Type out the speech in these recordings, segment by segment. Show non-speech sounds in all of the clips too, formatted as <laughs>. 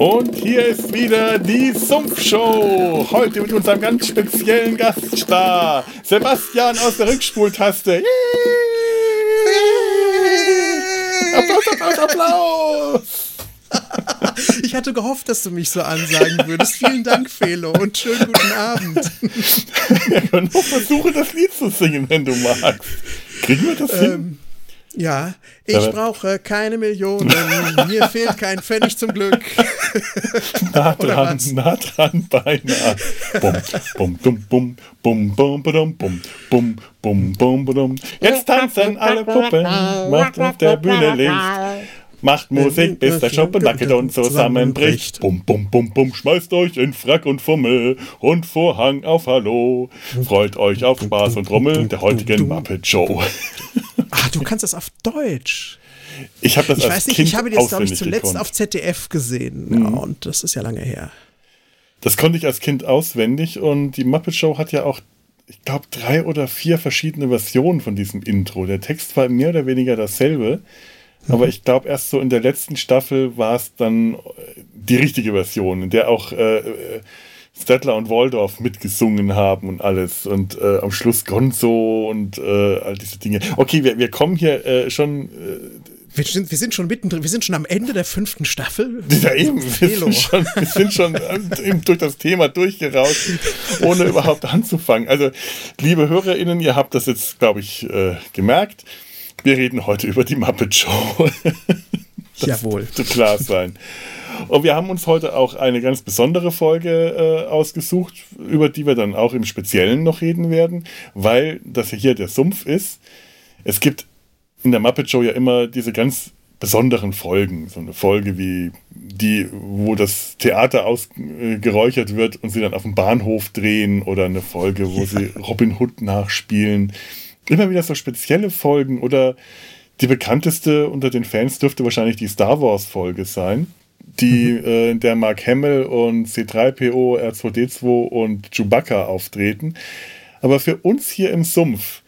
Und hier ist wieder die Sumpfshow. Heute mit unserem ganz speziellen Gaststar, Sebastian aus der Rückspultaste. Applaus, Applaus, Applaus. <laughs> Ich hatte gehofft, dass du mich so ansagen würdest. Vielen Dank, Felo, und schönen guten Abend. <laughs> Wir können auch versuchen, das Lied zu singen, wenn du magst. Kriegen wir das hin? Ja, ich brauche keine Millionen. Mir fehlt kein Pfennig zum Glück. <laughs> nah dran, nah dran, beinahe. Bum, bum, bum, bum, bum, bum, bum, bum, bum, bum, bum. Jetzt tanzen alle Puppen, macht auf der Bühne Licht. Macht Musik, bis der Schuppenackedon zusammenbricht. Bum, bum, bum, bum, schmeißt euch in Frack und Fummel und Vorhang auf Hallo. Freut euch auf Spaß und Rummel der heutigen Muppet Show. Ach, du kannst das auf Deutsch. Ich habe das Ich als weiß nicht, kind ich habe das, glaube ich, zuletzt gekonnt. auf ZDF gesehen. Mhm. Ja, und das ist ja lange her. Das konnte ich als Kind auswendig und die Muppet Show hat ja auch, ich glaube, drei oder vier verschiedene Versionen von diesem Intro. Der Text war mehr oder weniger dasselbe, aber ich glaube, erst so in der letzten Staffel war es dann äh, die richtige Version, in der auch äh, äh, Stettler und Waldorf mitgesungen haben und alles und äh, am Schluss Gonzo und äh, all diese Dinge. Okay, wir, wir kommen hier äh, schon äh, Wir sind, wir sind schon mittendrin, wir sind schon am Ende der fünften Staffel. <laughs> Ja, eben, wir sind schon, wir sind schon eben durch das Thema durchgerauscht, ohne <laughs> überhaupt anzufangen. Also, liebe HörerInnen, ihr habt das jetzt, glaube ich, äh, gemerkt. Wir reden heute über die Muppet Show. <laughs> Jawohl. zu klar sein. Und wir haben uns heute auch eine ganz besondere Folge äh, ausgesucht, über die wir dann auch im Speziellen noch reden werden, weil das hier der Sumpf ist. Es gibt in der Muppet Show ja immer diese ganz besonderen Folgen. So eine Folge wie die, wo das Theater ausgeräuchert wird und sie dann auf dem Bahnhof drehen oder eine Folge, wo sie Robin Hood nachspielen. Immer wieder so spezielle Folgen oder die bekannteste unter den Fans dürfte wahrscheinlich die Star Wars Folge sein, die äh, in der Mark Hamill und C3PO, R2D2 und Chewbacca auftreten. Aber für uns hier im Sumpf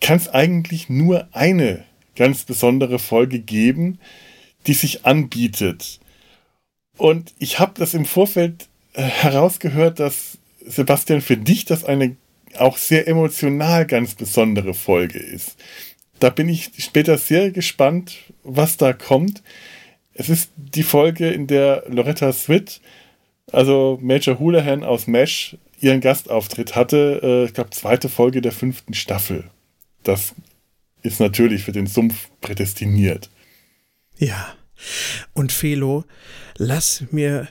kann es eigentlich nur eine ganz besondere Folge geben, die sich anbietet. Und ich habe das im Vorfeld äh, herausgehört, dass Sebastian für dich das eine auch sehr emotional ganz besondere Folge ist. Da bin ich später sehr gespannt, was da kommt. Es ist die Folge, in der Loretta Swit, also Major Houlihan aus MASH, ihren Gastauftritt hatte. Äh, ich glaube, zweite Folge der fünften Staffel. Das ist natürlich für den Sumpf prädestiniert. Ja. Und Felo, lass mir,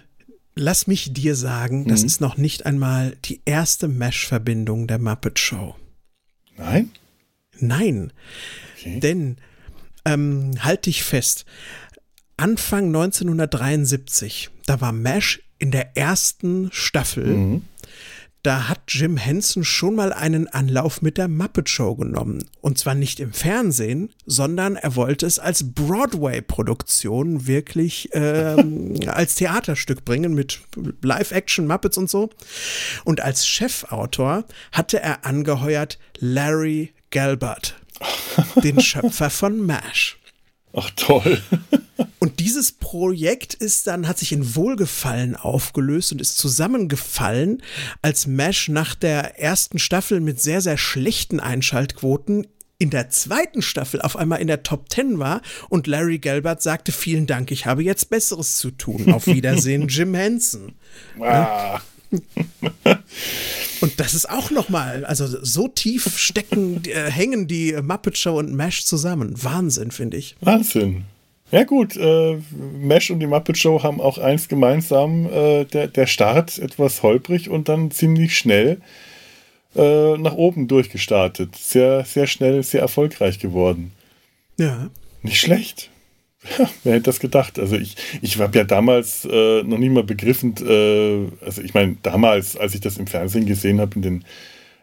lass mich dir sagen, das Mhm. ist noch nicht einmal die erste Mesh-Verbindung der Muppet Show. Nein? Nein, Okay. denn ähm, halt dich fest. Anfang 1973, da war Mesh in der ersten Staffel. Mhm. Da hat Jim Henson schon mal einen Anlauf mit der Muppet Show genommen. Und zwar nicht im Fernsehen, sondern er wollte es als Broadway-Produktion wirklich ähm, <laughs> als Theaterstück bringen mit Live-Action, Muppets und so. Und als Chefautor hatte er angeheuert Larry Gelbart, den <laughs> Schöpfer von MASH. Ach toll. <laughs> Und dieses Projekt ist dann, hat sich in Wohlgefallen aufgelöst und ist zusammengefallen, als Mesh nach der ersten Staffel mit sehr, sehr schlechten Einschaltquoten in der zweiten Staffel auf einmal in der Top 10 war und Larry Gelbart sagte, vielen Dank, ich habe jetzt Besseres zu tun. Auf Wiedersehen, <laughs> Jim Henson. Ah. <laughs> Und das ist auch nochmal, also so tief stecken, äh, hängen die Muppet Show und Mesh zusammen. Wahnsinn, finde ich. Wahnsinn. Ja gut, äh, Mesh und die Muppet Show haben auch eins gemeinsam, äh, der, der Start etwas holprig und dann ziemlich schnell äh, nach oben durchgestartet. Sehr, sehr schnell, sehr erfolgreich geworden. Ja. Nicht schlecht. Ja, <laughs> wer hätte das gedacht? Also ich, ich habe ja damals äh, noch nie mal begriffen, äh, also ich meine, damals, als ich das im Fernsehen gesehen habe, in den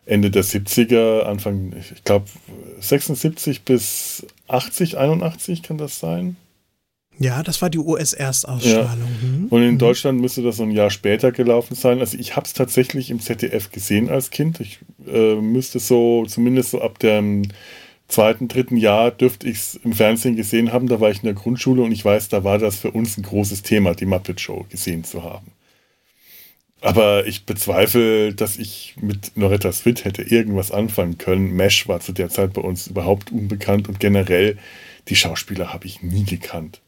Ende der 70er, Anfang, ich glaube 76 bis 80, 81 kann das sein. Ja, das war die US-Erstausstrahlung. Mhm. Und in Deutschland müsste das so ein Jahr später gelaufen sein. Also ich habe es tatsächlich im ZDF gesehen als Kind. Ich äh, müsste so, zumindest so ab dem zweiten, dritten Jahr dürfte ich es im Fernsehen gesehen haben. Da war ich in der Grundschule und ich weiß, da war das für uns ein großes Thema, die Muppet Show gesehen zu haben. Aber ich bezweifle, dass ich mit Noretta Swit hätte irgendwas anfangen können. Mesh war zu der Zeit bei uns überhaupt unbekannt und generell die Schauspieler habe ich nie gekannt.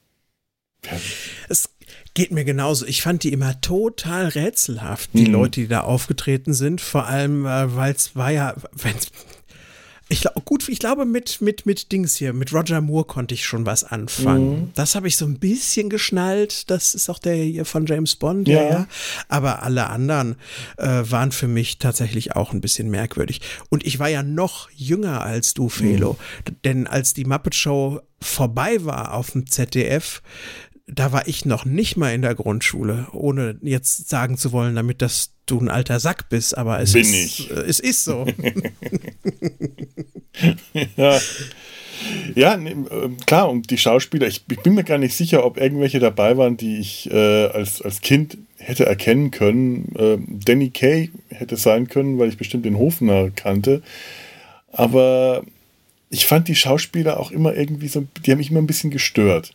Es geht mir genauso. Ich fand die immer total rätselhaft, die mhm. Leute, die da aufgetreten sind. Vor allem, äh, weil es war ja, wenn ich glaube, gut, ich glaube, mit, mit, mit Dings hier, mit Roger Moore konnte ich schon was anfangen. Mhm. Das habe ich so ein bisschen geschnallt. Das ist auch der hier von James Bond, ja. ja. Aber alle anderen äh, waren für mich tatsächlich auch ein bisschen merkwürdig. Und ich war ja noch jünger als du, Felo. Mhm. Denn als die Muppet Show vorbei war auf dem ZDF, da war ich noch nicht mal in der Grundschule, ohne jetzt sagen zu wollen, damit dass du ein alter Sack bist, aber es, Bin ist, ich. Äh, es ist so. <laughs> <laughs> ja. Ja, ne, klar, und die Schauspieler, ich, ich, bin mir gar nicht sicher, ob irgendwelche dabei waren, die ich äh, als, als Kind hätte erkennen können. Äh, Danny Kay hätte sein können, weil ich bestimmt den Hofner kannte. Aber ich fand die Schauspieler auch immer irgendwie so, die haben mich immer ein bisschen gestört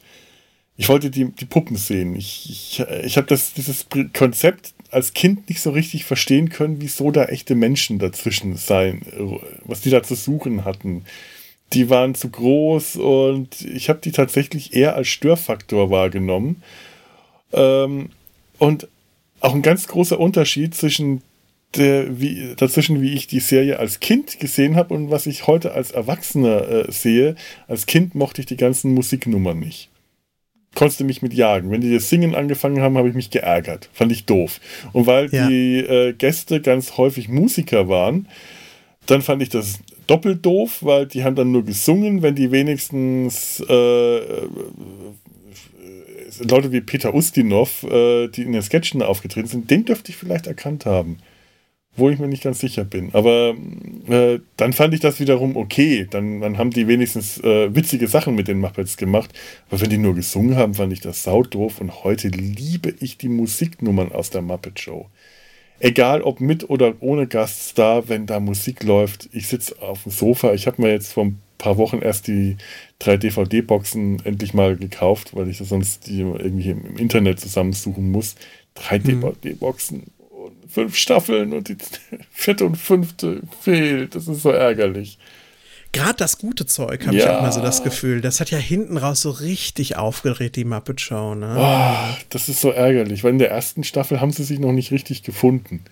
ich wollte die, die Puppen sehen. Ich, ich, ich habe dieses Konzept als Kind nicht so richtig verstehen können, wieso da echte Menschen dazwischen sein, was die da zu suchen hatten. Die waren zu groß und ich habe die tatsächlich eher als Störfaktor wahrgenommen. Ähm, und auch ein ganz großer Unterschied zwischen der, wie, dazwischen, wie ich die Serie als Kind gesehen habe und was ich heute als Erwachsener äh, sehe. Als Kind mochte ich die ganzen Musiknummern nicht konntest du mich mit jagen. Wenn die das Singen angefangen haben, habe ich mich geärgert. Fand ich doof. Und weil ja. die äh, Gäste ganz häufig Musiker waren, dann fand ich das doppelt doof, weil die haben dann nur gesungen, wenn die wenigstens äh, äh Leute wie Peter Ustinov, äh, die in den Sketchen aufgetreten sind, den dürfte ich vielleicht erkannt haben wo ich mir nicht ganz sicher bin. Aber äh, dann fand ich das wiederum okay. Dann, dann haben die wenigstens äh, witzige Sachen mit den Muppets gemacht. Aber wenn die nur gesungen haben, fand ich das saudoof. Und heute liebe ich die Musiknummern aus der Muppet Show. Egal ob mit oder ohne Gaststar, wenn da Musik läuft. Ich sitze auf dem Sofa. Ich habe mir jetzt vor ein paar Wochen erst die drei DVD-Boxen endlich mal gekauft, weil ich das sonst die irgendwie im Internet zusammensuchen muss. Drei mhm. DVD-Boxen fünf Staffeln und die <laughs> vierte und fünfte fehlt. Das ist so ärgerlich. Gerade das gute Zeug, habe ja. ich auch immer so das Gefühl. Das hat ja hinten raus so richtig aufgedreht, die Muppet Show. Ne? Oh, das ist so ärgerlich, weil in der ersten Staffel haben sie sich noch nicht richtig gefunden.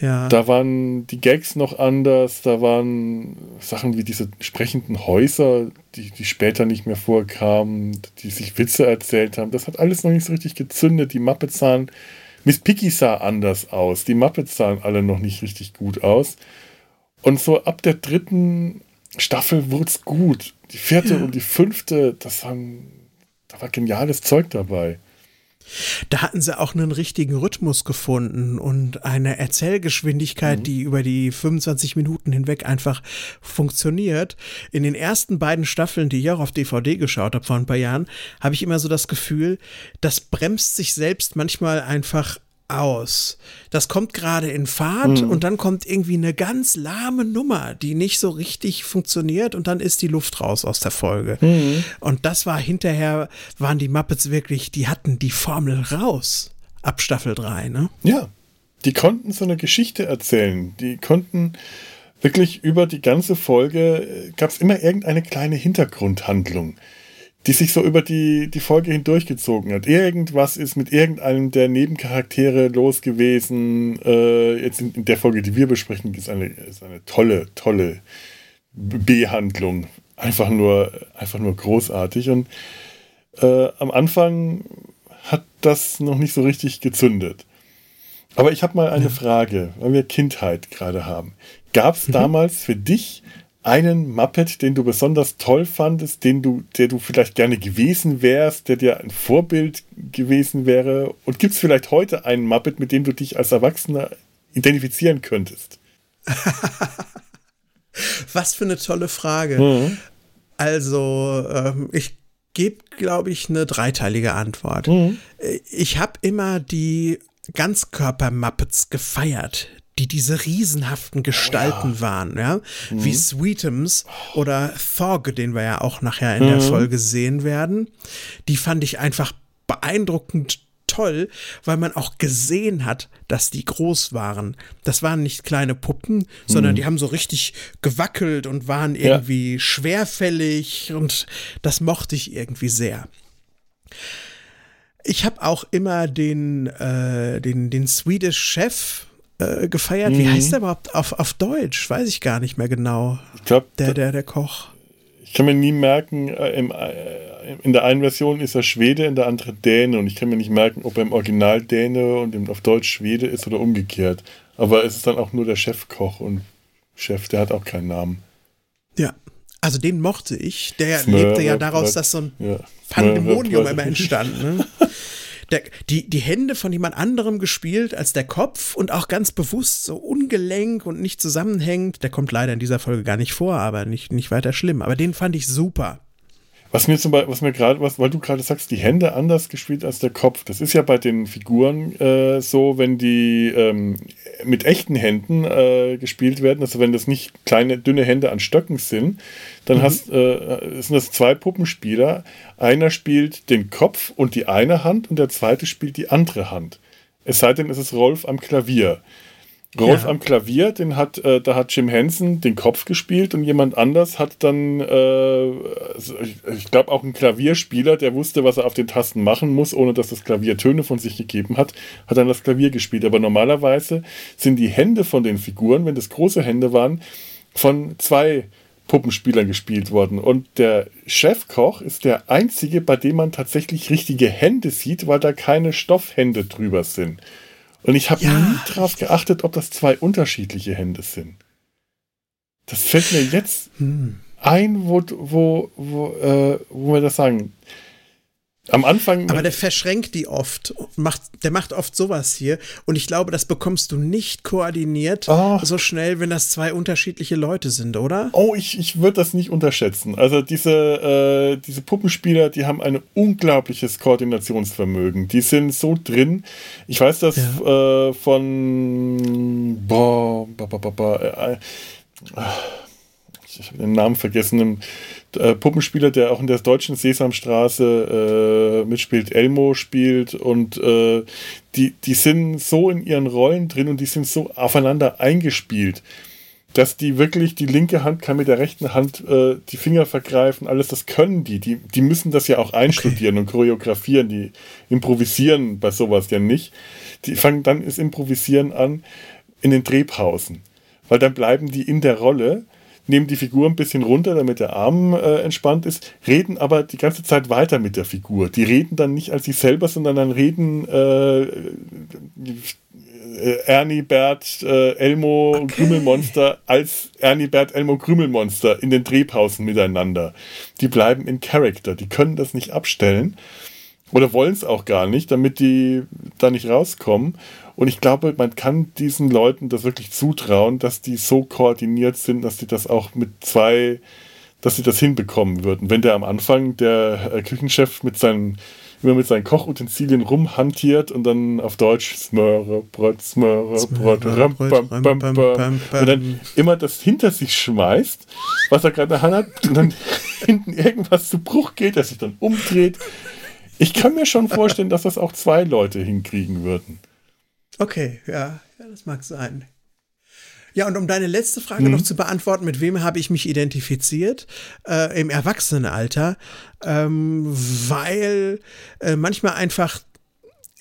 Ja. Da waren die Gags noch anders, da waren Sachen wie diese sprechenden Häuser, die, die später nicht mehr vorkamen, die sich Witze erzählt haben. Das hat alles noch nicht so richtig gezündet. Die Muppets sahen Miss Piggy sah anders aus. Die Muppets sahen alle noch nicht richtig gut aus. Und so ab der dritten Staffel wurde es gut. Die vierte ja. und die fünfte, das waren, da war geniales Zeug dabei. Da hatten sie auch einen richtigen Rhythmus gefunden und eine Erzählgeschwindigkeit, mhm. die über die 25 Minuten hinweg einfach funktioniert. In den ersten beiden Staffeln, die ich auch auf DVD geschaut habe vor ein paar Jahren, habe ich immer so das Gefühl, das bremst sich selbst manchmal einfach aus. Das kommt gerade in Fahrt mhm. und dann kommt irgendwie eine ganz lahme Nummer, die nicht so richtig funktioniert und dann ist die Luft raus aus der Folge. Mhm. Und das war hinterher, waren die Muppets wirklich, die hatten die Formel raus ab Staffel 3, ne? Ja, die konnten so eine Geschichte erzählen. Die konnten wirklich über die ganze Folge, äh, gab es immer irgendeine kleine Hintergrundhandlung die sich so über die, die Folge hindurchgezogen hat. Irgendwas ist mit irgendeinem der Nebencharaktere los gewesen. Äh, jetzt in, in, der Folge, die wir besprechen, ist eine, ist eine tolle, tolle Behandlung. Einfach nur, einfach nur großartig. Und äh, am Anfang hat das noch nicht so richtig gezündet. Aber ich habe mal eine Frage, weil wir Kindheit gerade haben. Gab es mhm. damals für dich einen Muppet, den du besonders toll fandest, den du, der du vielleicht gerne gewesen wärst, der dir ein Vorbild gewesen wäre? Und gibt es vielleicht heute einen Muppet, mit dem du dich als Erwachsener identifizieren könntest? <laughs> Was für eine tolle Frage. Mhm. Also, ähm, ich gebe, glaube ich, eine dreiteilige Antwort. Mhm. Ich habe immer die Ganzkörper-Muppets gefeiert die diese riesenhaften Gestalten oh ja. waren, ja, mhm. wie Sweetums oder Thog, den wir ja auch nachher in mhm. der Folge sehen werden. Die fand ich einfach beeindruckend toll, weil man auch gesehen hat, dass die groß waren. Das waren nicht kleine Puppen, sondern mhm. die haben so richtig gewackelt und waren irgendwie ja. schwerfällig und das mochte ich irgendwie sehr. Ich habe auch immer den, äh, den, den Swedish Chef äh, gefeiert. Mhm. Wie heißt der überhaupt auf, auf Deutsch? Weiß ich gar nicht mehr genau. Ich glaube, der, der, der Koch. Ich kann mir nie merken, äh, im, äh, in der einen Version ist er Schwede, in der anderen Däne. Und ich kann mir nicht merken, ob er im Original Däne und auf Deutsch Schwede ist oder umgekehrt. Aber es ist dann auch nur der Chefkoch und Chef, der hat auch keinen Namen. Ja, also den mochte ich. Der Smör, lebte ja daraus, dass so ein ja. Pandemonium immer entstand. Ne? <laughs> der, die, die Hände von jemand anderem gespielt als der Kopf und auch ganz bewusst so ungelenk und nicht zusammenhängend. Der kommt leider in dieser Folge gar nicht vor, aber nicht, nicht weiter schlimm. Aber den fand ich super. Was mir zum Beispiel, was mir gerade, was, weil du gerade sagst, die Hände anders gespielt als der Kopf. Das ist ja bei den Figuren äh, so, wenn die ähm, mit echten Händen äh, gespielt werden, also wenn das nicht kleine, dünne Hände an Stöcken sind, dann mhm. hast, äh, sind das zwei Puppenspieler. Einer spielt den Kopf und die eine Hand und der zweite spielt die andere Hand. Es sei denn, es ist Rolf am Klavier. Rolf ja. am Klavier, den hat, äh, da hat Jim Henson den Kopf gespielt und jemand anders hat dann, äh, ich, ich glaube auch ein Klavierspieler, der wusste, was er auf den Tasten machen muss, ohne dass das Klavier Töne von sich gegeben hat, hat dann das Klavier gespielt. Aber normalerweise sind die Hände von den Figuren, wenn das große Hände waren, von zwei Puppenspielern gespielt worden. Und der Chefkoch ist der einzige, bei dem man tatsächlich richtige Hände sieht, weil da keine Stoffhände drüber sind. Und ich habe ja. nie darauf geachtet, ob das zwei unterschiedliche Hände sind. Das fällt mir jetzt hm. ein, wo, wo, wo, äh, wo wir das sagen. Am Anfang. Aber der verschränkt die oft. Macht, der macht oft sowas hier. Und ich glaube, das bekommst du nicht koordiniert oh. so schnell, wenn das zwei unterschiedliche Leute sind, oder? Oh, ich, ich würde das nicht unterschätzen. Also diese, äh, diese Puppenspieler, die haben ein unglaubliches Koordinationsvermögen. Die sind so drin. Ich weiß das ja. äh, von. Boah, boah, boah, boah, boah äh, äh ich habe den Namen vergessen, äh, Puppenspieler, der auch in der deutschen Sesamstraße äh, mitspielt, Elmo spielt und äh, die, die sind so in ihren Rollen drin und die sind so aufeinander eingespielt, dass die wirklich, die linke Hand kann mit der rechten Hand äh, die Finger vergreifen, alles das können die. Die, die müssen das ja auch einstudieren okay. und choreografieren, die improvisieren bei sowas ja nicht. Die fangen dann das Improvisieren an in den Drehpausen, weil dann bleiben die in der Rolle nehmen die Figur ein bisschen runter, damit der Arm äh, entspannt ist, reden aber die ganze Zeit weiter mit der Figur. Die reden dann nicht als sich selber, sondern dann reden äh, äh Ernie, Bert, äh, Elmo, okay. Krümelmonster als Ernie, Bert, Elmo, Krümelmonster in den Drehpausen miteinander. Die bleiben in Character, die können das nicht abstellen oder wollen es auch gar nicht, damit die da nicht rauskommen. Und ich glaube, man kann diesen Leuten das wirklich zutrauen, dass die so koordiniert sind, dass sie das auch mit zwei, dass sie das hinbekommen würden. Wenn der am Anfang, der äh, Küchenchef mit seinen immer mit seinen Kochutensilien rumhantiert und dann auf Deutsch Smöre, Brot, Smöre, Brot, ram, bam, bam, bam, und dann immer das hinter sich schmeißt, was er gerade in der Hand hat, und dann <laughs> hinten irgendwas zu Bruch geht, dass sich dann umdreht. Ich kann mir schon vorstellen, dass das auch zwei Leute hinkriegen würden. Okay, ja, ja, das mag sein. Ja, und um deine letzte Frage mhm. noch zu beantworten, mit wem habe ich mich identifiziert äh, im Erwachsenenalter, ähm, weil äh, manchmal einfach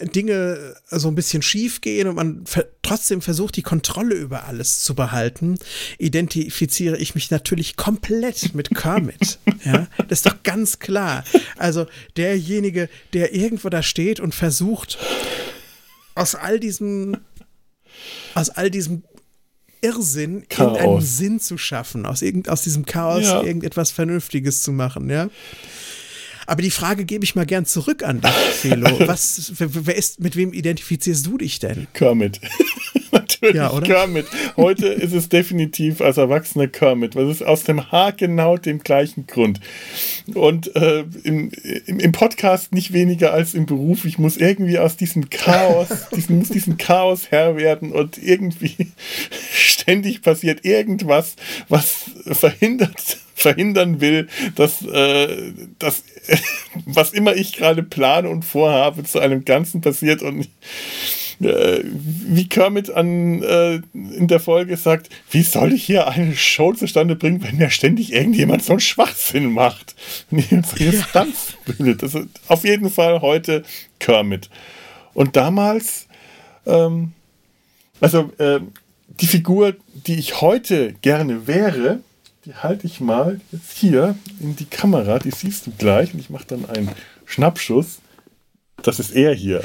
Dinge so ein bisschen schief gehen und man ver trotzdem versucht, die Kontrolle über alles zu behalten, identifiziere ich mich natürlich komplett mit <laughs> Kermit. ja, das ist doch ganz klar. Also derjenige, der irgendwo da steht und versucht, aus all diesem, aus all diesem Irrsinn Chaos. irgendeinen Sinn zu schaffen, aus, irgend, aus diesem Chaos ja. irgendetwas Vernünftiges zu machen, ja. Aber die Frage gebe ich mal gern zurück an dich, Felo. <laughs> Was, wer, ist, mit wem identifizierst du dich denn? Kermit. <laughs> Natürlich ja, Kermit. Heute ist es definitiv als Erwachsener Kermit, es ist aus dem Haar genau dem gleichen Grund. Und äh, im, im, im, Podcast nicht weniger als im Beruf. Ich muss irgendwie aus diesem Chaos, <laughs> diesen, muss diesem Chaos Herr werden und irgendwie ständig passiert irgendwas, was verhindert verhindern will, dass, äh, dass <laughs> was immer ich gerade plane und vorhabe, zu einem Ganzen passiert und äh, wie Kermit an, äh, in der Folge sagt, wie soll ich hier eine Show zustande bringen, wenn ja ständig irgendjemand so einen Schwachsinn macht? <laughs> Ja. Das ist auf jeden Fall heute Kermit. Und damals, ähm, also äh, die Figur, die ich heute gerne wäre, die halte ich mal jetzt hier in die Kamera, die siehst du gleich und ich mache dann einen Schnappschuss. Das ist er hier.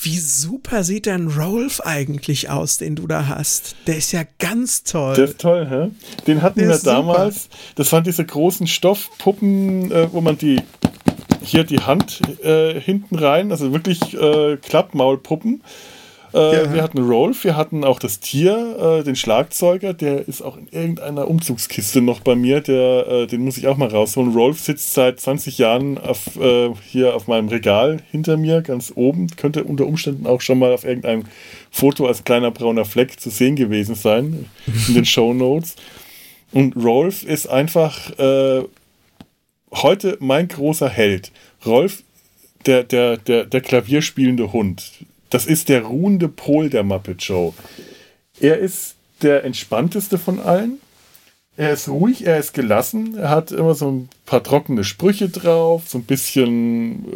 Wie super sieht denn Rolf eigentlich aus, den du da hast? Der ist ja ganz toll. Der ist toll, hä? Den hatten Der wir damals. Super. Das waren diese großen Stoffpuppen, äh, wo man die hier die Hand äh, hinten rein, also wirklich äh, Klappmaulpuppen. Äh, ja. Wir hatten Rolf, wir hatten auch das Tier, äh, den Schlagzeuger, der ist auch in irgendeiner Umzugskiste noch bei mir, der, äh, den muss ich auch mal rausholen. Rolf sitzt seit 20 Jahren auf, hier auf meinem Regal hinter mir, ganz oben. Könnte unter Umständen auch schon mal auf irgendeinem Foto als kleiner brauner Fleck zu sehen gewesen sein, in den <laughs> Show Notes. Und Rolf ist einfach heute mein großer Held. Rolf, der, der, der, der klavierspielende Hund das ist der ruhende Pol der Muppet Show. Er ist der entspannteste von allen. Er ist ruhig, er ist gelassen, er hat immer so ein paar trockene Sprüche drauf, so ein bisschen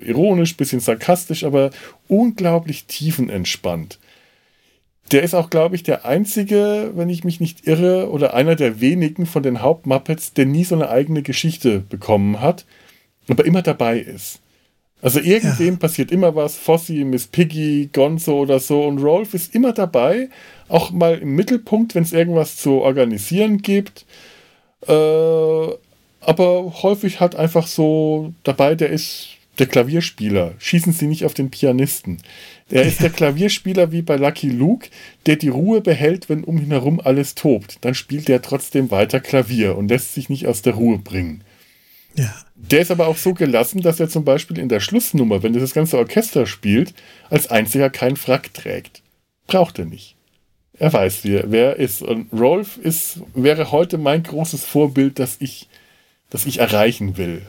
äh, ironisch, bisschen sarkastisch, aber unglaublich tiefenentspannt. Der ist auch, glaube ich, der einzige, wenn ich mich nicht irre, oder einer der wenigen von den Hauptmuppets, der nie so eine eigene Geschichte bekommen hat, aber immer dabei ist. Also irgendwem ja. passiert immer was, Fossi, Miss Piggy, Gonzo oder so und Rolf ist immer dabei, auch mal im Mittelpunkt, wenn es irgendwas zu organisieren gibt. Äh, aber häufig halt einfach so dabei, der ist der Klavierspieler. Schießen Sie nicht auf den Pianisten. Er ist der <laughs> Klavierspieler wie bei Lucky Luke, der die Ruhe behält, wenn um ihn herum alles tobt. Dann spielt er trotzdem weiter Klavier und lässt sich nicht aus der Ruhe bringen. Ja. Der ist aber auch so gelassen, dass er zum Beispiel in der Schlussnummer, wenn das ganze Orchester spielt, als einziger keinen Frack trägt. Braucht er nicht. Er weiß, wer, wer er ist. Und Rolf ist, wäre heute mein großes Vorbild, das ich, das ich erreichen will.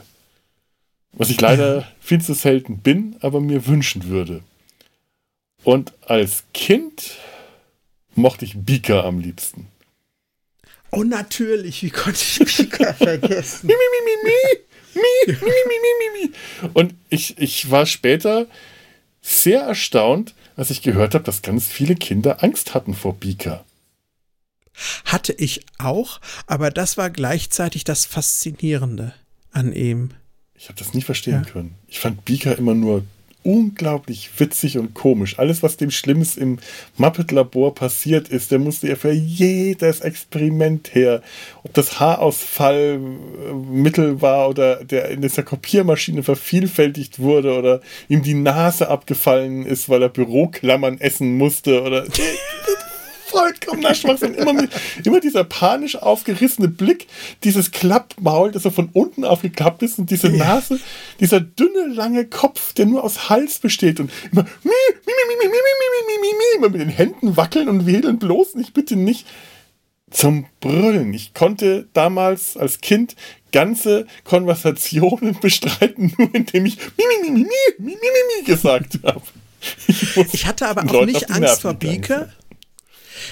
Was ich leider <laughs> viel zu selten bin, aber mir wünschen würde. Und als Kind mochte ich Beaker am liebsten. Oh, natürlich, wie konnte ich Pika vergessen? <laughs> mi, mi, mi, mi, mi, mi, mi, mi, mi, mi. Und ich, ich war später sehr erstaunt, als ich gehört habe, dass ganz viele Kinder Angst hatten vor Bika. Hatte ich auch, aber das war gleichzeitig das Faszinierende an ihm. Ich habe das nie verstehen ja. können. Ich fand Bika immer nur unglaublich witzig und komisch. Alles, was dem Schlimmes im Muppet-Labor passiert ist, der musste ja für jedes Experiment her. Ob das Haarausfallmittel war oder der in dieser Kopiermaschine vervielfältigt wurde oder ihm die Nase abgefallen ist, weil er Büroklammern essen musste oder <laughs> <laughs> vollkommener Schwachsinn. Immer, immer dieser panisch aufgerissene Blick, dieses Klappmaul, das er von unten aufgeklappt ist und diese. Nase, dieser dünne, lange Kopf, der nur aus Hals besteht und immer, mi, mi, mi, mi, mi, mi, mi, mi, mi, mi, immer mit den Händen wackeln und wedeln bloß nicht, bitte nicht. Zum Brüllen. Ich konnte damals als Kind ganze Konversationen bestreiten, nur indem ich mi, mi, mi, mi, mi, mi, mi, mi gesagt habe. Ich, ich hatte aber auch nicht Angst vor Bieke.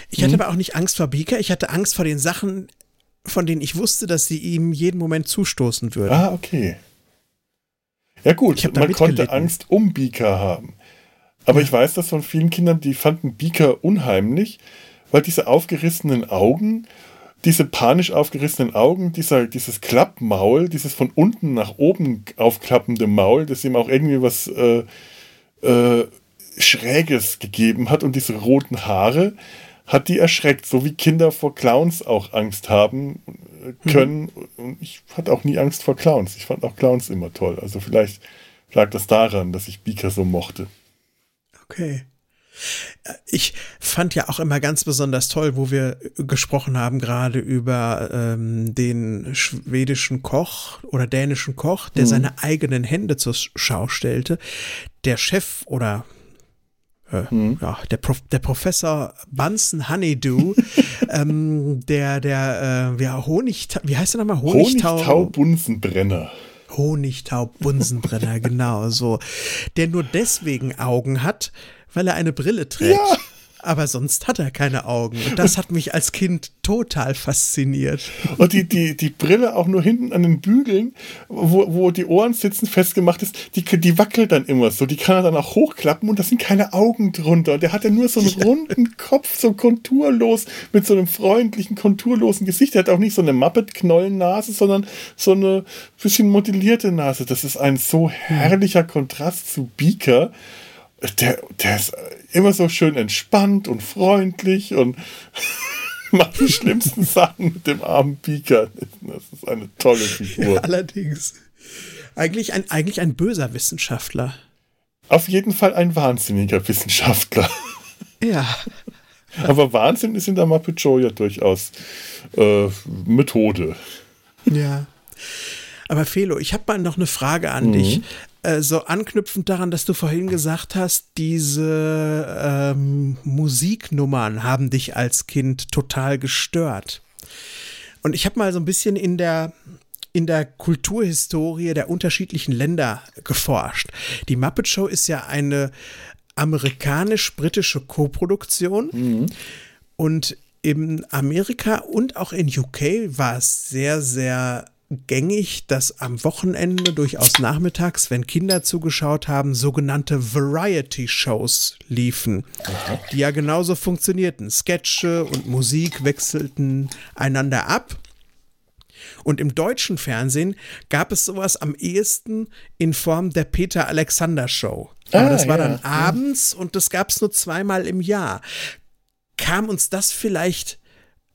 Ich hatte mhm. aber auch nicht Angst vor Beaker, ich hatte Angst vor den Sachen, von denen ich wusste, dass sie ihm jeden Moment zustoßen würden. Ah, okay. Ja gut, man konnte Angst um Beaker haben. Aber ja. ich weiß das von vielen Kindern, die fanden Beaker unheimlich, weil diese aufgerissenen Augen, diese panisch aufgerissenen Augen, dieser, dieses Klappmaul, dieses von unten nach oben aufklappende Maul, das ihm auch irgendwie was äh, äh, Schräges gegeben hat und diese roten Haare, hat die erschreckt, so wie Kinder vor Clowns auch Angst haben. äh, können. Mhm. Und ich hatte auch nie Angst vor Clowns. Ich fand auch Clowns immer toll. Also vielleicht lag das daran, dass ich Beaker so mochte. Okay. Ich fand ja auch immer ganz besonders toll, wo wir gesprochen haben, gerade über ähm, den schwedischen Koch oder dänischen Koch, der mhm. seine eigenen Hände zur Schau stellte. Der Chef oder äh, mhm. ja, der, Prof, der Professor Bunsen Honeydew, <laughs> ähm, der, der, äh, ja, Honig, wie heißt der nochmal? Honigtau, Honigtau Bunsenbrenner. Honigtau Bunsenbrenner, <laughs> genau so. Der nur deswegen Augen hat, weil er eine Brille trägt. Ja aber sonst hat er keine Augen. Und das hat mich als Kind total fasziniert. Und die, die, die Brille auch nur hinten an den Bügeln, wo, wo die Ohren sitzen, festgemacht ist, die, die wackelt dann immer so. Die kann er dann auch hochklappen und da sind keine Augen drunter. Und der hat ja nur so einen <laughs> runden Kopf, so konturlos, mit so einem freundlichen, konturlosen Gesicht. Der hat auch nicht so eine Muppet-Knollennase, sondern so eine bisschen modellierte Nase. Das ist ein so herrlicher Kontrast zu Beaker der, der ist immer so schön entspannt und freundlich und <laughs> macht die schlimmsten <laughs> Sachen mit dem armen Pika. Das ist eine tolle Figur. Ja, <laughs> allerdings. Eigentlich ein, eigentlich ein böser Wissenschaftler. Auf jeden Fall ein wahnsinniger Wissenschaftler. Ja. Aber Wahnsinn ist in der Muppet Show ja durchaus äh, Methode. Ja. Aber Felo, ich habe mal noch eine Frage an mhm. dich. Äh, so anknüpfend daran, dass du vorhin gesagt hast, diese ähm, Musiknummern haben dich als Kind total gestört. Und ich habe mal so ein bisschen in der in der Kulturhistorie der unterschiedlichen Länder geforscht. Die Muppet Show ist ja eine amerikanisch-britische Koproduktion. Mhm. Und in Amerika und auch in UK war es sehr, sehr gängig, dass am Wochenende durchaus nachmittags, wenn Kinder zugeschaut haben, sogenannte Variety-Shows liefen, die ja genauso funktionierten. Sketche und Musik wechselten einander ab. Und im deutschen Fernsehen gab es sowas am ehesten in Form der Peter Alexander Show. Aber ah, das war ja, dann abends und das gab es nur zweimal im Jahr. Kam uns das vielleicht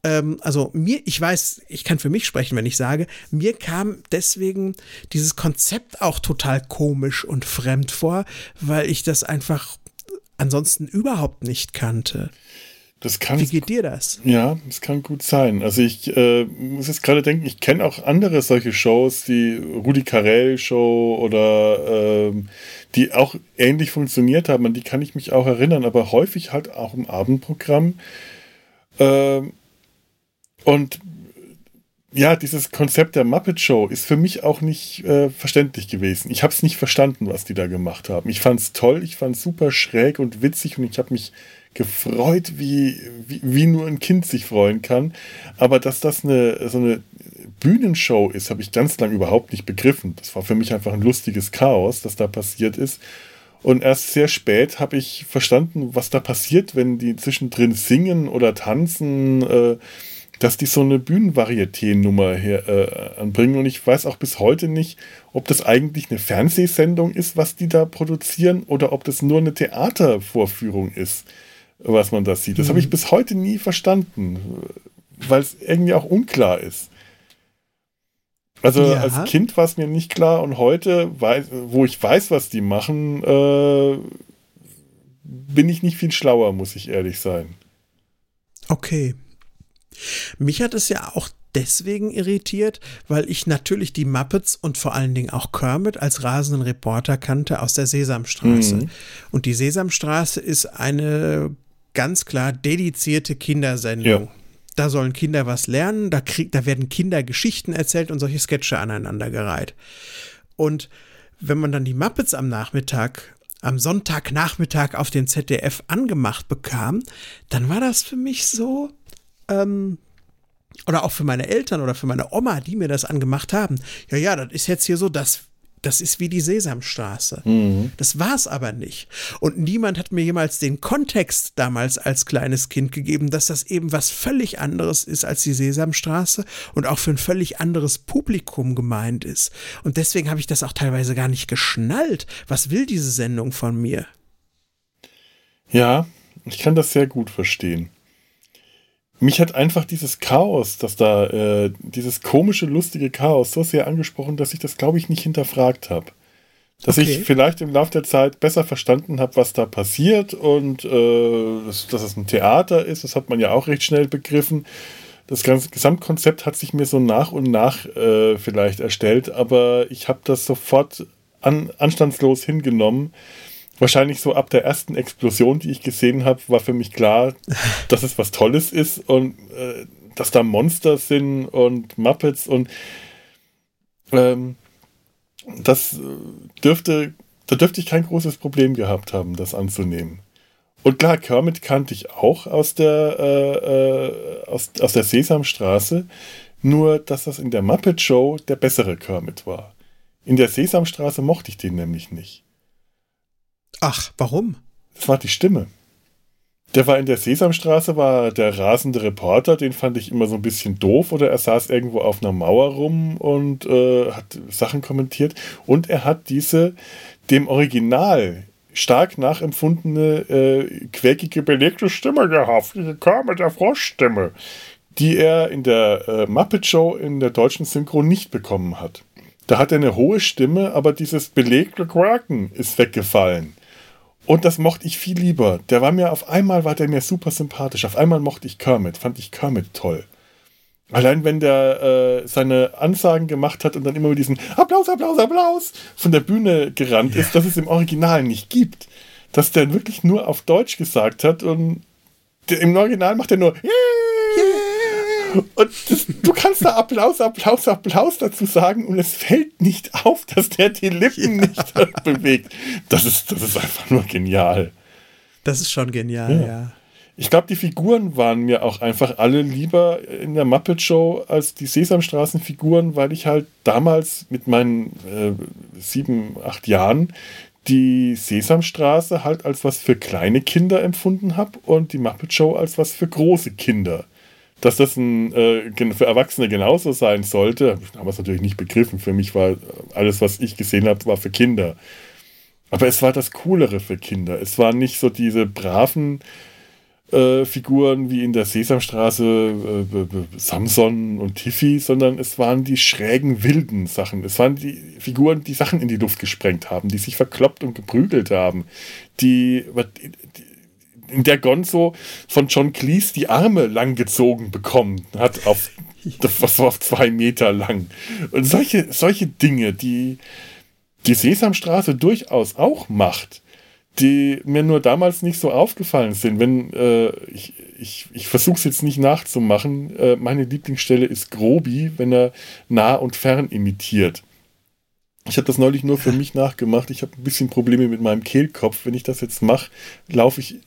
ähm, also mir, ich weiß, ich kann für mich sprechen, wenn ich sage, mir kam deswegen dieses Konzept auch total komisch und fremd vor, weil ich das einfach ansonsten überhaupt nicht kannte. Das kann, Wie geht dir das? Ja, das kann gut sein. Also ich äh, muss jetzt gerade denken, ich kenne auch andere solche Shows, die Rudi Carell Show oder äh, die auch ähnlich funktioniert haben, an die kann ich mich auch erinnern, aber häufig halt auch im Abendprogramm. Äh, und ja, dieses Konzept der Muppet Show ist für mich auch nicht äh, verständlich gewesen. Ich habe es nicht verstanden, was die da gemacht haben. Ich fand es toll, ich fand es super schräg und witzig und ich habe mich gefreut, wie, wie, wie, nur ein Kind sich freuen kann. Aber dass das eine, so eine Bühnenshow ist, habe ich ganz lange überhaupt nicht begriffen. Das war für mich einfach ein lustiges Chaos, das da passiert ist. Und erst sehr spät habe ich verstanden, was da passiert, wenn die zwischendrin singen oder tanzen. Äh, dass die so eine Bühnenvarieté-Nummer hier äh, anbringen. Und ich weiß auch bis heute nicht, ob das eigentlich eine Fernsehsendung ist, was die da produzieren, oder ob das nur eine Theatervorführung ist, was man da sieht. Das mhm. habe ich bis heute nie verstanden, weil es irgendwie auch unklar ist. Also ja. als Kind war es mir nicht klar und heute, weiß, wo ich weiß, was die machen, äh, bin ich nicht viel schlauer, muss ich ehrlich sein. Okay. Mich hat es ja auch deswegen irritiert, weil ich natürlich die Muppets und vor allen Dingen auch Kermit als rasenden Reporter kannte aus der Sesamstraße. Mhm. Und die Sesamstraße ist eine ganz klar dedizierte Kindersendung. Ja. Da sollen Kinder was lernen, da, krieg, da werden Kinder Geschichten erzählt und solche Sketche aneinandergereiht. Und wenn man dann die Muppets am Nachmittag am Sonntagnachmittag auf dem ZDF angemacht bekam, dann war das für mich so, ähm, oder auch für meine Eltern oder für meine Oma, die mir das angemacht haben. Ja, ja, das ist jetzt hier so, das, das ist wie die Sesamstraße. Mhm. Das war es aber nicht. Und niemand hat mir jemals den Kontext damals als kleines Kind gegeben, dass das eben was völlig anderes ist als die Sesamstraße und auch für ein völlig anderes Publikum gemeint ist. Und deswegen habe ich das auch teilweise gar nicht geschnallt. Was will diese Sendung von mir? Ja, ich kann das sehr gut verstehen mich hat einfach dieses Chaos, dass da, äh, dieses komische, lustige Chaos so sehr angesprochen, dass ich das, glaube ich, nicht hinterfragt habe. Dass okay. ich vielleicht im Laufe der Zeit besser verstanden habe, was da passiert und äh, dass, dass es ein Theater ist, das hat man ja auch recht schnell begriffen. Das ganze Gesamtkonzept hat sich mir so nach und nach äh, vielleicht erstellt, aber ich habe das sofort an, anstandslos hingenommen wahrscheinlich so ab der ersten Explosion, die ich gesehen habe, war für mich klar, <laughs> dass es was Tolles ist und äh, dass da Monster sind und Muppets und ähm, das äh, dürfte, da dürfte ich kein großes Problem gehabt haben, das anzunehmen. Und klar, Kermit kannte ich auch aus der, äh, äh, aus, aus der Sesamstraße, nur dass das in der Muppet Show der bessere Kermit war. In der Sesamstraße mochte ich den nämlich nicht. Ach, warum? Das war die Stimme. Der war in der Sesamstraße, war der rasende Reporter, den fand ich immer so ein bisschen doof oder er saß irgendwo auf einer Mauer rum und äh, hat Sachen kommentiert. Und er hat diese dem Original stark nachempfundene, äh, quäkige, belegte Stimme gehabt, diese mit der Froschstimme, die er in der äh, Muppet Show in der deutschen Synchro nicht bekommen hat. Da hat er eine hohe Stimme, aber dieses belegte Quaken ist weggefallen. Und das mochte ich viel lieber. Der war mir auf einmal war der mir super sympathisch. Auf einmal mochte ich Kermit, fand ich Kermit toll. Allein wenn der äh, seine Ansagen gemacht hat und dann immer mit diesem Applaus, Applaus, Applaus von der Bühne gerannt ja. ist, dass es im Original nicht gibt. Dass der wirklich nur auf Deutsch gesagt hat und der, im Original macht er nur yeah! Und das, du kannst da Applaus, Applaus, Applaus dazu sagen und es fällt nicht auf, dass der die Lippen ja. nicht <laughs> bewegt. Das ist, das ist einfach nur genial. Das ist schon genial, ja. ja. Ich glaube, die Figuren waren mir auch einfach alle lieber in der Muppet Show als die Sesamstraßenfiguren, weil ich halt damals mit meinen äh, sieben, acht Jahren die Sesamstraße halt als was für kleine Kinder empfunden habe und die Muppet Show als was für große Kinder dass das ein, äh, für Erwachsene genauso sein sollte, habe ich damals natürlich nicht begriffen. Für mich war alles, was ich gesehen habe, war für Kinder. Aber es war das Coolere für Kinder. Es waren nicht so diese braven äh, Figuren wie in der Sesamstraße, äh, Samson und Tiffy, sondern es waren die schrägen, wilden Sachen. Es waren die Figuren, die Sachen in die Luft gesprengt haben, die sich verkloppt und geprügelt haben, die, die in der Gonzo von John Cleese die Arme langgezogen bekommen hat, auf, das war auf zwei Meter lang. Und solche, solche Dinge, die die Sesamstraße durchaus auch macht, die mir nur damals nicht so aufgefallen sind. Wenn äh, ich, ich, ich versuche es jetzt nicht nachzumachen, äh, meine Lieblingsstelle ist Grobi, wenn er nah und fern imitiert. Ich habe das neulich nur für <laughs> mich nachgemacht. Ich habe ein bisschen Probleme mit meinem Kehlkopf. Wenn ich das jetzt mache, laufe ich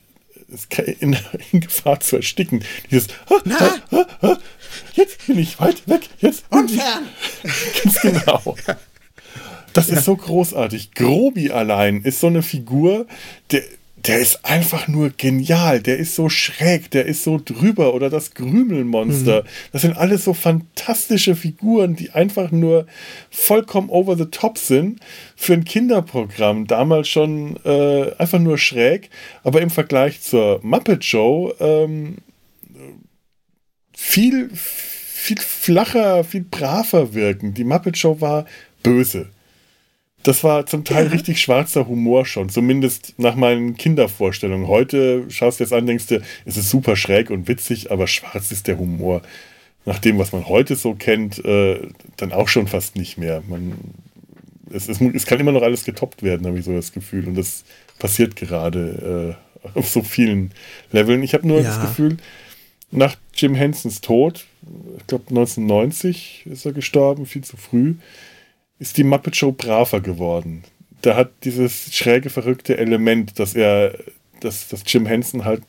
in, <laughs> in, Gefahr zu ersticken. Dieses ha, ha, ha, Jetzt bin ich weit weg. Jetzt und fern. <laughs> Ganz genau. Das ja. ist so großartig. Grobi allein ist so eine Figur, der, der ist einfach nur genial. Der ist so schräg, der ist so drüber. Oder das Grümelmonster. Mhm. Das sind alles so fantastische Figuren, die einfach nur vollkommen over the top sind. Für ein Kinderprogramm. Damals schon äh, einfach nur schräg. Aber im Vergleich zur Muppet Show ähm, viel, viel flacher, viel braver wirken. Die Muppet Show war böse. Das war zum Teil ja. richtig schwarzer Humor schon, zumindest nach meinen Kindervorstellungen. Heute schaust du es an, denkst du, es ist super schräg und witzig, aber schwarz ist der Humor. Nach dem, was man heute so kennt, äh, dann auch schon fast nicht mehr. Man, es, es, es, kann immer noch alles getoppt werden, habe ich so das Gefühl. Und das passiert gerade äh, auf so vielen Leveln. Ich habe nur ja. das Gefühl, nach Jim Hensons Tod, ich glaube 1990 ist er gestorben, viel zu früh, ist die Muppet Show braver geworden. Da hat dieses schräge, verrückte Element, das er, das, das Jim Henson halt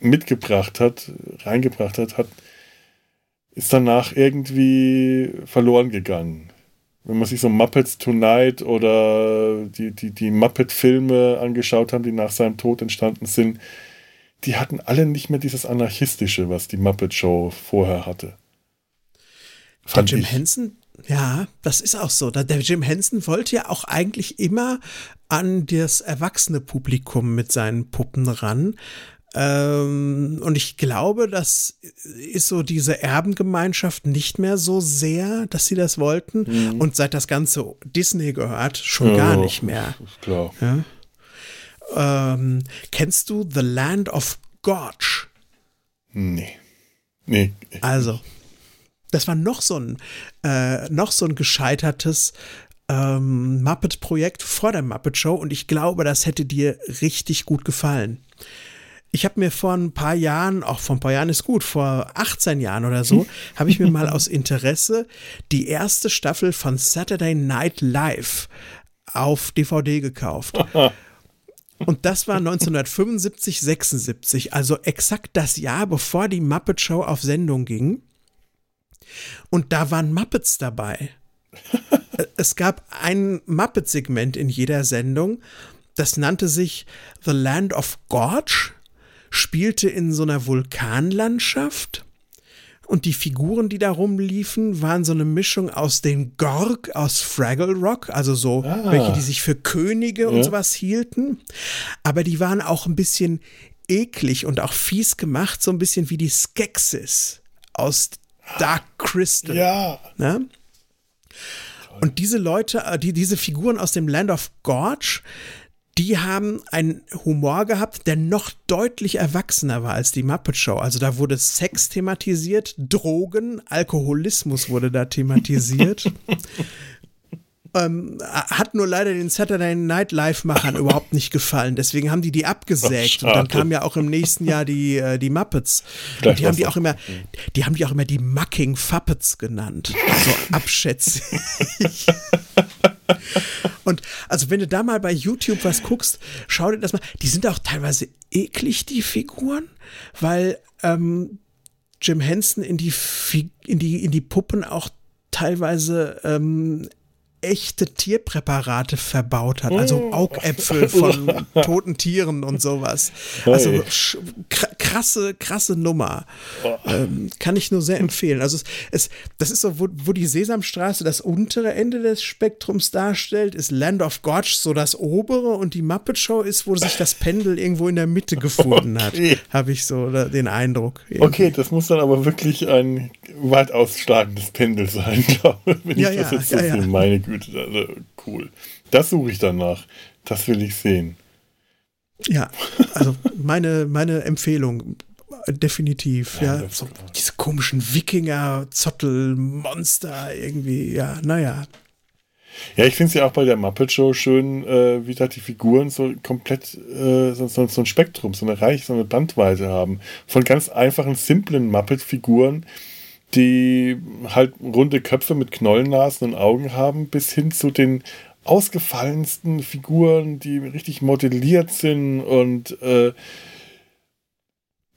mitgebracht hat, reingebracht hat, hat, ist danach irgendwie verloren gegangen. Wenn man sich so Muppets Tonight oder die, die, die Muppet-Filme angeschaut haben, die nach seinem Tod entstanden sind, die hatten alle nicht mehr dieses Anarchistische, was die Muppet Show vorher hatte. Der Jim ich. Henson ja, das ist auch so. Der Jim Henson wollte ja auch eigentlich immer an das erwachsene Publikum mit seinen Puppen ran. Ähm, und ich glaube, das ist so diese Erbengemeinschaft nicht mehr so sehr, dass sie das wollten. Mhm. Und seit das Ganze Disney gehört, schon ja, gar nicht mehr. Klar. Ja? Ähm, kennst du The Land of Gorge? Nee. Nee. Also, das war noch so ein, äh, noch so ein gescheitertes ähm, Muppet-Projekt vor der Muppet Show und ich glaube, das hätte dir richtig gut gefallen. Ich habe mir vor ein paar Jahren, auch vor ein paar Jahren ist gut, vor 18 Jahren oder so, <laughs> habe ich mir mal aus Interesse die erste Staffel von Saturday Night Live auf DVD gekauft. <laughs> Und das war 1975, 76, also exakt das Jahr, bevor die Muppet Show auf Sendung ging. Und da waren Muppets dabei. <laughs> es gab ein Muppet-Segment in jeder Sendung, das nannte sich The Land of Gorge, spielte in so einer Vulkanlandschaft und die Figuren, die da rumliefen, waren so eine Mischung aus den Gorg aus Fraggle Rock, also so ah. welche, die sich für Könige ja. und sowas hielten. Aber die waren auch ein bisschen eklig und auch fies gemacht, so ein bisschen wie die Skeksis aus Dark Crystal. Ja. Ne? Und diese Leute, äh, die, diese Figuren aus dem Land of Gorge, die haben einen Humor gehabt, der noch deutlich erwachsener war als die Muppet Show. Also da wurde Sex thematisiert, Drogen, Alkoholismus wurde da thematisiert. <laughs> ähm, hat nur leider den Saturday Night Live-Machern <laughs> überhaupt nicht gefallen. Deswegen haben die die abgesägt. Ach, und dann kam ja auch im nächsten Jahr die, äh, die Muppets. und die haben die auch immer, die haben die auch immer die Mucking Fuppets genannt. So abschätzig. <laughs> Und also wenn du da mal bei YouTube was guckst, schau dir das mal. Die sind auch teilweise eklig, die Figuren, weil ähm, Jim Henson in die, in die, in die Puppen auch teilweise ähm, echte Tierpräparate verbaut hat, also oh. Augäpfel von <laughs> toten Tieren und sowas. Also krasse, krasse Nummer. Ähm, kann ich nur sehr empfehlen. Also es, es, das ist so, wo, wo die Sesamstraße das untere Ende des Spektrums darstellt, ist Land of Gorge so das obere und die Muppet Show ist, wo sich das Pendel irgendwo in der Mitte gefunden okay. hat. Habe ich so den Eindruck. Irgendwie. Okay, das muss dann aber wirklich ein weit ausschlagendes Pendel sein, <laughs> glaube ich, wenn ja, ich das ja, jetzt so ja. Meine Güte. Güte, also cool. Das suche ich danach. Das will ich sehen. Ja, also meine, meine Empfehlung, definitiv. Ja, ja. So, diese komischen Wikinger, Zottel, Monster, irgendwie, ja, naja. Ja, ich finde es ja auch bei der Muppet Show schön, äh, wie da die Figuren so komplett äh, so, so, so, ein Spektrum, so eine Reiche, so eine Bandweite haben. Von ganz einfachen, simplen Muppet-Figuren, die halt runde Köpfe mit Knollennasen und Augen haben, bis hin zu den ausgefallensten Figuren, die richtig modelliert sind und äh,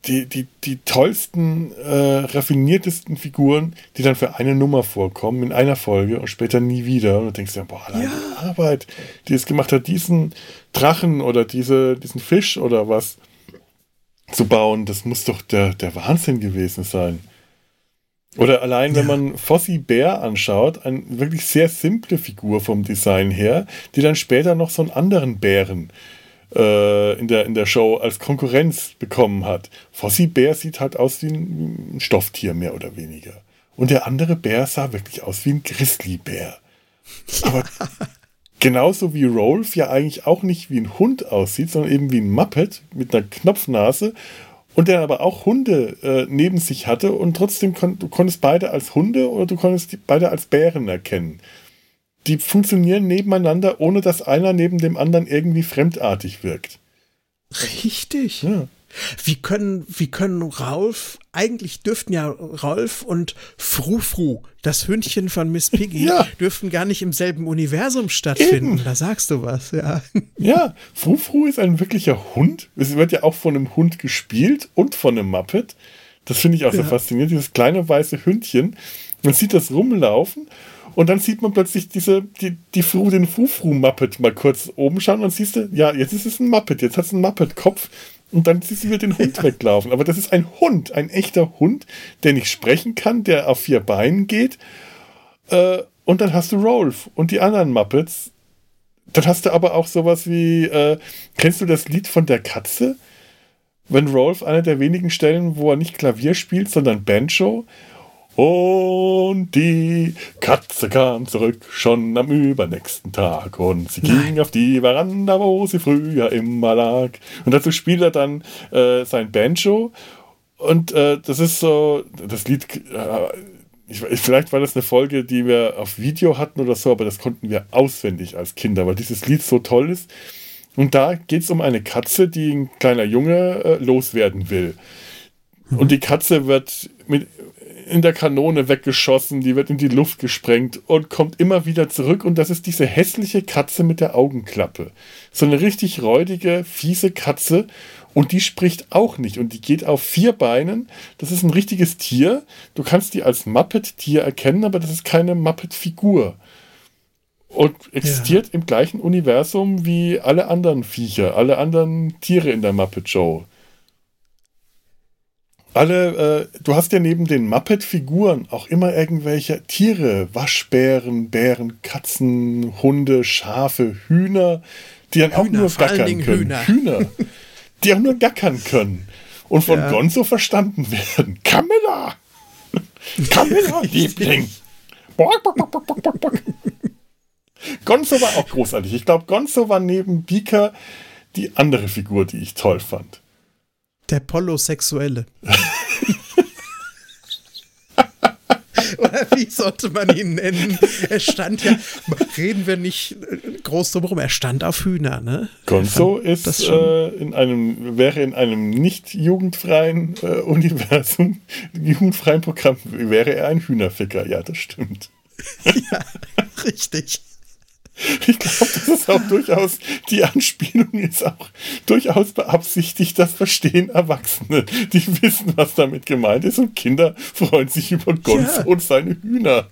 die, die, die tollsten, äh, raffiniertesten Figuren, die dann für eine Nummer vorkommen, in einer Folge und später nie wieder. Und du denkst dir, boah, allein ja. die Arbeit, die es gemacht hat, diesen Drachen oder diese, diesen Fisch oder was zu bauen, das muss doch der, der Wahnsinn gewesen sein. Oder allein, wenn man Fossi Bär anschaut, eine wirklich sehr simple Figur vom Design her, die dann später noch so einen anderen Bären äh, in, der, in der Show als Konkurrenz bekommen hat. Fossi Bär sieht halt aus wie ein Stofftier, mehr oder weniger. Und der andere Bär sah wirklich aus wie ein Grizzlybär. Aber <laughs> genauso wie Rolf ja eigentlich auch nicht wie ein Hund aussieht, sondern eben wie ein Muppet mit einer Knopfnase und der aber auch Hunde äh, neben sich hatte und trotzdem kon du konntest beide als Hunde oder du konntest beide als Bären erkennen. Die funktionieren nebeneinander, ohne dass einer neben dem anderen irgendwie fremdartig wirkt. Richtig. Ja. Wie können, wie können Ralf, eigentlich dürften ja Ralf und Frufru, das Hündchen von Miss Piggy, ja. dürften gar nicht im selben Universum stattfinden. Eben. Da sagst du was, ja. Ja, Frufru ist ein wirklicher Hund. Es wird ja auch von einem Hund gespielt und von einem Muppet. Das finde ich auch ja. so faszinierend, dieses kleine weiße Hündchen. Man sieht das rumlaufen und dann sieht man plötzlich diese, die, die Fru, den Frufru-Muppet mal kurz oben schauen und siehst du, ja, jetzt ist es ein Muppet, jetzt hat es einen Muppet-Kopf und dann siehst du wieder den Hund ja. weglaufen. Aber das ist ein Hund, ein echter Hund, der nicht sprechen kann, der auf vier Beinen geht. Äh, und dann hast du Rolf und die anderen Muppets. Dann hast du aber auch sowas wie, äh, kennst du das Lied von der Katze? wenn Rolf einer der wenigen Stellen, wo er nicht Klavier spielt, sondern Banjo. Und die Katze kam zurück schon am übernächsten Tag und sie ging Nein. auf die Veranda, wo sie früher immer lag. Und dazu spielt er dann äh, sein Banjo. Und äh, das ist so, das Lied, äh, ich, vielleicht war das eine Folge, die wir auf Video hatten oder so, aber das konnten wir auswendig als Kinder, weil dieses Lied so toll ist. Und da geht es um eine Katze, die ein kleiner Junge äh, loswerden will. Mhm. Und die Katze wird mit, in der Kanone weggeschossen, die wird in die Luft gesprengt und kommt immer wieder zurück. Und das ist diese hässliche Katze mit der Augenklappe. So eine richtig räudige, fiese Katze. Und die spricht auch nicht. Und die geht auf vier Beinen. Das ist ein richtiges Tier. Du kannst die als Muppet-Tier erkennen, aber das ist keine Muppet-Figur und existiert ja. im gleichen Universum wie alle anderen Viecher, alle anderen Tiere in der Muppet Show. Alle, äh, du hast ja neben den Muppet-Figuren auch immer irgendwelche Tiere, Waschbären, Bären, Katzen, Hunde, Schafe, Hühner, die dann Hühner, auch nur gackern können. Hühner. Hühner, die auch nur gackern können und von ja. Gonzo verstanden werden. Camilla! Camilla, <laughs> Liebling! Bock, bock, bock, bock, bock, bock. Gonzo war auch großartig. Ich glaube, Gonzo war neben Beaker die andere Figur, die ich toll fand. Der Polosexuelle. <laughs> Oder wie sollte man ihn nennen? Er stand ja, reden wir nicht groß drum herum, er stand auf Hühner, ne? Gonzo ist äh, in einem, wäre in einem nicht jugendfreien äh, Universum, jugendfreien Programm, wäre er ein Hühnerficker, ja, das stimmt. <laughs> ja, richtig. <laughs> Ich glaube, das ist auch durchaus, die Anspielung ist auch durchaus beabsichtigt, das verstehen Erwachsene. Die wissen, was damit gemeint ist und Kinder freuen sich über Gonzo ja. und seine Hühner.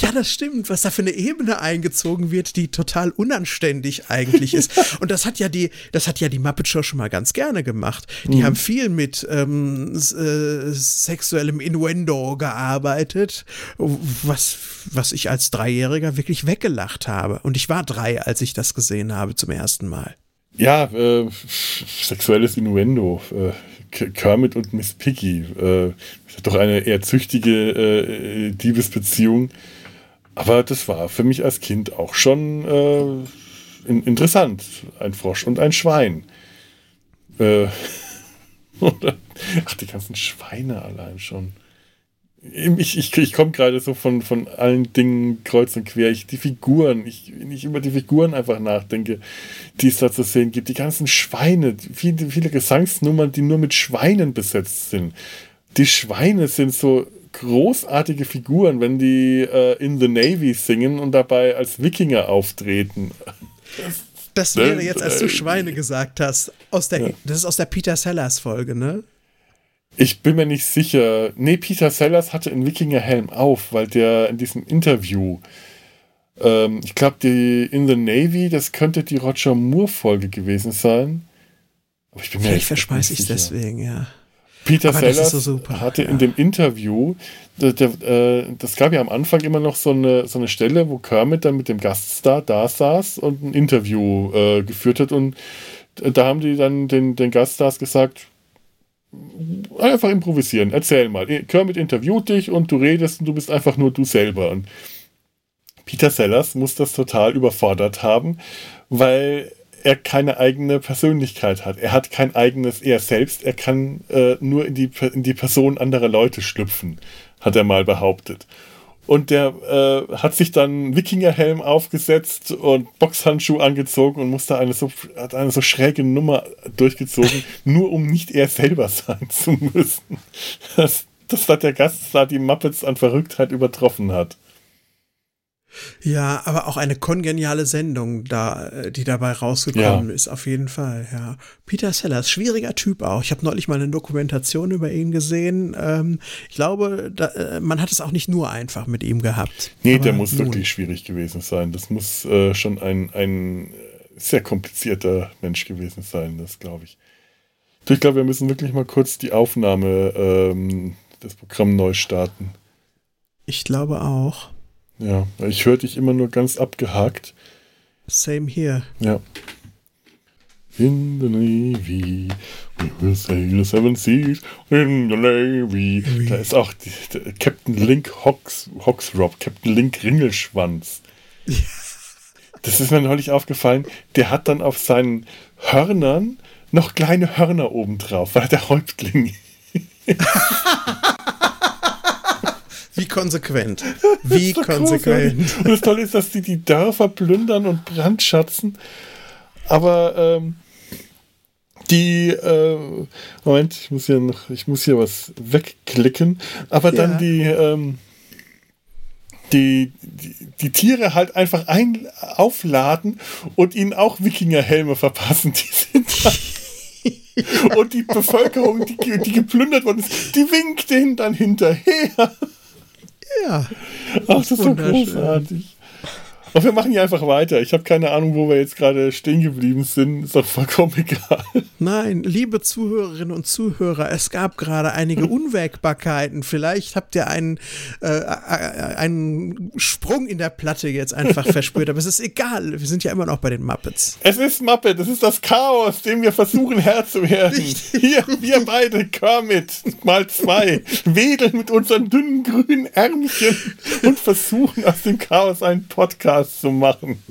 Ja, das stimmt, was da für eine Ebene eingezogen wird, die total unanständig eigentlich ist. <laughs> Und das hat ja die, das hat ja die Muppet Show schon mal ganz gerne gemacht. Die mhm. haben viel mit ähm, äh, sexuellem Innuendo gearbeitet, was, was ich als Dreijähriger wirklich weggelacht habe. Und ich war drei, als ich das gesehen habe zum ersten Mal. Ja, äh, sexuelles Innuendo. Äh, Kermit und Miss Piggy. Äh, doch eine eher züchtige äh, Diebesbeziehung. Aber das war für mich als Kind auch schon äh, in, interessant. Ein Frosch und ein Schwein. Äh, <laughs> ach, die ganzen Schweine allein schon. Ich, ich, ich komme gerade so von, von allen Dingen kreuz und quer. Ich, die Figuren, ich, wenn ich über die Figuren einfach nachdenke, die es da zu sehen gibt. Die ganzen Schweine, viele, viele Gesangsnummern, die nur mit Schweinen besetzt sind. Die Schweine sind so großartige Figuren, wenn die äh, in the Navy singen und dabei als Wikinger auftreten. Das wäre jetzt, als du Schweine gesagt hast, aus der, ja. das ist aus der Peter Sellers Folge, ne? Ich bin mir nicht sicher. Nee, Peter Sellers hatte einen Wikingerhelm auf, weil der in diesem Interview, ähm, ich glaube, die In the Navy, das könnte die Roger Moore-Folge gewesen sein. Aber ich bin mir Vielleicht verschmeiße ich deswegen, ja. Peter Aber Sellers so hatte in dem Interview, das, äh, das gab ja am Anfang immer noch so eine, so eine Stelle, wo Kermit dann mit dem Gaststar da saß und ein Interview äh, geführt hat. Und da haben die dann den, den Gaststars gesagt, einfach improvisieren, erzähl mal. Kermit interviewt dich und du redest und du bist einfach nur du selber. Und Peter Sellers muss das total überfordert haben, weil er keine eigene Persönlichkeit hat. Er hat kein eigenes Er selbst. Er kann äh, nur in die, in die Person anderer Leute schlüpfen, hat er mal behauptet. Und der äh, hat sich dann Wikingerhelm aufgesetzt und Boxhandschuh angezogen und musste eine so, hat eine so schräge Nummer durchgezogen, <laughs> nur um nicht er selber sein zu müssen. Das, das hat der Gast da die Muppets an Verrücktheit übertroffen hat. Ja, aber auch eine kongeniale Sendung, da, äh, die dabei rausgekommen ja. ist, auf jeden Fall, ja. Peter Sellers, schwieriger Typ auch. Ich habe neulich mal eine Dokumentation über ihn gesehen. Ähm, ich glaube, da, äh, man hat es auch nicht nur einfach mit ihm gehabt. Nee, der muss nun. wirklich schwierig gewesen sein. Das muss äh, schon ein, ein sehr komplizierter Mensch gewesen sein, das glaube ich. Ich glaube, wir müssen wirklich mal kurz die Aufnahme ähm, des Programms neu starten. Ich glaube auch. Ja, ich höre dich immer nur ganz abgehakt. Same here. Ja. in the Navy. We will sail the seven seas in the Navy. Da ist auch die, der Captain Link Hawksrop, Captain Link Ringelschwanz. <laughs> Das ist mir neulich aufgefallen. Der hat dann auf seinen Hörnern noch kleine Hörner obendrauf, weil der Häuptling <laughs> <laughs> Wie konsequent. <laughs> Wie konsequent. Großartig. Und das Tolle ist, dass die die Dörfer plündern und brandschatzen. Aber ähm, die, äh, Moment, ich muss hier noch, ich muss hier was wegklicken. Aber Ja. dann die, ähm, die, die, die Tiere halt einfach ein, aufladen und ihnen auch Wikingerhelme verpassen. Die sind dann <laughs> und die Bevölkerung, die, die geplündert worden ist, die winkt denen dann hinterher. Ja. Ach, das ist so großartig. Und wir machen hier einfach weiter. Ich habe keine Ahnung, wo wir jetzt gerade stehen geblieben sind. Ist doch vollkommen <laughs> egal. Nein, liebe Zuhörerinnen und Zuhörer, es gab gerade einige <laughs> Unwägbarkeiten. Vielleicht habt ihr einen, äh, äh, einen Sprung in der Platte jetzt einfach <laughs> verspürt, aber es ist egal. Wir sind ja immer noch bei den Muppets. Es ist Muppet, es ist das Chaos, dem wir versuchen Herr zu werden. Hier, wir beide, Kermit, mal zwei, wedeln mit unseren dünnen grünen Ärmchen und versuchen aus dem Chaos einen Podcast zu machen.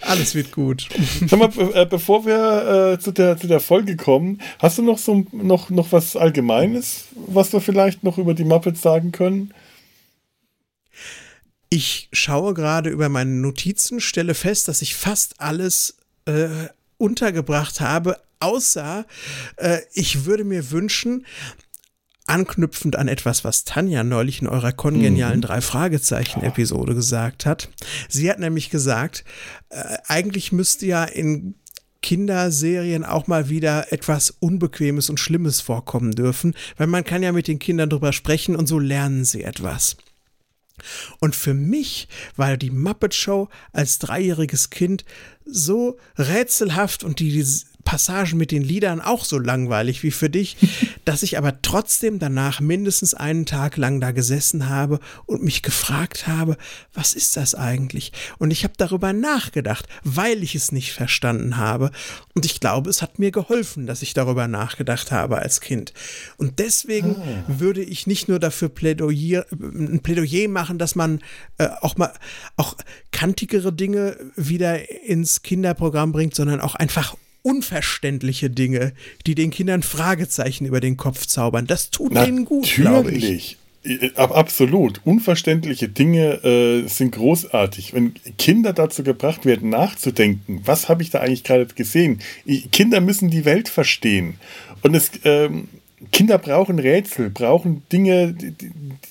Alles wird gut. Sag mal, be- äh, bevor wir äh, zu, der, zu der Folge kommen, hast du noch so noch, noch was Allgemeines, was wir vielleicht noch über die Muppets sagen können? Ich schaue gerade über meine Notizen, stelle fest, dass ich fast alles äh, untergebracht habe, außer äh, ich würde mir wünschen, anknüpfend an etwas, was Tanja neulich in eurer kongenialen Drei-Fragezeichen-Episode gesagt hat. Sie hat nämlich gesagt, äh, eigentlich müsste ja in Kinderserien auch mal wieder etwas Unbequemes und Schlimmes vorkommen dürfen, weil man kann ja mit den Kindern drüber sprechen und so lernen sie etwas. Und für mich war die Muppet Show als dreijähriges Kind so rätselhaft und die Passagen mit den Liedern auch so langweilig wie für dich, <laughs> dass ich aber trotzdem danach mindestens einen Tag lang da gesessen habe und mich gefragt habe, was ist das eigentlich? Und ich habe darüber nachgedacht, weil ich es nicht verstanden habe. Und ich glaube, es hat mir geholfen, dass ich darüber nachgedacht habe als Kind. Und deswegen würde ich nicht nur dafür Plädoyer, ein Plädoyer machen, dass man äh, auch mal auch kantigere Dinge wieder ins Kinderprogramm bringt, sondern auch einfach unverständliche Dinge, die den Kindern Fragezeichen über den Kopf zaubern. Das tut denen gut, ich. Natürlich. Äh, ab- Absolut. Unverständliche Dinge äh, sind großartig. Wenn Kinder dazu gebracht werden, nachzudenken, was habe ich da eigentlich gerade gesehen? Kinder müssen die Welt verstehen. Und es, ähm, Kinder brauchen Rätsel, brauchen Dinge, die,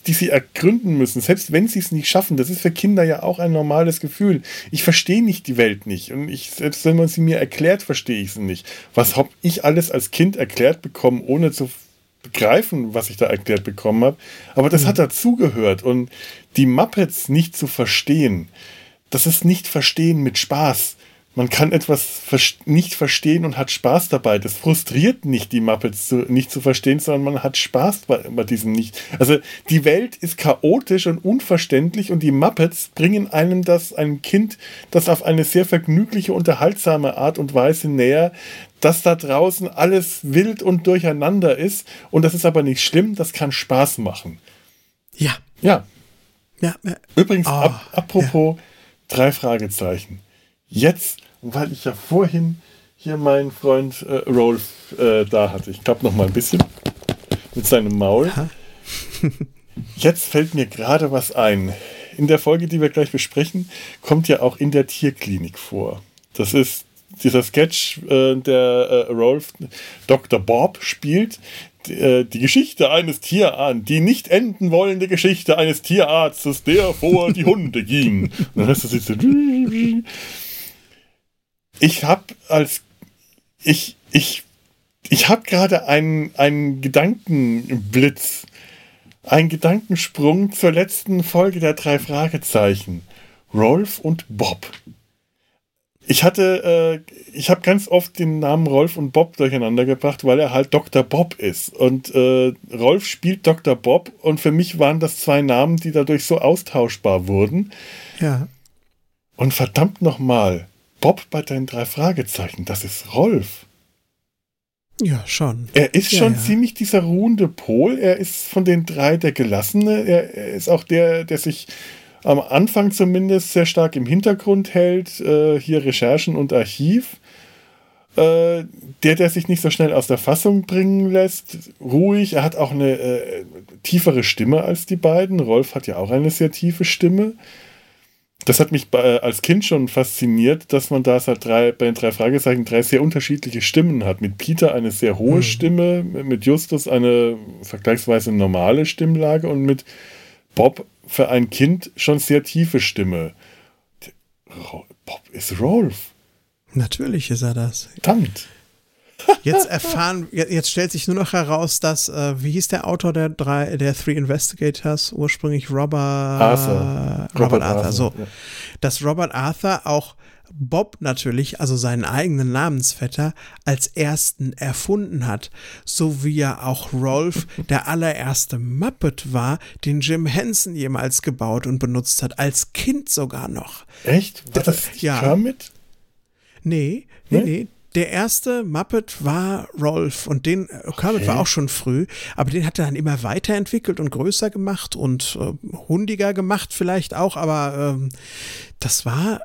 die- sie ergründen müssen, selbst wenn sie es nicht schaffen. Das ist für Kinder ja auch ein normales Gefühl. Ich verstehe nicht die Welt nicht. Und ich, selbst wenn man sie mir erklärt, verstehe ich sie nicht. Was habe ich alles als Kind erklärt bekommen, ohne zu begreifen, was ich da erklärt bekommen habe. Aber das hat dazugehört. Und die Muppets nicht zu verstehen, das ist nicht verstehen mit Spaß. Man kann etwas nicht verstehen und hat Spaß dabei. Das frustriert nicht, die Muppets zu, nicht zu verstehen, sondern man hat Spaß bei, bei diesem nicht. Also die Welt ist chaotisch und unverständlich und die Muppets bringen einem das, einem Kind, das auf eine sehr vergnügliche, unterhaltsame Art und Weise näher, dass da draußen alles wild und durcheinander ist. Und das ist aber nicht schlimm, das kann Spaß machen. Ja, Ja, ja, ja. Übrigens, Ah, ap apropos drei Fragezeichen. Jetzt, weil ich ja vorhin hier meinen Freund äh, Rolf äh, da hatte, ich glaube noch mal ein bisschen mit seinem Maul. <laughs> Jetzt fällt mir gerade was ein. In der Folge, die wir gleich besprechen, kommt ja auch in der Tierklinik vor. Das ist dieser Sketch, äh, der äh, Rolf Dr. Bob spielt. Die, äh, die Geschichte eines Tierarzt, die nicht enden wollende Geschichte eines Tierarztes, der vor die Hunde ging. Und dann hast du so <laughs> <laughs> ich habe als ich ich ich habe gerade einen einen Gedankenblitz, einen Gedankensprung zur letzten Folge der drei Fragezeichen. Rolf und Bob. Ich hatte, äh, ich habe ganz oft den Namen Rolf und Bob durcheinander gebracht, weil er halt Dr. Bob ist. Und äh, Rolf spielt Dr. Bob und für mich waren das zwei Namen, die dadurch so austauschbar wurden. ja. Und verdammt nochmal, Bob bei deinen drei Fragezeichen, das ist Rolf. Ja, schon. Er ist Ja, schon ja. ziemlich dieser ruhende Pol. Er ist von den drei der Gelassene. Er, er ist auch der, der sich am Anfang zumindest sehr stark im Hintergrund hält. Äh, hier Recherchen und Archiv. Äh, der, der sich nicht so schnell aus der Fassung bringen lässt. Ruhig. Er hat auch eine äh, tiefere Stimme als die beiden. Rolf hat ja auch eine sehr tiefe Stimme. Das hat mich bei, als Kind schon fasziniert, dass man da seit drei, bei den drei Fragezeichen drei sehr unterschiedliche Stimmen hat. Mit Peter eine sehr hohe Mhm. Stimme, mit Justus eine vergleichsweise normale Stimmlage und mit Bob für ein Kind schon sehr tiefe Stimme. Bob ist Rolf. Natürlich ist er das. Verdammt. Jetzt erfahren, je- jetzt stellt sich nur noch heraus, dass, äh, wie hieß der Autor der drei, der Three Investigators, ursprünglich Robert Arthur. Robert, Arthur, so. ja. Dass Robert Arthur auch Bob natürlich, also seinen eigenen Namensvetter, als ersten erfunden hat, so wie ja auch Rolf der allererste Muppet war, den Jim Henson jemals gebaut und benutzt hat, als Kind sogar noch. Echt? War das nicht Ja. Kermit? Nee, nee, Nee? Der erste Muppet war Rolf und den äh, Kermit war auch schon früh, aber den hat er dann immer weiterentwickelt und größer gemacht und äh, hundiger gemacht vielleicht auch, aber ähm, das war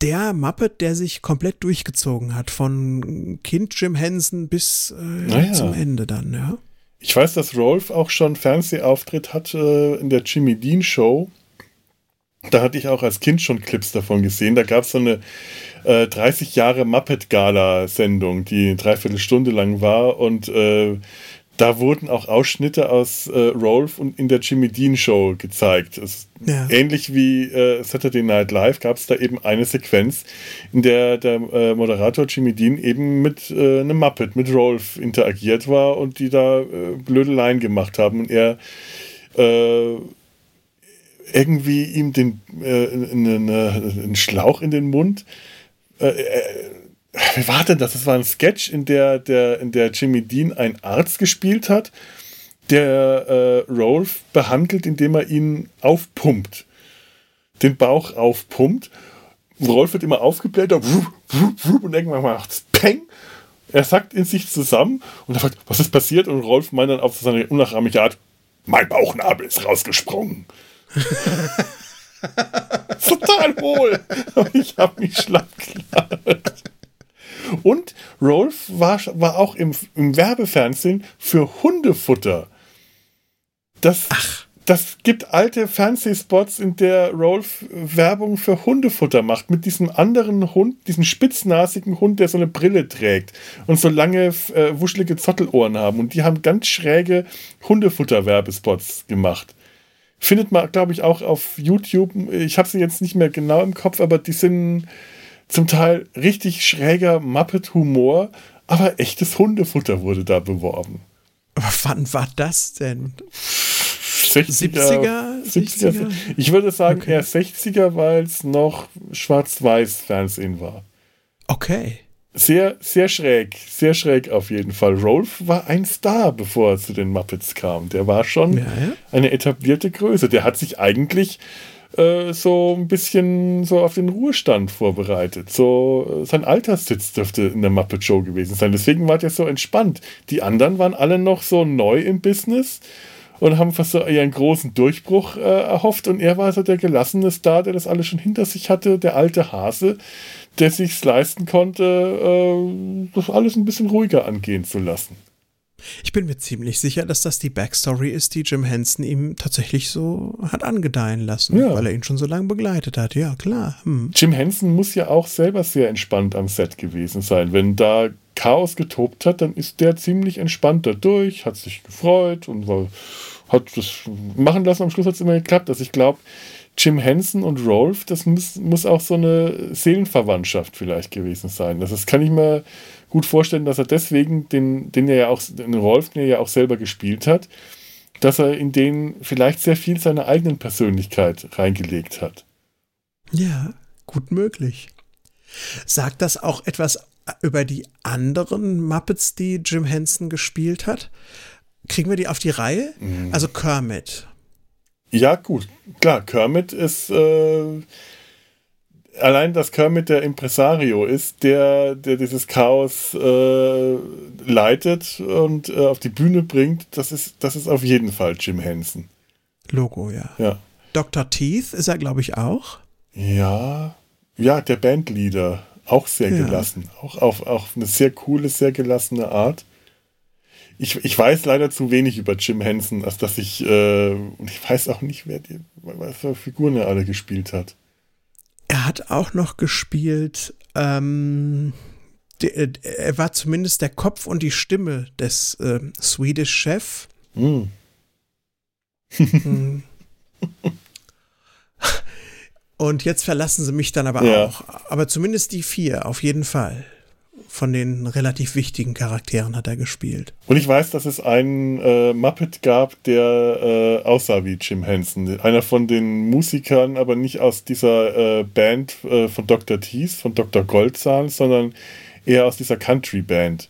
der Muppet, der sich komplett durchgezogen hat, von Kind Jim Henson bis äh, Naja. zum Ende dann, ja. Ich weiß, dass Rolf auch schon Fernsehauftritt hat äh, in der Jimmy Dean Show. Da hatte ich auch als Kind schon Clips davon gesehen. Da gab es so eine äh, 30 Jahre Muppet Gala Sendung, die eine Dreiviertelstunde lang war und äh, da wurden auch Ausschnitte aus äh, Rolf und in der Jimmy Dean Show gezeigt. Es, Ja. Ähnlich wie äh, Saturday Night Live gab es da eben eine Sequenz, in der der äh, Moderator Jimmy Dean eben mit äh, einem Muppet, mit Rolf interagiert war und die da äh, Blödeleien gemacht haben und er äh, irgendwie ihm den äh, einen, einen Schlauch in den Mund. Äh, äh, <laughs> wie war denn das? Das war ein Sketch, in der, der, in der Jimmy Dean einen Arzt gespielt hat, der äh, Rolf behandelt, indem er ihn aufpumpt. Den Bauch aufpumpt. Rolf wird immer aufgebläht und irgendwann macht es Peng. Er sackt in sich zusammen und er fragt, was ist passiert? Und Rolf meint dann auf seine unnachahmliche Art, mein Bauchnabel ist rausgesprungen. <laughs> Total wohl. Aber <laughs> ich habe mich schlapp gelacht. Und Rolf war, war auch im, im Werbefernsehen für Hundefutter. Das, das gibt alte Fernsehspots, in der Rolf Werbung für Hundefutter macht. Mit diesem anderen Hund, diesem spitznasigen Hund, der so eine Brille trägt und so lange äh, wuschelige Zottelohren haben. Und die haben ganz schräge Hundefutter-Werbespots gemacht. Findet man, glaube ich, auch auf YouTube. Ich habe sie jetzt nicht mehr genau im Kopf, aber die sind zum Teil richtig schräger Muppet-Humor, aber echtes Hundefutter wurde da beworben. Aber wann war das denn? 60er, 70er? 70er. Ich würde sagen Okay. eher 60er, weil es noch Schwarz-Weiß-Fernsehen war. Okay. Sehr, sehr schräg, sehr schräg auf jeden Fall. Rolf war ein Star, bevor er zu den Muppets kam. Der war schon Ja, ja. eine etablierte Größe. Der hat sich eigentlich äh, so ein bisschen so auf den Ruhestand vorbereitet. So äh, sein Alterssitz dürfte in der Muppet Show gewesen sein. Deswegen war der so entspannt. Die anderen waren alle noch so neu im Business und haben fast so ihren großen Durchbruch äh, erhofft. Und er war so der gelassene Star, der das alles schon hinter sich hatte, der alte Hase, der sich's leisten konnte, äh, das alles ein bisschen ruhiger angehen zu lassen. Ich bin mir ziemlich sicher, dass das die Backstory ist, die Jim Henson ihm tatsächlich so hat angedeihen lassen, Ja. weil er ihn schon so lange begleitet hat. Ja, klar. Hm. Jim Henson muss ja auch selber sehr entspannt am Set gewesen sein. Wenn da Chaos getobt hat, dann ist der ziemlich entspannt da durch, hat sich gefreut und war, hat das machen lassen. Am Schluss hat es immer geklappt. Also ich glaube, Jim Henson und Rolf, das muss, muss auch so eine Seelenverwandtschaft vielleicht gewesen sein. Also das kann ich mir gut vorstellen, dass er deswegen den, den er ja auch, den Rolf, den er ja auch selber gespielt hat, dass er in den vielleicht sehr viel seiner eigenen Persönlichkeit reingelegt hat. Ja, gut möglich. Sagt das auch etwas über die anderen Muppets, die Jim Henson gespielt hat? Kriegen wir die auf die Reihe? Also Kermit. Ja, gut. Klar, Kermit ist. Äh, allein, dass Kermit der Impresario ist, der, der dieses Chaos äh, leitet und äh, auf die Bühne bringt, das ist, das ist auf jeden Fall Jim Henson. Logo, ja. Ja. Dr. Teeth ist er, glaube ich, auch. Ja, ja, der Bandleader. Auch sehr Ja. gelassen. Auch auf, auf eine sehr coole, sehr gelassene Art. Ich, ich weiß leider zu wenig über Jim Henson, als dass ich, äh, und ich weiß auch nicht, wer die, was für Figuren er alle gespielt hat. Er hat auch noch gespielt, ähm, der, er war zumindest der Kopf und die Stimme des äh, Swedish Chef. Hm. Hm. <laughs> Und jetzt verlassen sie mich dann aber Ja. auch. Aber zumindest die vier, auf jeden Fall. Von den relativ wichtigen Charakteren hat er gespielt. Und ich weiß, dass es einen äh, Muppet gab, der äh, aussah wie Jim Henson. Einer von den Musikern, aber nicht aus dieser äh, Band äh, von Dr. Teeth, von Dr. Goldzahn, sondern eher aus dieser Country-Band.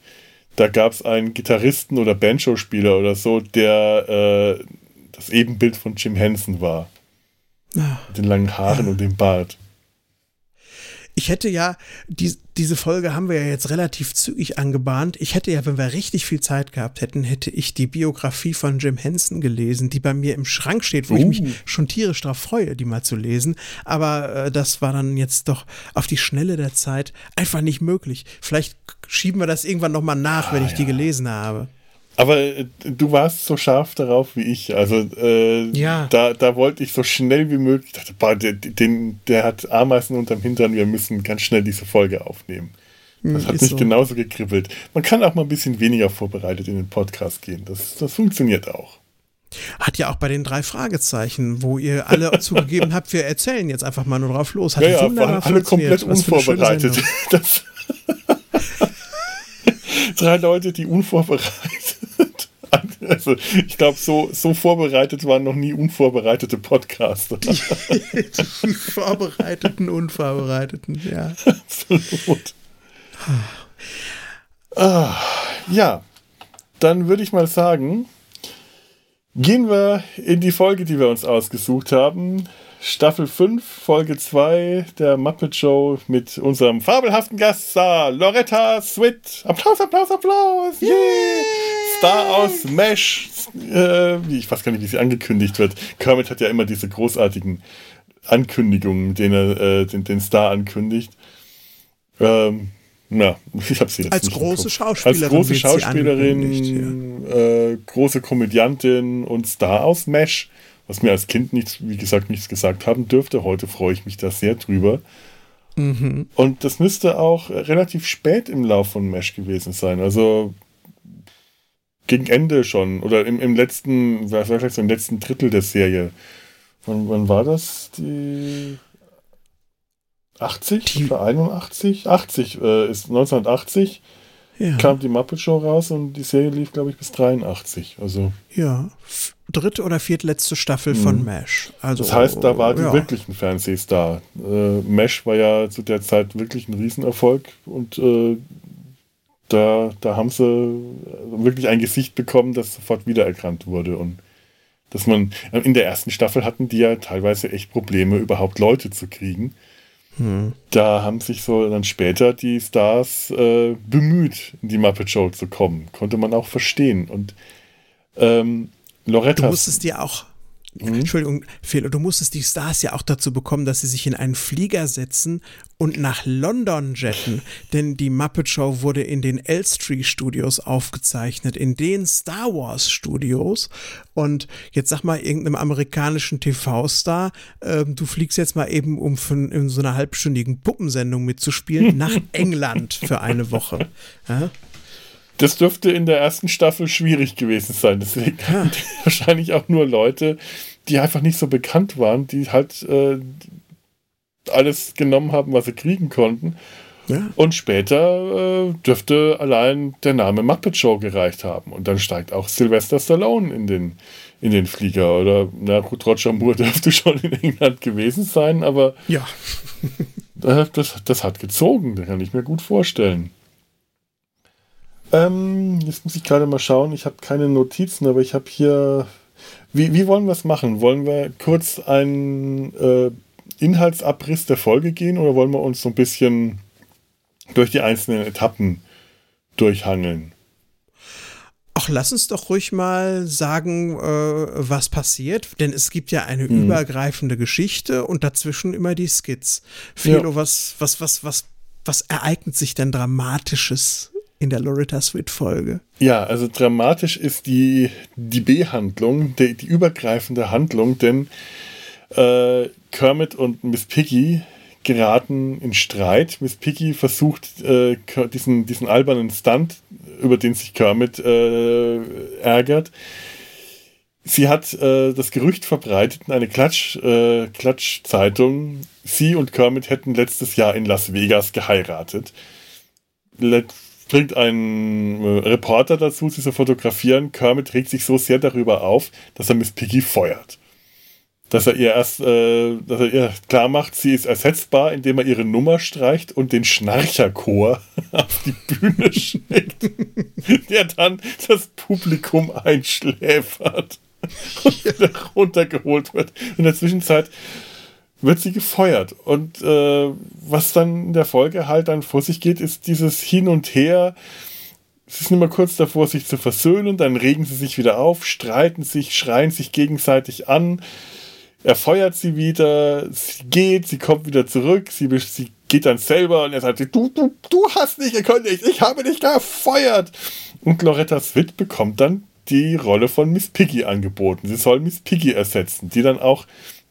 Da gab es einen Gitarristen oder Banjo-Spieler oder so, der äh, das Ebenbild von Jim Henson war. Ah. Mit den langen Haaren und dem Bart. Ich hätte ja, die, diese Folge haben wir ja jetzt relativ zügig angebahnt. Ich hätte ja, wenn wir richtig viel Zeit gehabt hätten, hätte ich die Biografie von Jim Henson gelesen, die bei mir im Schrank steht, wo ich Uh. mich schon tierisch darauf freue, die mal zu lesen. Aber äh, das war dann jetzt doch auf die Schnelle der Zeit einfach nicht möglich. Vielleicht schieben wir das irgendwann nochmal nach, wenn Ah, ich die ja. gelesen habe. Aber äh, du warst so scharf darauf wie ich. Also äh, Ja. da, da wollte ich so schnell wie möglich. Ich dachte, boah, der, den, der hat Ameisen unterm Hintern, wir müssen ganz schnell diese Folge aufnehmen. Das Hm, hat ist mich so. genauso gekribbelt. Man kann auch mal ein bisschen weniger vorbereitet in den Podcast gehen. Das, das funktioniert auch. Hat ja auch bei den drei Fragezeichen, wo ihr alle <laughs> zugegeben habt, wir erzählen jetzt einfach mal nur drauf los. Hat Ja, ja, waren alle komplett unvorbereitet. <laughs> <laughs> Drei Leute, die unvorbereitet. Also, ich glaube, so, so vorbereitet waren noch nie unvorbereitete Podcaster. Die Vorbereiteten, Unvorbereiteten, ja. Absolut. Ah, ja, dann würde ich mal sagen, gehen wir in die Folge, die wir uns ausgesucht haben. Staffel 5, Folge 2 der Muppet Show mit unserem fabelhaften Gaststar Loretta Swit. Applaus, Applaus, Applaus! Yeah! Star aus Mesh. Äh, ich weiß gar nicht, wie sie angekündigt wird. Kermit hat ja immer diese großartigen Ankündigungen, mit denen er äh, den, den Star ankündigt. Ähm, ja, ich habe sie jetzt Als große. Schauspielerin Als große Schauspielerin, äh, große Komödiantin und Star aus Mesh, was mir als Kind nichts, wie gesagt, nichts gesagt haben dürfte. Heute freue ich mich da sehr drüber. Mhm. Und das müsste auch relativ spät im Lauf von Mesh gewesen sein. Also gegen Ende schon. Oder im, im letzten, vielleicht so im letzten Drittel der Serie. Wann, wann war das? Die 80 Die- oder 81? 80 äh, ist 1980 Ja, kam die Muppet Show raus und die Serie lief, glaube ich, bis 83. Also ja. Dritte oder viertletzte Staffel von Mhm. MASH. Also, das heißt, da war die ja. wirklich ein Fernsehstar. Äh, Mesh war ja zu der Zeit wirklich ein Riesenerfolg und äh, da, da haben sie wirklich ein Gesicht bekommen, das sofort wiedererkannt wurde und dass man in der ersten Staffel hatten die ja teilweise echt Probleme, überhaupt Leute zu kriegen. Hm. Da haben sich so dann später die Stars äh, bemüht, in die Muppet Show zu kommen. Konnte man auch verstehen. Und ähm, Du Loretta. musstest dir auch, Mhm. Entschuldigung, Fehler, du musstest die Stars ja auch dazu bekommen, dass sie sich in einen Flieger setzen und nach London jetten. Denn die Muppet Show wurde in den Elstree Studios aufgezeichnet, in den Star Wars Studios. Und jetzt sag mal irgendeinem amerikanischen TV-Star, ähm, du fliegst jetzt mal eben, um von, in so einer halbstündigen Puppensendung mitzuspielen, nach <laughs> England für eine Woche. Ja? Das dürfte in der ersten Staffel schwierig gewesen sein. Deswegen die wahrscheinlich auch nur Leute, die einfach nicht so bekannt waren, die halt äh, alles genommen haben, was sie kriegen konnten. Ja. Und später äh, dürfte allein der Name Muppet Show gereicht haben. Und dann steigt auch Sylvester Stallone in den, in den Flieger. Oder, na gut, Roger Moore <laughs> dürfte schon in England gewesen sein, aber ja. <laughs> das, das hat gezogen, das kann ich mir gut vorstellen. Ähm, jetzt muss ich gerade mal schauen, ich habe keine Notizen, aber ich habe hier. Wie, wie wollen wir es machen? Wollen wir kurz ein äh, Inhaltsabriss der Folge gehen oder wollen wir uns so ein bisschen durch die einzelnen Etappen durchhangeln? Ach, lass uns doch ruhig mal sagen, äh, was passiert, denn es gibt ja eine hm. übergreifende Geschichte und dazwischen immer die Skits. Philo, ja. was, was, was, was, was ereignet sich denn Dramatisches in der Loretta Swit-Folge? Ja, also dramatisch ist die, die B-Handlung, die, die übergreifende Handlung, denn äh, Kermit und Miss Piggy geraten in Streit. Miss Piggy versucht, äh, diesen, diesen albernen Stunt, über den sich Kermit äh, ärgert. Sie hat äh, das Gerücht verbreitet in eine Klatsch, äh, Klatschzeitung. Sie und Kermit hätten letztes Jahr in Las Vegas geheiratet. Let bringt ein äh, Reporter dazu, sie zu fotografieren. Kermit regt sich so sehr darüber auf, dass er Miss Piggy feuert dass er ihr erst, äh, dass er ihr klar macht, sie ist ersetzbar, indem er ihre Nummer streicht und den Schnarcherchor <laughs> auf die Bühne <laughs> schickt, der dann das Publikum einschläfert und wieder <laughs> runtergeholt wird. In der Zwischenzeit wird sie gefeuert. Und äh, was dann in der Folge halt dann vor sich geht, ist dieses Hin und Her. Sie sind immer kurz davor, sich zu versöhnen, dann regen sie sich wieder auf, streiten sich, schreien sich gegenseitig an er feuert sie wieder, sie geht, sie kommt wieder zurück, sie, sie geht dann selber und er sagt, du, du, du hast nicht gekündigt, ich habe dich gefeuert. Und Loretta Swit bekommt dann die Rolle von Miss Piggy angeboten. Sie soll Miss Piggy ersetzen, die dann auch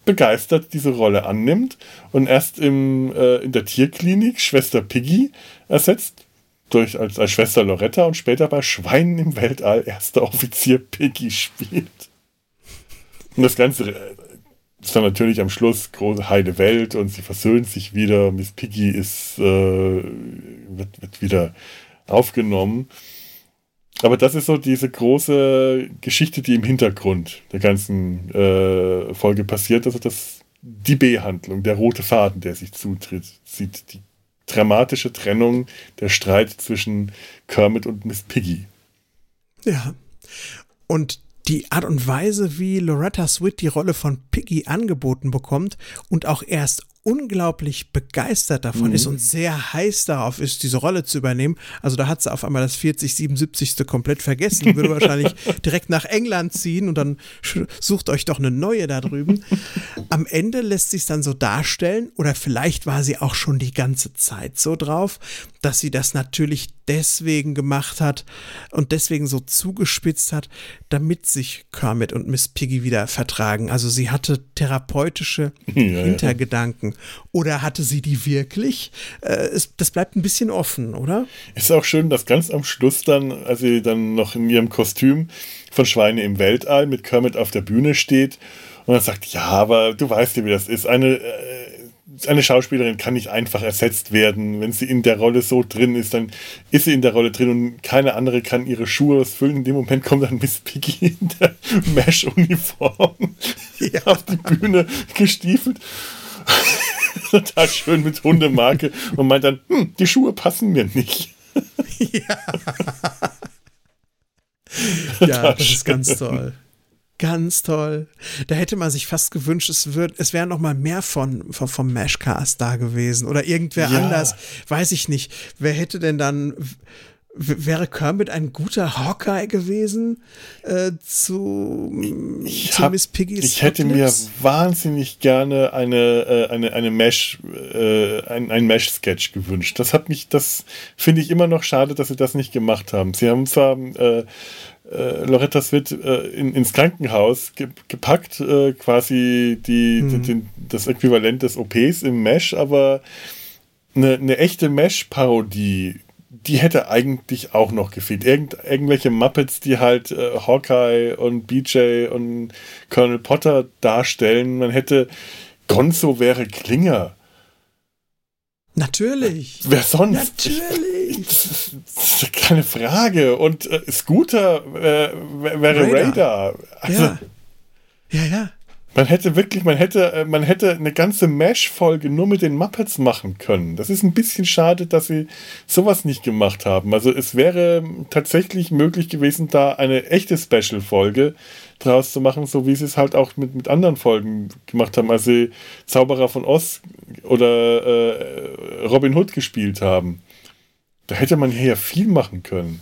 begeistert diese Rolle annimmt und erst im, äh, in der Tierklinik Schwester Piggy ersetzt, durch, als, als Schwester Loretta und später bei Schweinen im Weltall erster Offizier Piggy spielt. Und das Ganze äh, ist dann natürlich am Schluss große heile Welt und sie versöhnt sich wieder. Miss Piggy ist, äh, wird, wird wieder aufgenommen. Aber das ist so diese große Geschichte, die im Hintergrund der ganzen äh, Folge passiert. Also das, die B-Handlung, der rote Faden, der sich zutritt, sieht die dramatische Trennung, der Streit zwischen Kermit und Miss Piggy. Ja. Und die Art und Weise, wie Loretta Swit die Rolle von Piggy angeboten bekommt und auch erst unglaublich begeistert davon mhm. ist und sehr heiß darauf ist, diese Rolle zu übernehmen. Also da hat sie auf einmal das 40, 77. komplett vergessen, würde <laughs> wahrscheinlich direkt nach England ziehen und dann sucht euch doch eine neue da drüben. Am Ende lässt sich dann so darstellen, oder vielleicht war sie auch schon die ganze Zeit so drauf, dass sie das natürlich deswegen gemacht hat und deswegen so zugespitzt hat, damit sich Kermit und Miss Piggy wieder vertragen. Also sie hatte therapeutische <laughs> ja, Hintergedanken. Ja. Oder hatte sie die wirklich? Äh, es, das bleibt ein bisschen offen, oder? Ist auch schön, dass ganz am Schluss dann, als sie dann noch in ihrem Kostüm von Schweine im Weltall mit Kermit auf der Bühne steht und dann sagt, ja, aber du weißt ja, wie das ist. Eine äh, eine Schauspielerin kann nicht einfach ersetzt werden. Wenn sie in der Rolle so drin ist, dann ist sie in der Rolle drin und keine andere kann ihre Schuhe ausfüllen. In dem Moment kommt dann Miss Piggy in der Mesh-Uniform ja. <laughs> auf die Bühne gestiefelt. <laughs> Total schön mit Hundemarke und meint dann, hm, die Schuhe passen mir nicht. <laughs> ja. <laughs> ja, das ist ganz toll. Ganz toll. Da hätte man sich fast gewünscht, es, wird, es wäre noch mal mehr von, von, vom Mashcast da gewesen. Oder irgendwer ja. anders. Weiß ich nicht. Wer hätte denn dann wäre Kermit ein guter Hawkeye gewesen äh, zu, ich zu hab, Miss Piggy's Ich hätte mir wahnsinnig gerne eine, äh, eine, eine Mesh, äh, ein, ein Mesh-Sketch gewünscht. Das hat mich, das finde ich immer noch schade, dass sie das nicht gemacht haben. Sie haben zwar äh, äh, Loretta Swit äh, in, ins Krankenhaus ge gepackt, äh, quasi die, mhm. die, das Äquivalent des OPs im Mesh, aber eine, eine echte Mesh-Parodie, die hätte eigentlich auch noch gefehlt. Irgend, irgendwelche Muppets, die halt äh, Hawkeye und BJ und Colonel Potter darstellen. Man hätte Gonzo wäre Klinger. Natürlich. Wer sonst? Natürlich. <laughs> keine Frage. Und äh, Scooter äh, wäre Radar. Radar. Also, ja. Ja, ja. Man hätte wirklich, man hätte, äh, man hätte eine ganze Mesh-Folge nur mit den Muppets machen können. Das ist ein bisschen schade, dass sie sowas nicht gemacht haben. Also es wäre tatsächlich möglich gewesen, da eine echte Special-Folge draus zu machen, so wie sie es halt auch mit, mit anderen Folgen gemacht haben, als sie Zauberer von Oz oder äh, Robin Hood gespielt haben. Da hätte man hier ja viel machen können.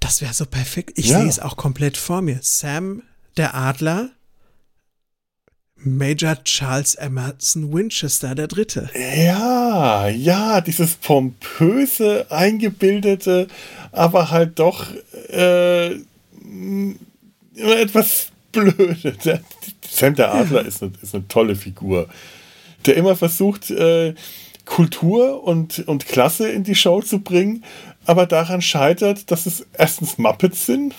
Das wäre so perfekt. Ich ja. sehe es auch komplett vor mir. Sam, der Adler, Major Charles Emerson Winchester Dritte. Ja, ja, dieses pompöse, eingebildete, aber halt doch äh, etwas blöde. Der, Sam der Adler ja. ist, eine, ist eine tolle Figur, der immer versucht, äh, Kultur und, und Klasse in die Show zu bringen, aber daran scheitert, dass es erstens Muppets sind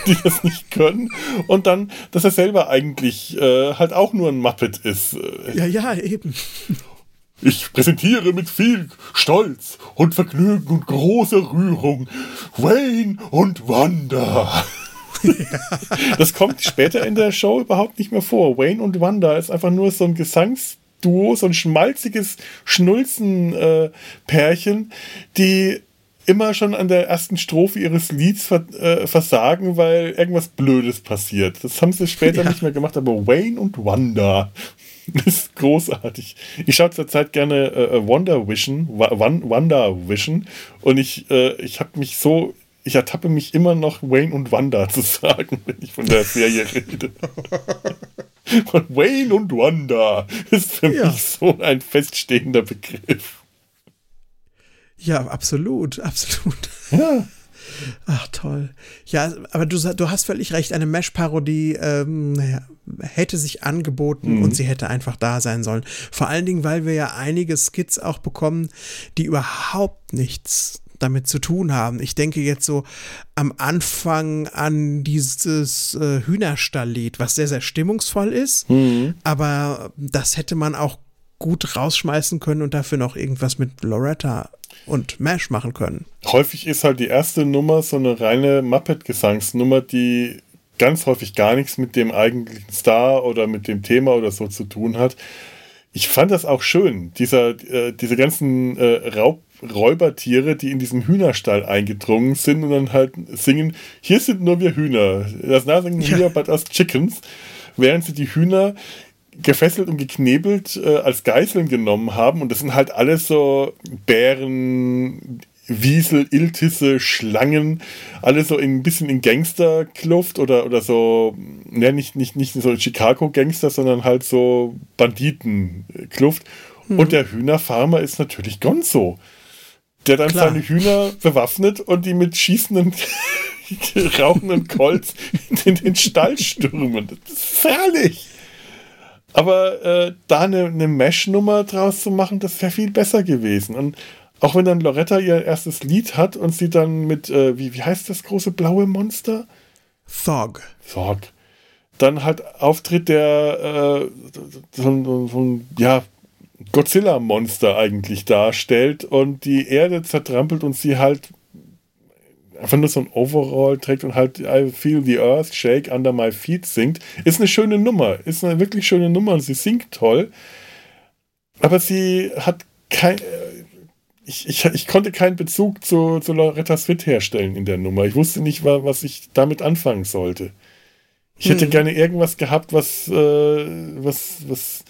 <laughs> die das nicht können. Und dann, dass er selber eigentlich äh, halt auch nur ein Muppet ist. Ja, ja, eben. Ich präsentiere mit viel Stolz und Vergnügen und großer Rührung Wayne und Wanda. Ja. <laughs> Das kommt später in der Show überhaupt nicht mehr vor. Wayne und Wanda ist einfach nur so ein Gesangsduo, so ein schmalziges Schnulzen-Pärchen, äh, die immer schon an der ersten Strophe ihres Lieds äh, versagen, weil irgendwas Blödes passiert. Das haben sie später ja. nicht mehr gemacht, aber Wayne und Wanda <laughs> ist großartig. Ich schaue zurzeit gerne äh, äh Wonder Vision, Wanda Vision und ich, äh, ich habe mich so, ich ertappe mich immer noch Wayne und Wanda <laughs> zu sagen, wenn ich von der Serie rede. <laughs> Von Wayne und Wanda ist für ja. mich so ein feststehender Begriff. Ja, absolut, <laughs> absolut. Ja. Ach, toll. Ja, aber du, du hast völlig recht, eine Mesh-Parodie ähm, hätte sich angeboten mhm. und sie hätte einfach da sein sollen. Vor allen Dingen, weil wir ja einige Skits auch bekommen, die überhaupt nichts damit zu tun haben. Ich denke jetzt so am Anfang an dieses äh, Hühnerstalllied, was sehr, sehr stimmungsvoll ist, mhm. aber das hätte man auch gut rausschmeißen können und dafür noch irgendwas mit Loretta und Mash machen können. Häufig ist halt die erste Nummer so eine reine Muppet-Gesangsnummer, die ganz häufig gar nichts mit dem eigentlichen Star oder mit dem Thema oder so zu tun hat. Ich fand das auch schön, dieser, äh, diese ganzen äh, Raub Räubertiere, die in diesen Hühnerstall eingedrungen sind und dann halt singen, hier sind nur wir Hühner. Das Nasingen ja. hier but us chickens. Während sie die Hühner gefesselt und geknebelt äh, als Geiseln genommen haben. Und das sind halt alles so Bären, Wiesel, Iltisse, Schlangen, alles so ein bisschen in Gangsterkluft oder, oder so, ne, nicht, nicht, nicht so Chicago-Gangster, sondern halt so Banditenkluft. Mhm. Und der Hühnerfarmer ist natürlich Gonzo. Der dann Klar. seine Hühner bewaffnet und die mit schießenden, <laughs> rauchenden Colts in den Stall stürmen. Das ist herrlich. Aber äh, da eine, eine Mesh-Nummer draus zu machen, das wäre viel besser gewesen. Und auch wenn dann Loretta ihr erstes Lied hat und sie dann mit, äh, wie, wie heißt das große blaue Monster? Thog. Thog. Dann halt auftritt der äh, so, so, so, ja, Godzilla-Monster eigentlich darstellt und die Erde zertrampelt und sie halt einfach nur so ein Overall trägt und halt I Feel the Earth Shake Under My Feet singt, ist eine schöne Nummer. Ist eine wirklich schöne Nummer und sie singt toll. Aber sie hat kein. Ich, ich, ich konnte keinen Bezug zu, zu Loretta Swit herstellen in der Nummer. Ich wusste nicht, was ich damit anfangen sollte. Ich hätte hm. gerne irgendwas gehabt, was, äh, was, was.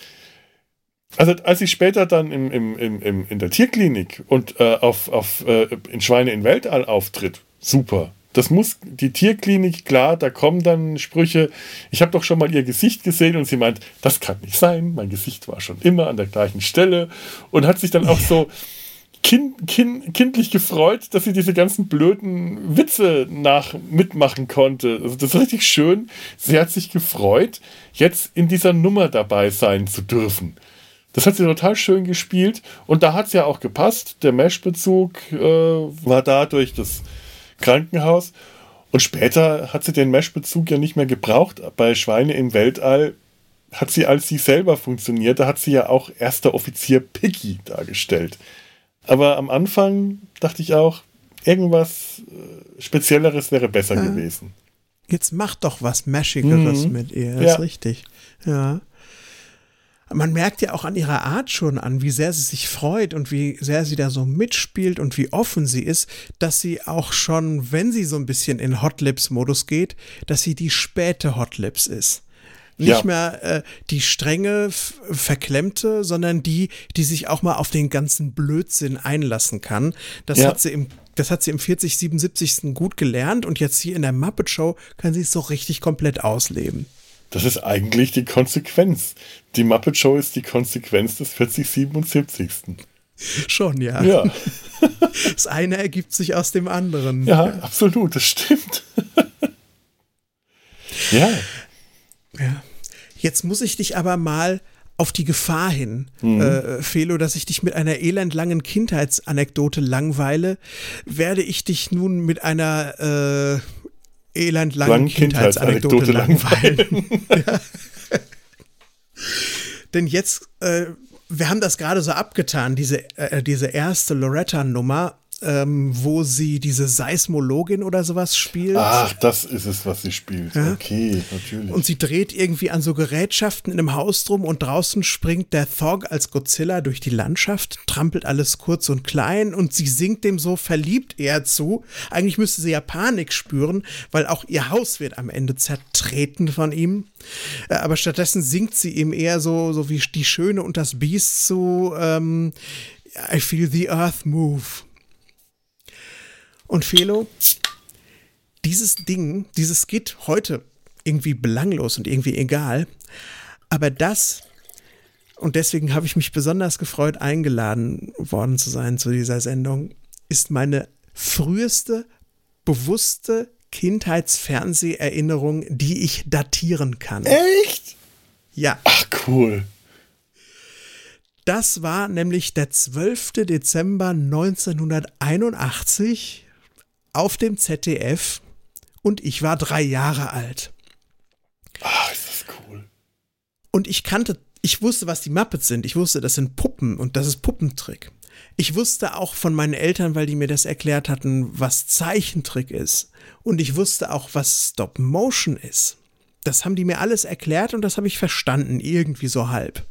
Also als sie später dann im, im, im, in der Tierklinik und äh, auf, auf, äh, in Schweine in Weltall auftritt, super. Das muss die Tierklinik, klar, da kommen dann Sprüche. Ich habe doch schon mal ihr Gesicht gesehen und sie meint, das kann nicht sein. Mein Gesicht war schon immer an der gleichen Stelle und hat sich dann auch so kind, kind, kindlich gefreut, dass sie diese ganzen blöden Witze nach mitmachen konnte. Also das ist richtig schön. Sie hat sich gefreut, jetzt in dieser Nummer dabei sein zu dürfen. Das hat sie total schön gespielt und da hat es ja auch gepasst. Der Mesh-Bezug äh, war dadurch das Krankenhaus. Und später hat sie den Mesh-Bezug ja nicht mehr gebraucht. Bei Schweine im Weltall hat sie als sie selber funktioniert. Da hat sie ja auch erster Offizier Piggy dargestellt. Aber am Anfang dachte ich auch, irgendwas äh, Spezielleres wäre besser ja. gewesen. Jetzt mach doch was Mashigeres mhm. mit ihr, das ja. ist richtig. Ja. Man merkt ja auch an ihrer Art schon an, wie sehr sie sich freut und wie sehr sie da so mitspielt und wie offen sie ist, dass sie auch schon, wenn sie so ein bisschen in Hotlips-Modus geht, dass sie die späte Hotlips ist. Nicht ja. mehr äh, die strenge, verklemmte, sondern die, die sich auch mal auf den ganzen Blödsinn einlassen kann. Das ja. hat sie im das hat sie im 40, 77. gut gelernt und jetzt hier in der Muppet Show kann sie es so richtig komplett ausleben. Das ist eigentlich die Konsequenz. Die Muppet Show ist die Konsequenz des 40, 77. Schon, ja. Ja. <laughs> Das eine ergibt sich aus dem anderen. Ja, ja. absolut, das stimmt. <laughs> ja. Ja. Jetzt muss ich dich aber mal auf die Gefahr hin, mhm. äh, Felo, dass ich dich mit einer elendlangen Kindheitsanekdote langweile, werde ich dich nun mit einer äh, elendlangen Kindheitsanekdote, Kindheitsanekdote langweilen. ja. <laughs> Denn jetzt, äh, wir haben das gerade so abgetan, diese, äh, diese erste Loretta-Nummer ähm, wo sie diese Seismologin oder sowas spielt. Ach, das ist es, was sie spielt. Ja? Okay, natürlich. Und sie dreht irgendwie an so Gerätschaften in einem Haus drum und draußen springt der Thog als Godzilla durch die Landschaft, trampelt alles kurz und klein und sie singt dem so verliebt eher zu. Eigentlich müsste sie ja Panik spüren, weil auch ihr Haus wird am Ende zertreten von ihm. Äh, aber stattdessen singt sie ihm eher so, so wie die Schöne und das Biest zu ähm, I feel the earth move. Und Felo, dieses Ding, dieses Skit heute irgendwie belanglos und irgendwie egal, aber das, und deswegen habe ich mich besonders gefreut, eingeladen worden zu sein zu dieser Sendung, ist meine früheste, bewusste Kindheitsfernseherinnerung, die ich datieren kann. Echt? Ja. Ach, cool. Das war nämlich der 12. Dezember 1981 auf dem ZDF und ich war drei Jahre alt. Ah, ist das cool. Und ich kannte, ich wusste, was die Muppets sind. Ich wusste, das sind Puppen und das ist Puppentrick. Ich wusste auch von meinen Eltern, weil die mir das erklärt hatten, was Zeichentrick ist. Und ich wusste auch, was Stop Motion ist. Das haben die mir alles erklärt und das habe ich verstanden, irgendwie so halb.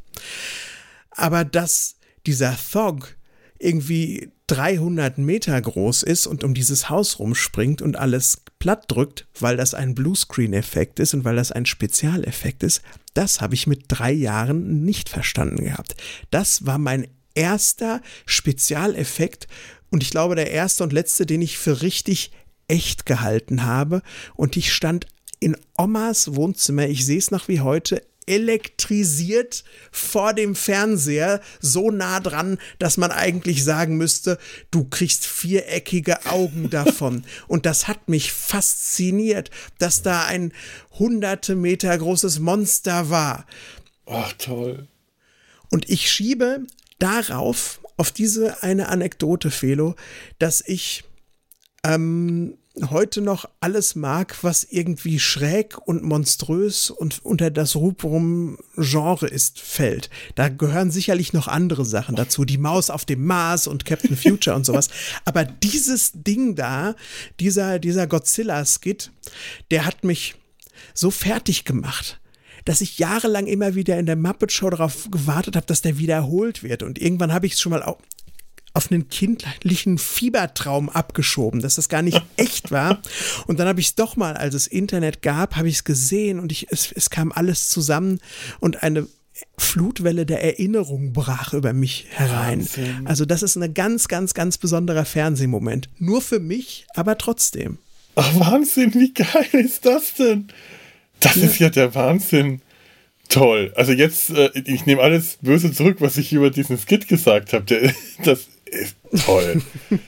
Aber dass dieser Thog irgendwie 300 Meter groß ist und um dieses Haus rumspringt und alles platt drückt, weil das ein Bluescreen-Effekt ist und weil das ein Spezialeffekt ist, das habe ich mit drei Jahren nicht verstanden gehabt. Das war mein erster Spezialeffekt und ich glaube der erste und letzte, den ich für richtig echt gehalten habe und ich stand in Omas Wohnzimmer, ich sehe es noch wie heute, elektrisiert vor dem Fernseher, so nah dran, dass man eigentlich sagen müsste, du kriegst viereckige Augen <laughs> davon. Und das hat mich fasziniert, dass da ein hunderte Meter großes Monster war. Ach, toll. Und ich schiebe darauf, auf diese eine Anekdote, Felo, dass ich ähm, heute noch alles mag, was irgendwie schräg und monströs und unter das Rubrum Genre ist, fällt. Da gehören sicherlich noch andere Sachen dazu, die Maus auf dem Mars und Captain Future und sowas. <laughs> Aber dieses Ding da, dieser, dieser Godzilla-Skit, der hat mich so fertig gemacht dass ich jahrelang immer wieder in der Muppet Show darauf gewartet habe, dass der wiederholt wird. Und irgendwann habe ich es schon mal auf einen kindlichen Fiebertraum abgeschoben, dass das gar nicht <laughs> echt war. Und dann habe ich es doch mal, als es Internet gab, habe ich es gesehen und ich, es, es kam alles zusammen und eine Flutwelle der Erinnerung brach über mich herein. Wahnsinn. Also das ist ein ganz, ganz, ganz besonderer Fernsehmoment. Nur für mich, aber trotzdem. Ach, Wahnsinn, wie geil ist das denn? Das ja. ist ja der Wahnsinn. Toll. Also jetzt, äh, ich nehme alles böse zurück, was ich über diesen Skit gesagt habe. <laughs> Das ist toll. <laughs>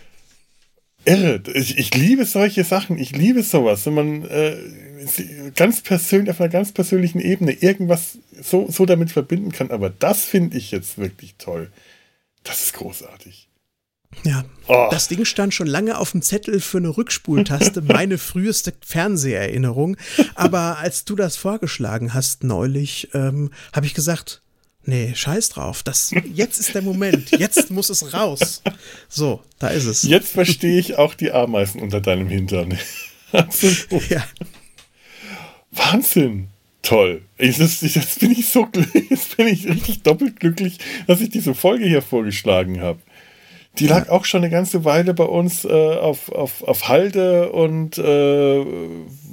Irre. Ich, ich, liebe solche Sachen. Ich liebe sowas. Wenn man äh, ganz persönlich, auf einer ganz persönlichen Ebene irgendwas so, so damit verbinden kann. Aber das finde ich jetzt wirklich toll. Das ist großartig. Ja, oh. das Ding stand schon lange auf dem Zettel für eine Rückspultaste, <laughs> meine früheste Fernseherinnerung. Aber als du das vorgeschlagen hast neulich, ähm, habe ich gesagt, Nee, scheiß drauf. Das, jetzt ist der Moment. Jetzt muss es raus. So, da ist es. Jetzt verstehe ich auch die Ameisen unter deinem Hintern. <laughs> Ja. Wahnsinn. Toll. Ich, das, jetzt bin ich so glücklich, <laughs> jetzt bin ich richtig doppelt glücklich, dass ich diese Folge hier vorgeschlagen habe. Die lag auch schon eine ganze Weile bei uns äh, auf, auf, auf Halde und äh,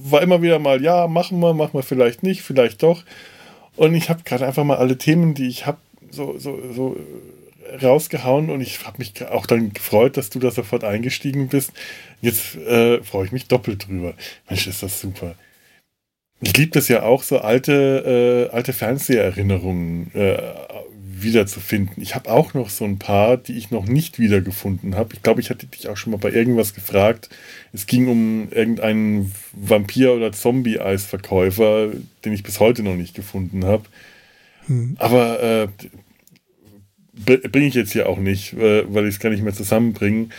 war immer wieder mal, ja, machen wir, machen wir vielleicht nicht, vielleicht doch. Und ich habe gerade einfach mal alle Themen, die ich habe, so, so, so rausgehauen und ich habe mich auch dann gefreut, dass du da sofort eingestiegen bist. Jetzt äh, freue ich mich doppelt drüber. Mensch, ist das super. Ich liebe das ja auch, so alte, äh, alte Fernseherinnerungen äh, wiederzufinden. Ich habe auch noch so ein paar, die ich noch nicht wiedergefunden habe. Ich glaube, ich hatte dich auch schon mal bei irgendwas gefragt. Es ging um irgendeinen Vampir- oder Zombie-Eisverkäufer, den ich bis heute noch nicht gefunden habe. Hm. Aber äh, bringe ich jetzt hier auch nicht, äh, weil ich es gar nicht mehr zusammenbringen.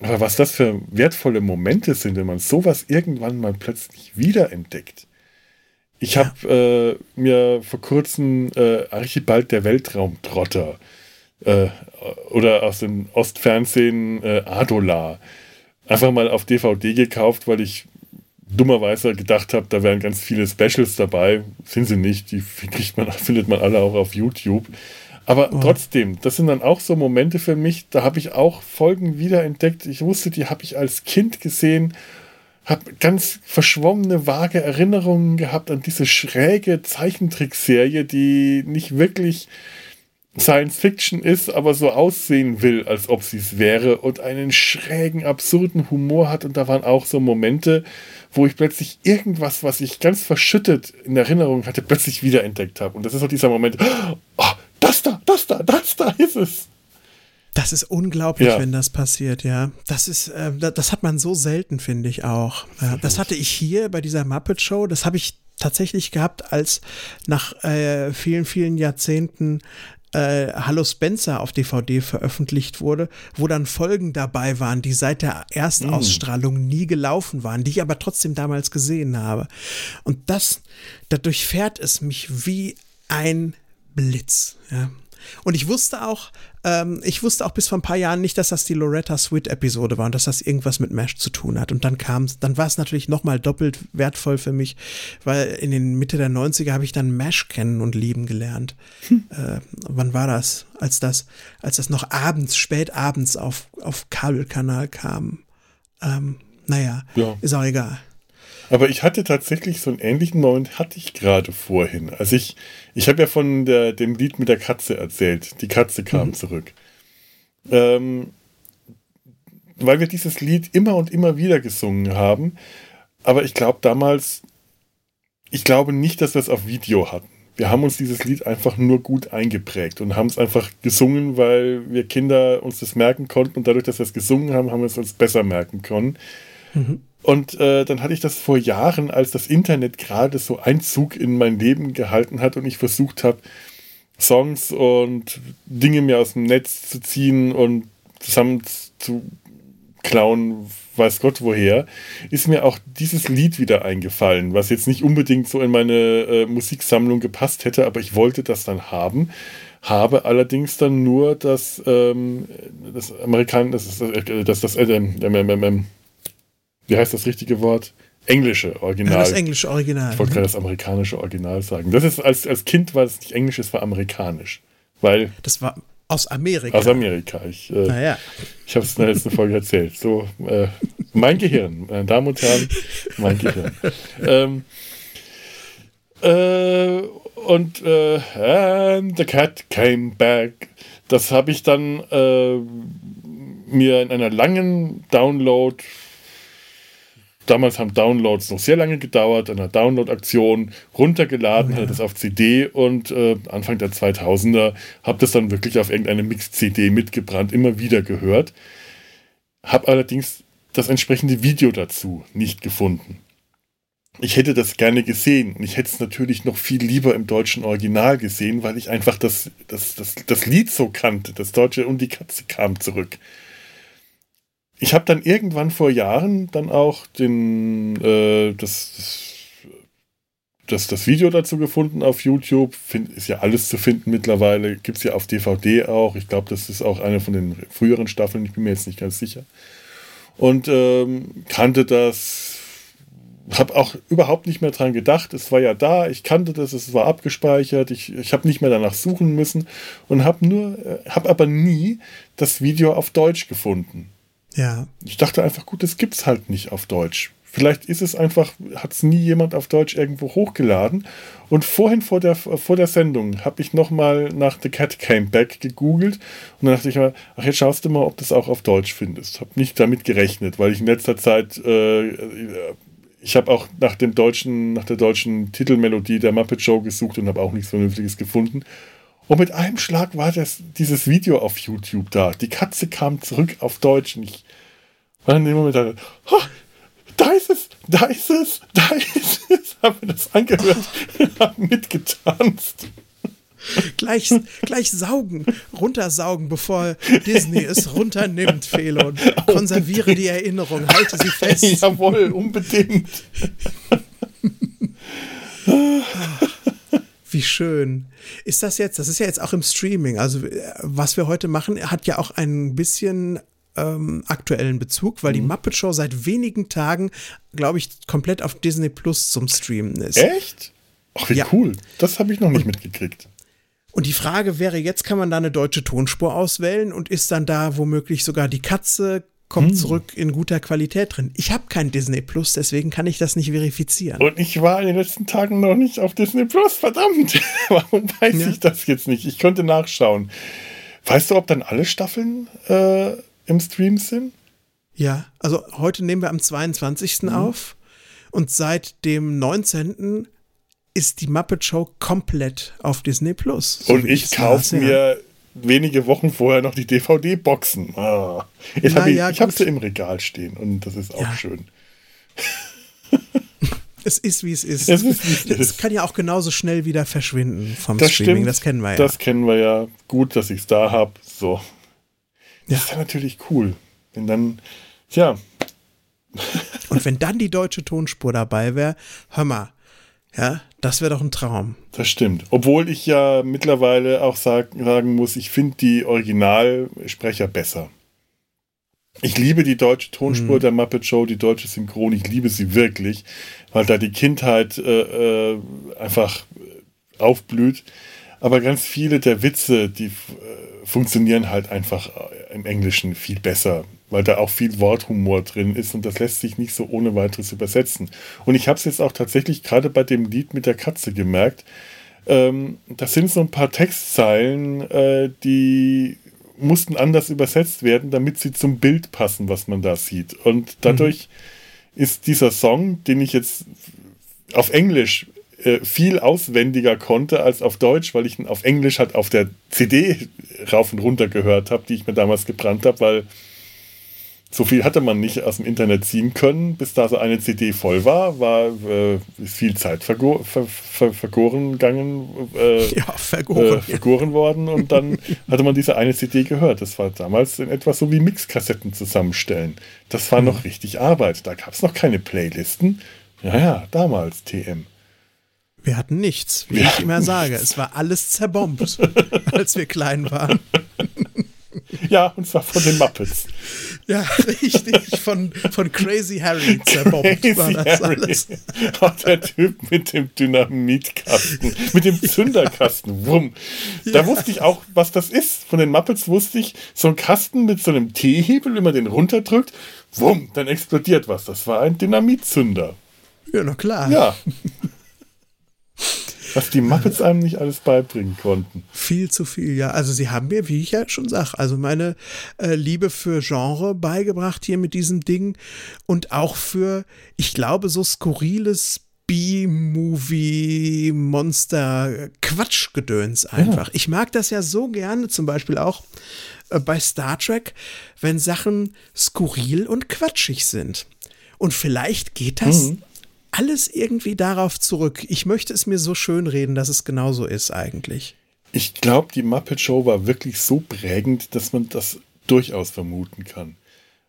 Aber was das für wertvolle Momente sind, wenn man sowas irgendwann mal plötzlich wiederentdeckt. Ich ja. habe äh, mir vor kurzem äh, Archibald der Weltraumtrotter äh, oder aus dem Ostfernsehen äh, Adola einfach mal auf DVD gekauft, weil ich dummerweise gedacht habe, da wären ganz viele Specials dabei. Sind sie nicht, die <laughs> kriegt man, findet man alle auch auf YouTube. Aber oh. trotzdem, das sind dann auch so Momente für mich, da habe ich auch Folgen wiederentdeckt. Ich wusste, die habe ich als Kind gesehen habe ganz verschwommene, vage Erinnerungen gehabt an diese schräge Zeichentrickserie, die nicht wirklich Science Fiction ist, aber so aussehen will, als ob sie es wäre und einen schrägen, absurden Humor hat. Und da waren auch so Momente, wo ich plötzlich irgendwas, was ich ganz verschüttet in Erinnerung hatte, plötzlich wiederentdeckt habe. Und das ist so dieser Moment, oh, das da, das da, das da ist es. Das ist unglaublich, ja. wenn das passiert, ja. Das ist, äh, das hat man so selten, finde ich auch. Ja, das hatte ich hier bei dieser Muppet Show. Das habe ich tatsächlich gehabt, als nach äh, vielen, vielen Jahrzehnten äh, Hallo Spencer auf DVD veröffentlicht wurde, wo dann Folgen dabei waren, die seit der Erstausstrahlung mm. nie gelaufen waren, die ich aber trotzdem damals gesehen habe. Und das, dadurch fährt es mich wie ein Blitz. Ja. Und ich wusste auch, ähm, ich wusste auch bis vor ein paar Jahren nicht, dass das die Loretta Swit-Episode war und dass das irgendwas mit Mesh zu tun hat. Und dann kam es, dann war es natürlich nochmal doppelt wertvoll für mich, weil in den Mitte der 90er habe ich dann Mesh kennen und lieben gelernt. Hm. Äh, wann war das? Als das, als das noch abends, spät abends auf, auf Kabelkanal kam. Ähm, naja, ja. ist auch egal. Aber ich hatte tatsächlich so einen ähnlichen Moment, hatte ich gerade vorhin. Also ich, ich habe ja von der, dem Lied mit der Katze erzählt. Die Katze kam mhm. zurück. Ähm, weil wir dieses Lied immer und immer wieder gesungen haben. Aber ich glaube damals, ich glaube nicht, dass wir es auf Video hatten. Wir haben uns dieses Lied einfach nur gut eingeprägt und haben es einfach gesungen, weil wir Kinder uns das merken konnten und dadurch, dass wir es gesungen haben, haben wir es uns besser merken können. Mhm. Und äh, dann hatte ich das vor Jahren, als das Internet gerade so Einzug in mein Leben gehalten hat und ich versucht habe, Songs und Dinge mir aus dem Netz zu ziehen und zusammen zu klauen, weiß Gott woher, ist mir auch dieses Lied wieder eingefallen, was jetzt nicht unbedingt so in meine äh, Musiksammlung gepasst hätte, aber ich wollte das dann haben. Habe allerdings dann nur das, ähm, das Amerikan, das, das, äh, das, das, äh, äh, wie heißt das richtige Wort? Englische Original. Ja, das englische Original. Ich wollte gerade das amerikanische Original sagen. Das ist, als, als Kind war es nicht englisch, es war amerikanisch. Weil. Das war aus Amerika. Aus Amerika. Ich, äh, naja. ich habe es in der letzten Folge erzählt. So, äh, mein Gehirn, meine Damen und Herren, mein Gehirn. ähm, äh, und äh, and the cat came back. Das habe ich dann äh, mir in einer langen Download damals haben Downloads noch sehr lange gedauert, einer Download-Aktion runtergeladen, oh, ja. hatte das auf CD und äh, Anfang der 2000er habe das dann wirklich auf irgendeine Mix-CD mitgebrannt, immer wieder gehört. Habe allerdings das entsprechende Video dazu nicht gefunden. Ich hätte das gerne gesehen und ich hätte es natürlich noch viel lieber im deutschen Original gesehen, weil ich einfach das, das, das, das Lied so kannte. Das deutsche Und die Katze kam zurück ich habe dann irgendwann vor Jahren dann auch den, äh, das, das, das, Video dazu gefunden auf YouTube. Find, ist ja alles zu finden mittlerweile. Gibt es ja auf DVD auch. Ich glaube, das ist auch eine von den früheren Staffeln. Ich bin mir jetzt nicht ganz sicher. Und ähm, kannte das, habe auch überhaupt nicht mehr dran gedacht. Es war ja da, ich kannte das, es war abgespeichert, ich, ich habe nicht mehr danach suchen müssen und habe nur, äh, habe aber nie das Video auf Deutsch gefunden. Ja. Ich dachte einfach, gut, das gibt's halt nicht auf Deutsch. Vielleicht ist es einfach, hat es nie jemand auf Deutsch irgendwo hochgeladen. Und vorhin vor der, vor der Sendung habe ich nochmal nach The Cat Came Back gegoogelt und dann dachte ich mal, ach jetzt schaust du mal, ob du es auch auf Deutsch findest. Habe nicht damit gerechnet, weil ich in letzter Zeit, äh, ich habe auch nach dem deutschen, nach der deutschen Titelmelodie der Muppet Show gesucht und habe auch nichts Vernünftiges gefunden. Und mit einem Schlag war das, dieses Video auf YouTube da. Die Katze kam zurück auf Deutsch und ich war in dem Moment da, oh, da ist es, da ist es, da ist es. <laughs> Haben wir das angehört, haben mitgetanzt. Gleich, gleich saugen, runtersaugen, bevor Disney es runternimmt, Felon. <laughs> Konserviere die Erinnerung, halte sie <laughs> fest. Jawohl, unbedingt. Wie schön. Ist das jetzt, das ist ja jetzt auch im Streaming, also was wir heute machen, hat ja auch ein bisschen ähm, aktuellen Bezug, weil mhm. die Muppet Show seit wenigen Tagen, glaube ich, komplett auf Disney Plus zum Streamen ist. Echt? Ach, wie ja. cool. Das habe ich noch nicht mitgekriegt. Und die Frage wäre, jetzt kann man da eine deutsche Tonspur auswählen und ist dann da womöglich sogar die Katze kommt hm. zurück in guter Qualität drin. Ich habe kein Disney Plus, deswegen kann ich das nicht verifizieren. Und ich war in den letzten Tagen noch nicht auf Disney Plus, verdammt. <laughs> Warum weiß ja. ich das jetzt nicht? Ich könnte nachschauen. Weißt du, ob dann alle Staffeln äh, im Stream sind? Ja, also heute nehmen wir am 22. Mhm. auf und seit dem 19. ist die Muppet Show komplett auf Disney Plus. So und ich kaufe mir wenige Wochen vorher noch die DVD-Boxen. Ah. Jetzt hab ich ja, ich habe sie im Regal stehen und das ist auch ja. schön. <laughs> Es ist, wie es ist. Es, ist, es, es kann ja auch genauso schnell wieder verschwinden vom das Streaming. Stimmt. Das kennen wir ja. Das kennen wir ja. Gut, dass ich es da habe. So. Ja. Das wäre natürlich cool. Wenn dann, tja. Und wenn dann die deutsche Tonspur dabei wäre, hör mal, ja, das wäre doch ein Traum. Das stimmt. Obwohl ich ja mittlerweile auch sag, sagen muss, ich finde die Originalsprecher besser. Ich liebe die deutsche Tonspur mhm. der Muppet Show, die deutsche Synchron, ich liebe sie wirklich, weil da die Kindheit äh, äh, einfach aufblüht. Aber ganz viele der Witze, die äh, funktionieren halt einfach äh, im Englischen viel besser, weil da auch viel Worthumor drin ist und das lässt sich nicht so ohne weiteres übersetzen. Und ich habe es jetzt auch tatsächlich gerade bei dem Lied mit der Katze gemerkt. Ähm, das sind so ein paar Textzeilen, äh, die mussten anders übersetzt werden, damit sie zum Bild passen, was man da sieht. Und dadurch mhm. ist dieser Song, den ich jetzt auf Englisch äh, viel auswendiger konnte als auf Deutsch, weil ich ihn auf Englisch halt auf der CD rauf und runter gehört habe, die ich mir damals gebrannt habe, weil so viel hatte man nicht aus dem Internet ziehen können, bis da so eine CD voll war, war äh, viel Zeit vergo ver ver vergoren gegangen, äh, ja, vergoren. Äh, vergoren worden und dann <laughs> hatte man diese eine CD gehört. Das war damals in etwas so wie Mixkassetten zusammenstellen. Das war mhm. noch richtig Arbeit. Da gab es noch keine Playlisten. Ja, ja, damals TM. Wir hatten nichts, wie ja. ich immer sage. Es war alles zerbombt, <laughs> als wir klein waren. Ja, und zwar von den Muppets. Ja, richtig. Von, von Crazy Harry zerbombt Crazy war das Harry. alles. Oh, der Typ mit dem Dynamitkasten, mit dem Zünderkasten. Wumm. Da ja. wusste ich auch, was das ist. Von den Muppets wusste ich, so ein Kasten mit so einem T-Hebel, wenn man den runterdrückt, wumm, dann explodiert was. Das war ein Dynamitzünder. Ja, na klar. Ja. Was die Muppets einem nicht alles beibringen konnten. Viel zu viel, ja. Also sie haben mir, wie ich ja schon sage, also meine äh, Liebe für Genre beigebracht hier mit diesem Ding und auch für, ich glaube, so skurriles B-Movie, Monster, Quatschgedöns einfach. Ja. Ich mag das ja so gerne, zum Beispiel auch äh, bei Star Trek, wenn Sachen skurril und quatschig sind. Und vielleicht geht das mhm alles irgendwie darauf zurück. Ich möchte es mir so schön reden, dass es genauso ist eigentlich. Ich glaube, die Muppet Show war wirklich so prägend, dass man das durchaus vermuten kann.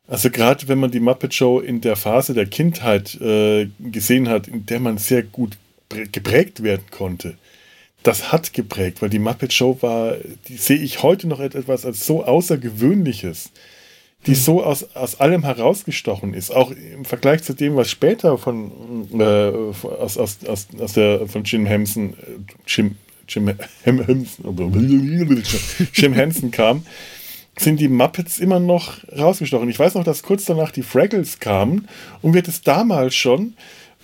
Also gerade wenn man die Muppet Show in der Phase der Kindheit äh, gesehen hat, in der man sehr gut geprägt werden konnte, das hat geprägt, weil die Muppet Show war, die sehe ich heute noch etwas als so Außergewöhnliches die so aus, aus allem herausgestochen ist, auch im Vergleich zu dem, was später von, äh, aus, aus, aus, aus der, von Jim Henson, äh, Jim, Jim Jim Henson kam, sind die Muppets immer noch rausgestochen. Ich weiß noch, dass kurz danach die Fraggles kamen und wir das damals schon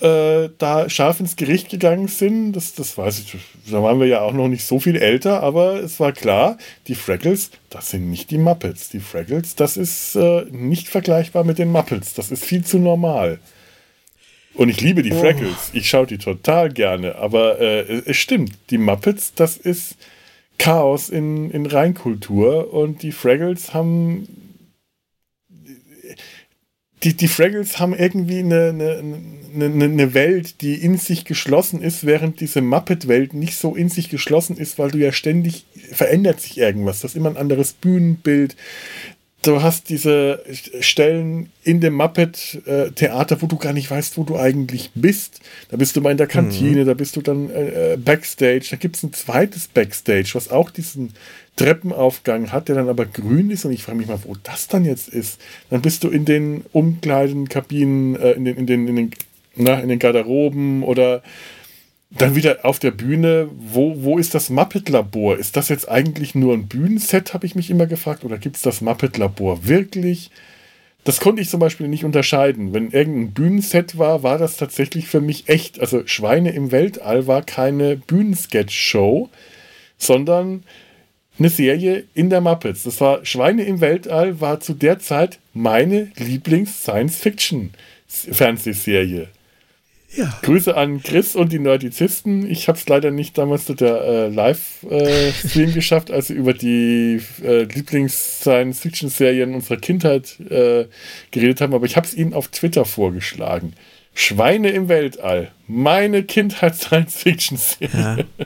äh, da scharf ins Gericht gegangen sind. Das, das weiß ich, da waren wir ja auch noch nicht so viel älter, aber es war klar, die Fraggles, das sind nicht die Muppets. Die Fraggles, das ist äh, nicht vergleichbar mit den Muppets. Das ist viel zu normal. Und ich liebe die oh. Fraggles. Ich schaue die total gerne. Aber äh, es stimmt, die Muppets, das ist Chaos in, in Reinkultur. Und die Fraggles haben. Die, die Fraggles haben irgendwie eine, eine, eine, eine Welt, die in sich geschlossen ist, während diese Muppet-Welt nicht so in sich geschlossen ist, weil du ja ständig verändert sich irgendwas. Das ist immer ein anderes Bühnenbild du hast diese Stellen in dem Muppet-Theater, wo du gar nicht weißt, wo du eigentlich bist. Da bist du mal in der Kantine, mhm. da bist du dann äh, Backstage. Da gibt es ein zweites Backstage, was auch diesen Treppenaufgang hat, der dann aber grün ist. Und ich frage mich mal, wo das dann jetzt ist. Dann bist du in den Umkleidenkabinen, äh, in, den, in, den, in, den, na, in den Garderoben oder dann wieder auf der Bühne, wo, wo ist das Muppet-Labor? Ist das jetzt eigentlich nur ein Bühnenset, habe ich mich immer gefragt, oder gibt es das Muppet-Labor wirklich? Das konnte ich zum Beispiel nicht unterscheiden. Wenn irgendein Bühnenset war, war das tatsächlich für mich echt. Also Schweine im Weltall war keine Bühnensketch-Show, sondern eine Serie in der Muppets. Das war Schweine im Weltall war zu der Zeit meine Lieblings-Science-Fiction-Fernsehserie. Ja. Grüße an Chris und die Nerdizisten. Ich habe es leider nicht damals zu der äh, Live-Stream äh, <laughs> geschafft, als sie über die äh, Lieblings-Science-Fiction-Serien unserer Kindheit äh, geredet haben, aber ich habe es ihnen auf Twitter vorgeschlagen. Schweine im Weltall. Meine Kindheit-Science-Fiction-Serie. Ja. <laughs>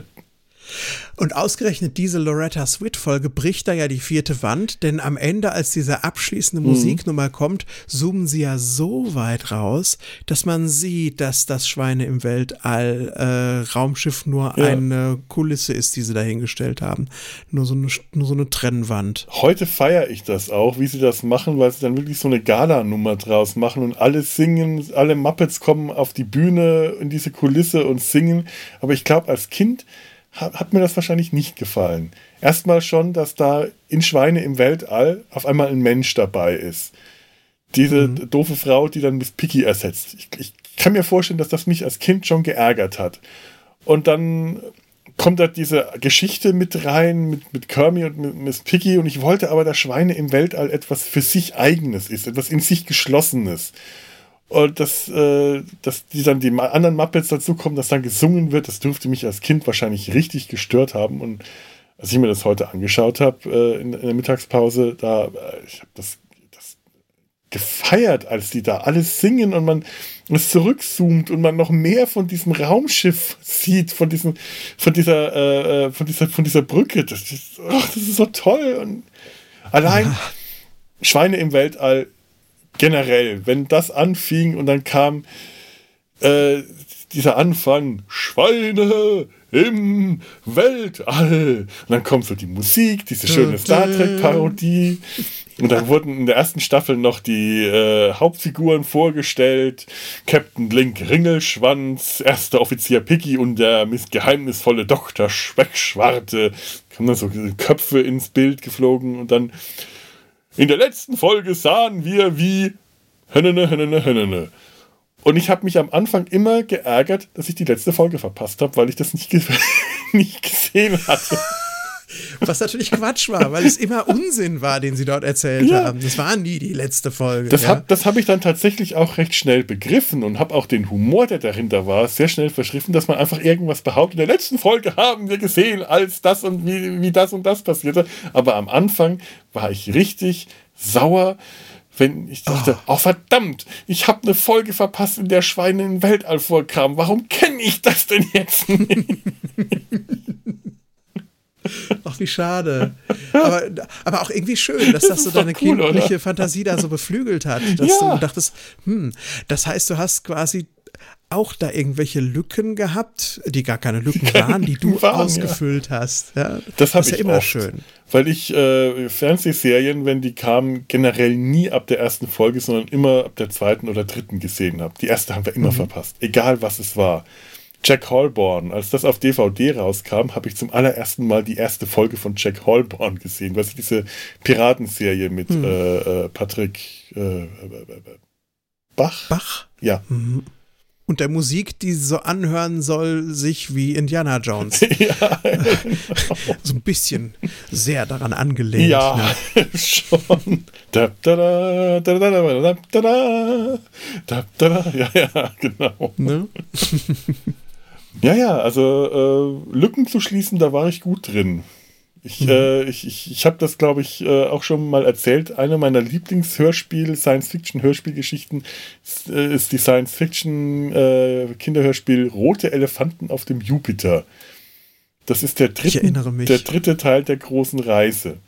Und ausgerechnet diese Loretta Swit-Folge bricht da ja die vierte Wand, denn am Ende, als diese abschließende mhm. Musiknummer kommt, zoomen sie ja so weit raus, dass man sieht, dass das Schweine im Weltall äh, Raumschiff nur ja. eine Kulisse ist, die sie dahingestellt haben. Nur so eine, nur so eine Trennwand. Heute feiere ich das auch, wie sie das machen, weil sie dann wirklich so eine Gala-Nummer draus machen und alle singen, alle Muppets kommen auf die Bühne in diese Kulisse und singen. Aber ich glaube, als Kind hat mir das wahrscheinlich nicht gefallen. Erstmal schon, dass da in Schweine im Weltall auf einmal ein Mensch dabei ist. Diese mhm. doofe Frau, die dann Miss Piggy ersetzt. Ich, ich, kann mir vorstellen, dass das mich als Kind schon geärgert hat. Und dann kommt da diese Geschichte mit rein, mit, mit Kermie und mit Miss Piggy. Und ich wollte aber, dass Schweine im Weltall etwas für sich Eigenes ist, etwas in sich Geschlossenes. Und dass, äh, dass die dann die anderen Muppets dazukommen, dass dann gesungen wird, das dürfte mich als Kind wahrscheinlich richtig gestört haben. Und als ich mir das heute angeschaut habe äh, in, in, der Mittagspause, da, äh, ich habe das, das gefeiert, als die da alles singen und man es zurückzoomt und man noch mehr von diesem Raumschiff sieht, von diesem, von dieser, äh, äh von dieser, von dieser Brücke. Das ist, ach, das ist so toll. Und allein Schweine im Weltall generell, wenn das anfing und dann kam äh, dieser Anfang, Schweine im Weltall. Und dann kommt so die Musik, diese schöne Star Trek-Parodie. Und dann wurden in der ersten Staffel noch die äh, Hauptfiguren vorgestellt. Captain Link Ringelschwanz, erster Offizier Piggy und der geheimnisvolle Dr. Speckschwarte. Kamen dann so Köpfe ins Bild geflogen und dann in der letzten Folge sahen wir, wie Hönnene, Hönnene, Hönnene. Und ich habe mich am Anfang immer geärgert, dass ich die letzte Folge verpasst habe, weil ich das nicht, ge <laughs> nicht gesehen hatte. Was natürlich Quatsch war, weil es immer Unsinn war, den sie dort erzählt ja. haben. Das war nie die letzte Folge. Das ja. habe hab ich dann tatsächlich auch recht schnell begriffen und habe auch den Humor, der dahinter war, sehr schnell verschriffen, dass man einfach irgendwas behauptet. In der letzten Folge haben wir gesehen, als das und wie, wie das und das passierte. Aber am Anfang war ich richtig sauer, wenn ich dachte, oh, oh verdammt, ich habe eine Folge verpasst, in der Schweine in Weltall vorkamen. Warum kenne ich das denn jetzt nicht? <laughs> <laughs> Ach, wie schade. Aber, aber auch irgendwie schön, dass das, das so deine cool, kindliche oder? Fantasie da so beflügelt hat, dass ja. du dachtest, hm, das heißt, du hast quasi auch da irgendwelche Lücken gehabt, die gar keine Lücken waren, die du waren, ausgefüllt ja. hast. Ja, das habe ich ja immer oft, schön. Weil ich äh, Fernsehserien, wenn die kamen, generell nie ab der ersten Folge, sondern immer ab der zweiten oder dritten gesehen habe. Die erste haben wir immer mhm. verpasst, egal was es war. Jack Holborn, als das auf DVD rauskam, habe ich zum allerersten Mal die erste Folge von Jack Holborn gesehen, was ist diese Piratenserie mit mhm. äh, äh, Patrick äh, Bach? Bach? Ja. Mhm und der Musik, die so anhören soll, sich wie Indiana Jones. ja, genau. so ein bisschen sehr daran angelehnt. Ja, ne? schon. Da, da, da, da, da, da, da, da, da, da, ja, ja, genau. Ne? Ja, ja, also äh, Lücken zu schließen, da war ich gut drin. Ich, mhm. äh, ich, ich, ich habe das, glaube ich, äh, auch schon mal erzählt. Eine meiner Lieblingshörspiel, Science-Fiction-Hörspielgeschichten ist, äh, ist, die Science-Fiction-Kinderhörspiel Rote Elefanten auf dem Jupiter. Das ist der dritte, der dritte Teil der großen Reise.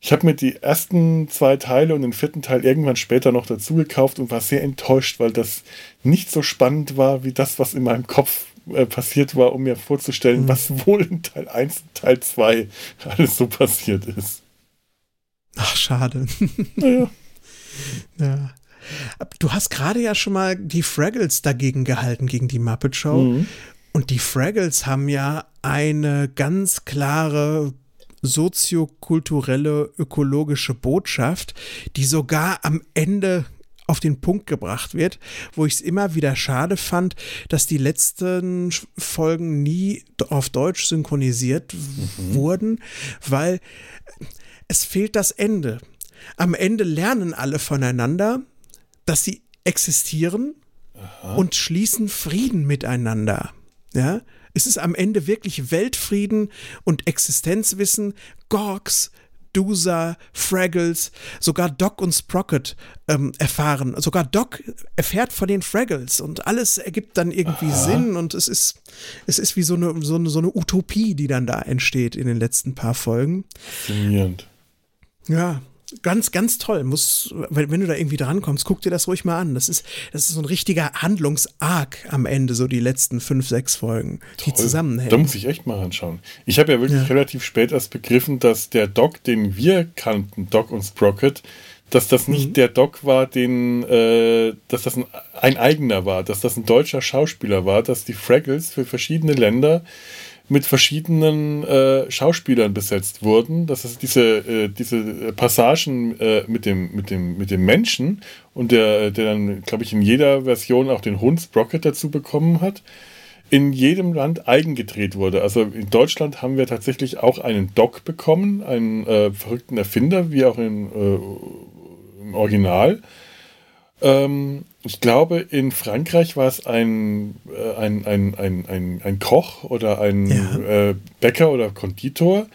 Ich habe mir die ersten zwei Teile und den vierten Teil irgendwann später noch dazu gekauft und war sehr enttäuscht, weil das nicht so spannend war wie das, was in meinem Kopf äh, passiert war, um mir vorzustellen, mhm. was wohl in Teil 1 und Teil 2 alles so passiert ist. Ach, schade. Naja. ja. <laughs> Du hast gerade ja schon mal die Fraggles dagegen gehalten, gegen die Muppet Show. Mhm. Und die Fraggles haben ja eine ganz klare soziokulturelle, ökologische Botschaft, die sogar am Ende auf den Punkt gebracht wird, wo ich es immer wieder schade fand, dass die letzten Folgen nie auf Deutsch synchronisiert mhm. wurden, weil es fehlt das Ende. Am Ende lernen alle voneinander, dass sie existieren Aha. und schließen Frieden miteinander. Ja, es ist am Ende wirklich Weltfrieden und Existenzwissen. Gorks Doozer, Fraggles, sogar Doc und Sprocket ähm, erfahren. Sogar Doc erfährt von den Fraggles und alles ergibt dann irgendwie Aha. Sinn und es ist, es ist wie so eine, so, eine, so eine Utopie, die dann da entsteht in den letzten paar Folgen. Faszinierend. Ja, ganz, ganz toll. Muss, wenn, wenn du da irgendwie drankommst, guck dir das ruhig mal an. Das ist, das ist so ein richtiger Handlungsarg am Ende, so die letzten fünf, sechs Folgen, toll. die zusammenhängen. Da muss ich echt mal anschauen. Ich habe ja wirklich ja. relativ spät erst begriffen, dass der Doc, den wir kannten, Doc und Sprocket, dass das nicht mhm. der Doc war, den, äh, dass das ein, ein eigener war, dass das ein deutscher Schauspieler war, dass die Fraggles für verschiedene Länder mit verschiedenen äh, Schauspielern besetzt wurden. Das ist diese, äh, diese Passagen äh, mit, dem, mit, dem, mit dem Menschen und der, der dann, glaube ich, in jeder Version auch den Hund Sprocket dazu bekommen hat, in jedem Land eigen gedreht wurde. Also in Deutschland haben wir tatsächlich auch einen Doc bekommen, einen äh, verrückten Erfinder, wie auch in, äh, im Original. Ähm, ich glaube, in Frankreich war es ein, äh, ein, ein, ein, ein, ein Koch oder ein ja. äh, Bäcker oder Konditor.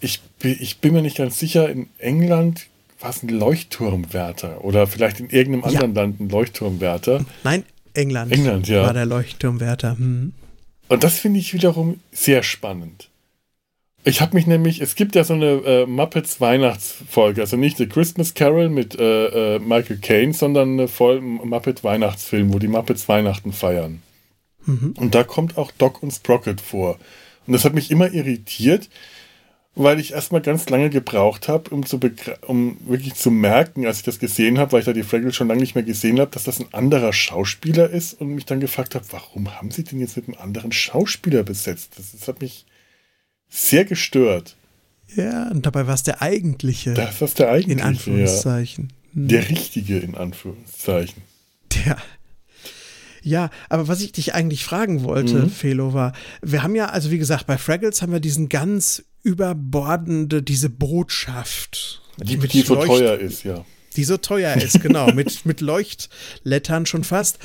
Ich, ich bin mir nicht ganz sicher, in England war es ein Leuchtturmwärter oder vielleicht in irgendeinem ja. anderen Land ein Leuchtturmwärter. Nein, England, England ja. war der Leuchtturmwärter. Hm. Und das finde ich wiederum sehr spannend. Ich habe mich nämlich, es gibt ja so eine äh, Muppets Weihnachtsfolge, also nicht The Christmas Carol mit äh, äh, Michael Caine, sondern eine voll Muppet Weihnachtsfilm, wo die Muppets Weihnachten feiern. Mhm. Und da kommt auch Doc und Sprocket vor. Und das hat mich immer irritiert, weil ich erstmal ganz lange gebraucht habe, um, um wirklich zu merken, als ich das gesehen habe, weil ich da die Fraggles schon lange nicht mehr gesehen habe, dass das ein anderer Schauspieler ist und mich dann gefragt habe, warum haben sie den jetzt mit einem anderen Schauspieler besetzt? Das, das hat mich sehr gestört. Ja, und dabei war es der eigentliche. Das ist der eigentliche. In Anführungszeichen. Ja. Hm. Der richtige, in Anführungszeichen. Der. Ja, aber was ich dich eigentlich fragen wollte, mhm. Felo, war, wir haben ja, also wie gesagt, bei Fraggles haben wir diesen ganz überbordende, diese Botschaft. Die, die so teuer ist, ja die so teuer ist, genau, <laughs> mit, mit Leuchtlettern schon fast.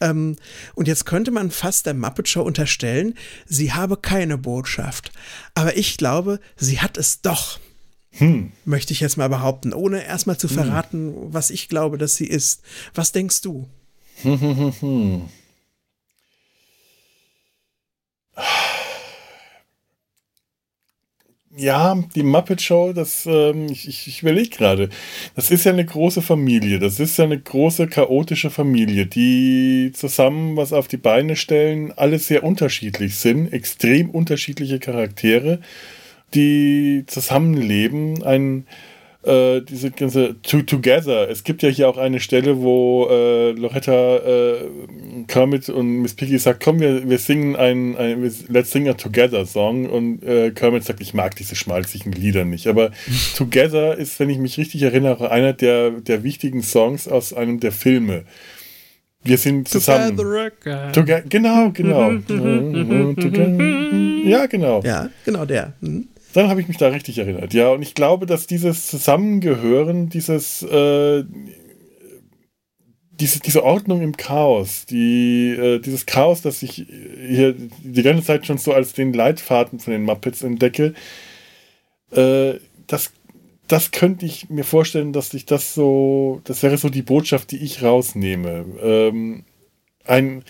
Ähm, und jetzt könnte man fast der Muppet Show unterstellen, sie habe keine Botschaft. Aber ich glaube, sie hat es doch. Hm. Möchte ich jetzt mal behaupten, ohne erstmal zu hm. verraten, hm. was ich glaube, dass sie ist. Was denkst du? Hm, hm, hm, hm. Ja, die Muppet Show, das, ähm, ich, ich, überlege gerade, das ist ja eine große Familie, das ist ja eine große chaotische Familie, die zusammen was auf die Beine stellen, alle sehr unterschiedlich sind, extrem unterschiedliche Charaktere, die zusammenleben, ein äh, diese ganze to Together. Es gibt ja hier auch eine Stelle, wo äh, Loretta äh, Kermit und Miss Piggy sagt, komm, wir, wir singen ein, ein Let's Sing a Together Song und äh, Kermit sagt, ich mag diese schmalzigen Lieder nicht. Aber <laughs> Together ist, wenn ich mich richtig erinnere, einer der, der wichtigen Songs aus einem der Filme. Wir sind zusammen. Together, genau, genau. <laughs> ja, genau. Ja, genau der. Mhm. Dann habe ich mich da richtig erinnert. Ja, und ich glaube, dass dieses Zusammengehören, dieses, äh, diese, diese Ordnung im Chaos, die, äh, dieses Chaos, das ich hier die ganze Zeit schon so als den Leitfaden von den Muppets entdecke, äh, das, das könnte ich mir vorstellen, dass ich das so, das wäre so die Botschaft, die ich rausnehme. Ähm, ein,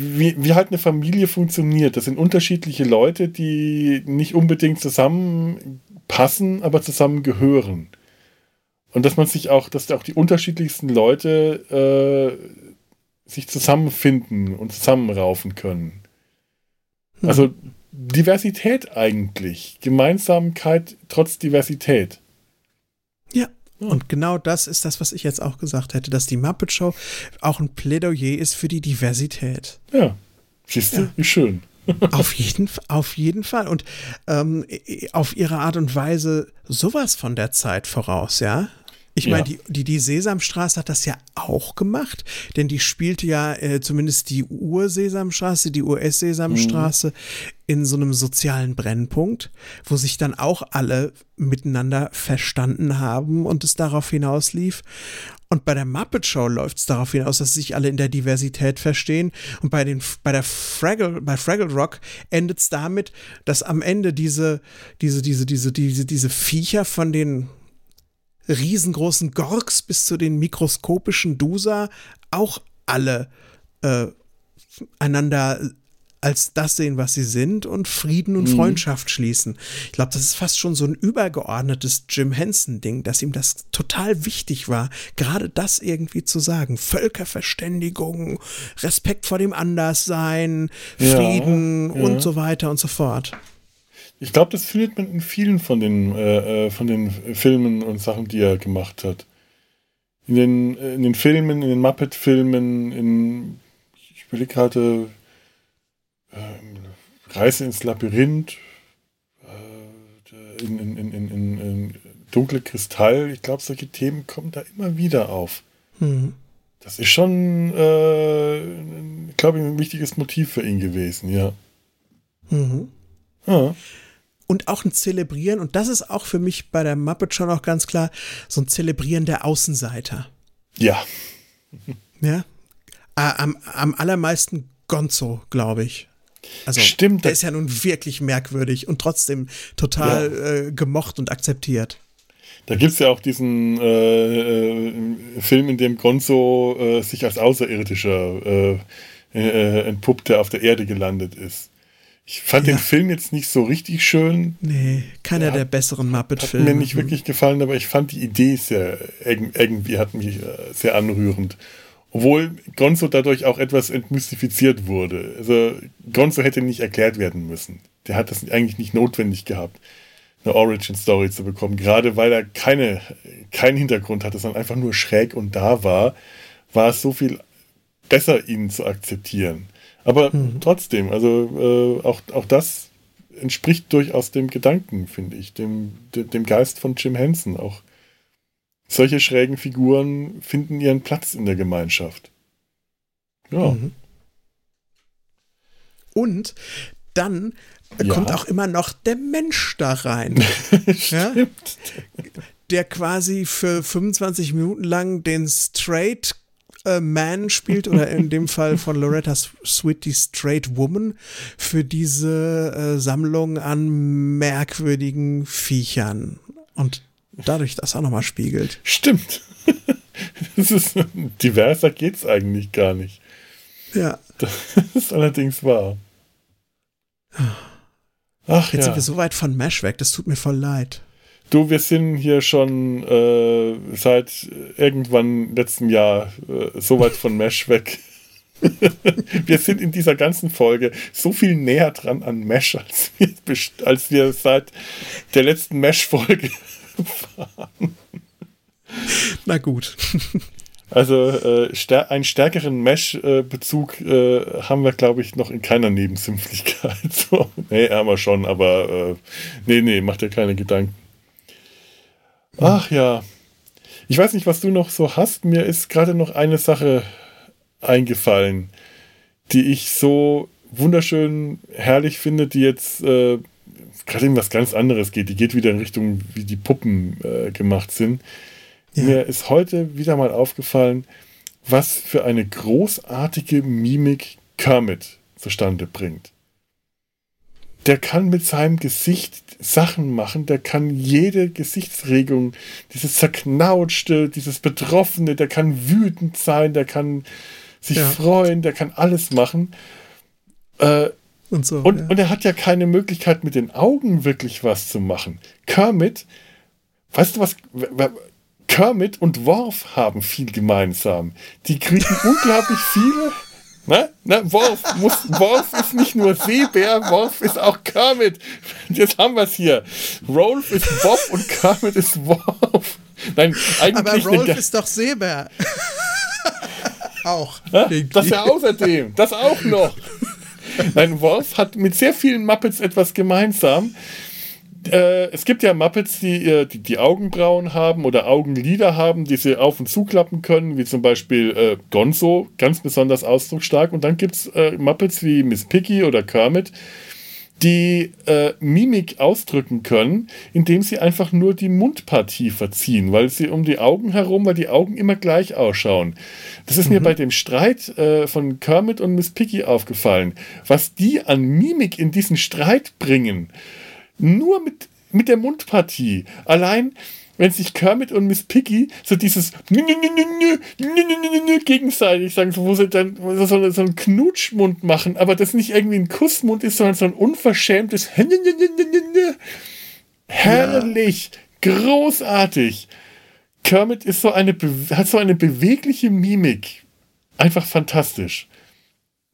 wie, wie halt eine Familie funktioniert. Das sind unterschiedliche Leute, die nicht unbedingt zusammenpassen, aber zusammen gehören. Und dass man sich auch, dass auch die unterschiedlichsten Leute äh, sich zusammenfinden und zusammenraufen können. Hm. Also Diversität eigentlich. Gemeinsamkeit trotz Diversität. Ja, und genau das ist das, was ich jetzt auch gesagt hätte, dass die Muppet Show auch ein Plädoyer ist für die Diversität. Ja, siehst du, ja. wie schön. <laughs> auf, jeden, auf jeden Fall. Und ähm, auf ihre Art und Weise sowas von der Zeit voraus, ja. Ich meine, ja. die, die, die Sesamstraße hat das ja auch gemacht, denn die spielte ja äh, zumindest die Ur-Sesamstraße, die US-Sesamstraße mhm. in so einem sozialen Brennpunkt, wo sich dann auch alle miteinander verstanden haben und es darauf hinaus lief. Und bei der Muppet Show läuft es darauf hinaus, dass sich alle in der Diversität verstehen. Und bei, den, bei der Fraggle, bei Fraggle Rock endet es damit, dass am Ende diese, diese, diese, diese, diese, diese Viecher von den riesengroßen Gorks bis zu den mikroskopischen Dusa auch alle äh, einander als das sehen, was sie sind und Frieden und mhm. Freundschaft schließen. Ich glaube, das ist fast schon so ein übergeordnetes Jim Henson-Ding, dass ihm das total wichtig war, gerade das irgendwie zu sagen. Völkerverständigung, Respekt vor dem Anderssein, Frieden ja, ja. und so weiter und so fort. Ich glaube, das findet man in vielen von den, äh, äh, von den Filmen und Sachen, die er gemacht hat. In den, äh, in den Filmen, in den Muppet-Filmen, in, ich überlege gerade, äh, Reise ins Labyrinth, äh, in, in, in, in, in Dunkle Kristall. Ich glaube, solche Themen kommen da immer wieder auf. Mhm. Das ist schon, äh, glaube ich, ein wichtiges Motiv für ihn gewesen, ja. Mhm. Ja und auch ein Zelebrieren, und das ist auch für mich bei der Muppet schon auch ganz klar, so ein Zelebrieren der Außenseiter. Ja. Ja. Am, am allermeisten Gonzo, glaube ich. Also, Stimmt. Der ist ja nun wirklich merkwürdig und trotzdem total ja. äh, gemocht und akzeptiert. Da gibt es ja auch diesen äh, äh, Film, in dem Gonzo äh, sich als Außerirdischer äh, äh, entpuppt, der auf der Erde gelandet ist. Ich fand ja. den Film jetzt nicht so richtig schön. Nee, keiner der, der besseren Muppet-Filme. Hat mir nicht wirklich gefallen, aber ich fand die Idee sehr, irgendwie hat mich äh, sehr anrührend. Obwohl Gonzo dadurch auch etwas entmystifiziert wurde. Also Gonzo hätte nicht erklärt werden müssen. Der hat das eigentlich nicht notwendig gehabt, eine Origin-Story zu bekommen. Gerade weil er keine, keinen Hintergrund hatte, sondern einfach nur schräg und da war, war es so viel besser, ihn zu akzeptieren. Aber mhm. trotzdem, also äh, auch, auch das entspricht durchaus dem Gedanken, finde ich, dem, dem Geist von Jim Henson. Auch solche schrägen Figuren finden ihren Platz in der Gemeinschaft. Ja. Mhm. Und dann ja. kommt auch immer noch der Mensch da rein. <laughs> ja? Der quasi für 25 Minuten lang den straight äh, Man spielt oder in dem <laughs> Fall von Loretta Sweet die Straight Woman für diese äh, Sammlung an merkwürdigen Viechern und dadurch das auch nochmal spiegelt. Stimmt. <laughs> Das ist, diverser geht's eigentlich gar nicht. Ja. Das ist allerdings wahr. Ach, Jetzt ja. sind wir so weit von Mesh weg, das tut mir voll leid. Du, wir sind hier schon äh, seit irgendwann letzten Jahr äh, so weit von Mesh weg. <laughs> wir sind in dieser ganzen Folge so viel näher dran an Mesh, als wir, als wir seit der letzten Mesh-Folge waren. Na gut. Also äh, stär einen stärkeren Mesh-Bezug äh, haben wir, glaube ich, noch in keiner Nebensimpflichkeit. <laughs> So, nee, haben wir schon, aber äh, nee, nee, macht dir keine Gedanken. Ach ja. Ich weiß nicht, was du noch so hast. Mir ist gerade noch eine Sache eingefallen, die ich so wunderschön herrlich finde, die jetzt äh, gerade in was ganz anderes geht. Die geht wieder in Richtung, wie die Puppen äh, gemacht sind. Ja. Mir ist heute wieder mal aufgefallen, was für eine großartige Mimik Kermit zustande bringt. Der kann mit seinem Gesicht Sachen machen, der kann jede Gesichtsregung, dieses zerknautschte, dieses Betroffene, der kann wütend sein, der kann sich ja. freuen, der kann alles machen. Äh, und, so, und, ja. und er hat ja keine Möglichkeit, mit den Augen wirklich was zu machen. Kermit, weißt du was? Kermit und Worf haben viel gemeinsam. Die kriegen <laughs> unglaublich viele. Ne? Ne? Worf, muss, Worf ist nicht nur Seebär, Worf ist auch Kermit. Jetzt haben wir es hier. Rolf ist Bob und Kermit ist Worf. Nein, eigentlich Aber Rolf ist doch Seebär. <laughs> auch. Das ja außerdem. Das auch noch. Nein, Wolf hat mit sehr vielen Muppets etwas gemeinsam. Äh, es gibt ja Muppets, die, die, die Augenbrauen haben oder Augenlider haben, die sie auf und zuklappen können, wie zum Beispiel äh, Gonzo, ganz besonders ausdrucksstark. Und dann gibt es äh, Muppets wie Miss Piggy oder Kermit, die äh, Mimik ausdrücken können, indem sie einfach nur die Mundpartie verziehen, weil sie um die Augen herum, weil die Augen immer gleich ausschauen. Das ist mhm. mir bei dem Streit äh, von Kermit und Miss Piggy aufgefallen. Was die an Mimik in diesen Streit bringen, nur mit, mit der Mundpartie. Allein wenn sich Kermit und Miss Piggy so dieses gegenseitig sagen, wo sie dann so, so einen Knutschmund machen, aber das nicht irgendwie ein Kussmund ist, sondern so ein unverschämtes herrlich, großartig. Kermit ist so eine, hat so eine bewegliche Mimik. Einfach fantastisch.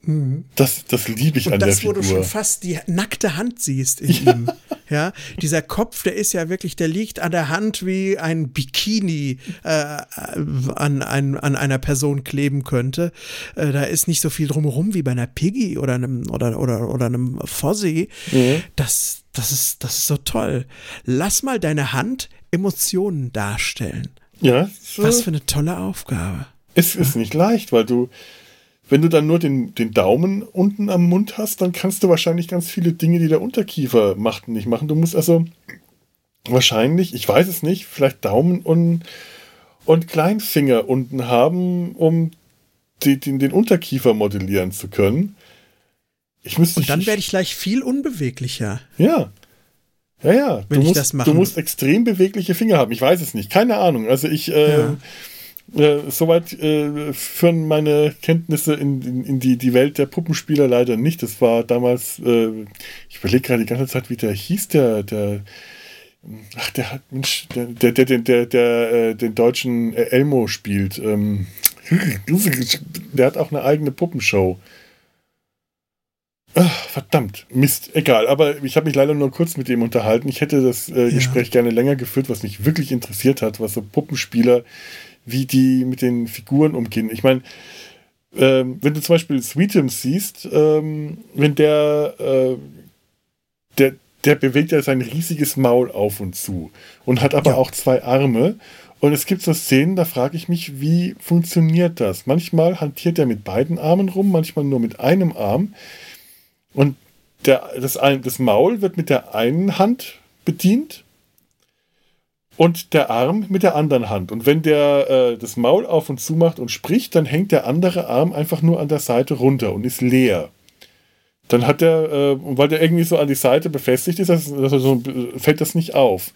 Mhm. Das, das liebe ich und an das, der Figur. Das, wo du schon fast die nackte Hand siehst in ja. ihm. Ja, dieser Kopf, der ist ja wirklich, der liegt an der Hand wie ein Bikini äh, an, ein, an einer Person kleben könnte. Äh, da ist nicht so viel drumherum wie bei einer Piggy oder einem oder oder oder einem Fozzie. Mhm. Das, das ist das ist so toll. Lass mal deine Hand Emotionen darstellen. Ja. So Was für eine tolle Aufgabe. Es ist nicht leicht, weil du wenn du dann nur den, den Daumen unten am Mund hast, dann kannst du wahrscheinlich ganz viele Dinge, die der Unterkiefer macht, nicht machen. Du musst also wahrscheinlich, ich weiß es nicht, vielleicht Daumen und, und Kleinfinger unten haben, um die, den, den Unterkiefer modellieren zu können. Ich müsste, und dann werde ich gleich viel unbeweglicher. Ja. Ja, ja. Wenn du ich musst, das mache. Du musst extrem bewegliche Finger haben. Ich weiß es nicht. Keine Ahnung. Also ich. Äh, ja äh, soweit äh, führen meine Kenntnisse in, in, in, die, die Welt der Puppenspieler leider nicht. Das war damals, äh, ich überlege gerade die ganze Zeit, wie der hieß, der, der, ach, der hat, Mensch, der, der, der, der, der, der äh, den deutschen Elmo spielt. Ähm, <laughs> der hat auch eine eigene Puppenshow. Ach, verdammt, Mist, egal. Aber ich habe mich leider nur kurz mit ihm unterhalten. Ich hätte das äh, ja. Gespräch gerne länger geführt, was mich wirklich interessiert hat, was so Puppenspieler wie die mit den Figuren umgehen. Ich meine, ähm, wenn du zum Beispiel Sweetum siehst, ähm, wenn der, äh, der, der bewegt ja sein riesiges Maul auf und zu und hat aber ja. auch zwei Arme. Und es gibt so Szenen, da frage ich mich, wie funktioniert das? Manchmal hantiert er mit beiden Armen rum, manchmal nur mit einem Arm. Und der, das, das Maul wird mit der einen Hand bedient und der Arm mit der anderen Hand. Und wenn der äh, das Maul auf und zu macht und spricht, dann hängt der andere Arm einfach nur an der Seite runter und ist leer. Dann hat der, äh, weil der irgendwie so an die Seite befestigt ist, das, das so, fällt das nicht auf.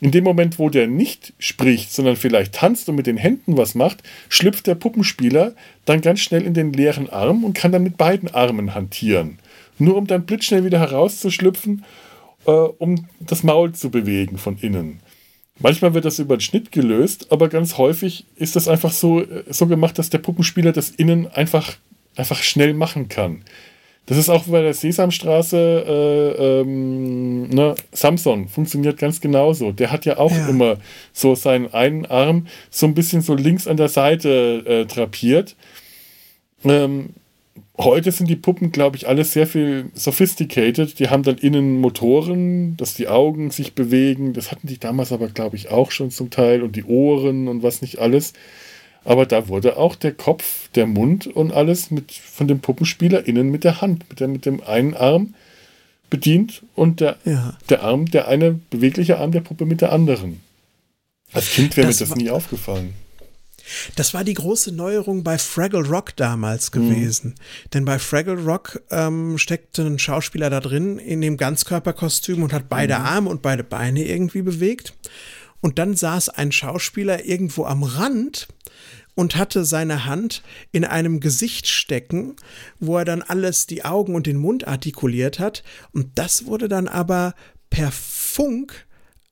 In dem Moment, wo der nicht spricht, sondern vielleicht tanzt und mit den Händen was macht, schlüpft der Puppenspieler dann ganz schnell in den leeren Arm und kann dann mit beiden Armen hantieren. Nur um dann blitzschnell wieder herauszuschlüpfen äh, um das Maul zu bewegen von innen. Manchmal wird das über den Schnitt gelöst, aber ganz häufig ist das einfach so, äh, so gemacht, dass der Puppenspieler das innen einfach, einfach schnell machen kann. Das ist auch bei der Sesamstraße, äh, ähm, ne, Samson funktioniert ganz genauso. Der hat ja auch ja. immer so seinen einen Arm so ein bisschen so links an der Seite äh, drapiert. Ähm, heute sind die Puppen, glaube ich, alle sehr viel sophisticated. Die haben dann innen Motoren, dass die Augen sich bewegen. Das hatten die damals aber, glaube ich, auch schon zum Teil und die Ohren und was nicht alles. Aber da wurde auch der Kopf, der Mund und alles mit, von dem Puppenspieler innen mit der Hand, mit, der, mit dem einen Arm bedient und der, ja. der Arm, der eine bewegliche Arm der Puppe mit der anderen. Als Kind wäre mir das nie aufgefallen. Das war die große Neuerung bei Fraggle Rock damals mhm. gewesen. Mhm. Denn bei Fraggle Rock ähm, steckte ein Schauspieler da drin in dem Ganzkörperkostüm und hat beide mhm. Arme und beide Beine irgendwie bewegt. Und dann saß ein Schauspieler irgendwo am Rand und hatte seine Hand in einem Gesicht stecken, wo er dann alles, die Augen und den Mund artikuliert hat. Und das wurde dann aber per Funk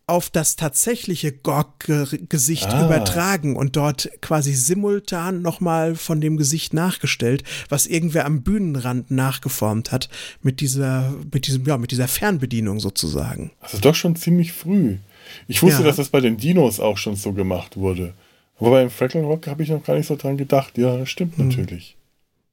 auf das tatsächliche Gorg-Gesicht ah. übertragen und dort quasi simultan nochmal von dem Gesicht nachgestellt, was irgendwer am Bühnenrand nachgeformt hat mit dieser, mit diesem, ja, mit dieser Fernbedienung sozusagen. Also doch schon ziemlich früh. Ich wusste, ja. dass das bei den Dinos auch schon so gemacht wurde. Aber beim Freckle Rock habe ich noch gar nicht so dran gedacht. Ja, das stimmt hm. natürlich.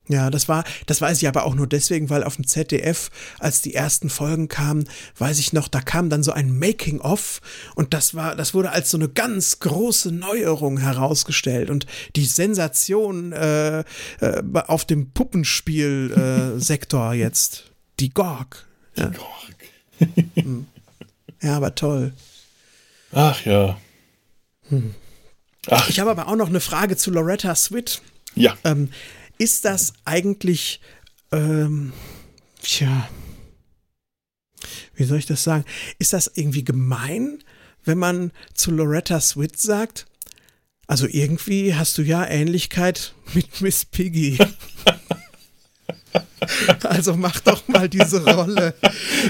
Ja, das war, das weiß ich aber auch nur deswegen, weil auf dem ZDF, als die ersten Folgen kamen, weiß ich noch, da kam dann so ein Making-of und das war, das wurde als so eine ganz große Neuerung herausgestellt und die Sensation äh, äh, auf dem Puppenspiel-Sektor äh, <laughs> jetzt, die Gorg. Ja. Die Gorg. Hm. ja, aber toll. Ach ja. Hm. Ach. Ich habe aber auch noch eine Frage zu Loretta Swit. Ja. Ähm, ist das eigentlich, ähm, tja, wie soll ich das sagen? Ist das irgendwie gemein, wenn man zu Loretta Swit sagt? Also irgendwie hast du ja Ähnlichkeit mit Miss Piggy. <laughs> Also mach doch mal diese Rolle.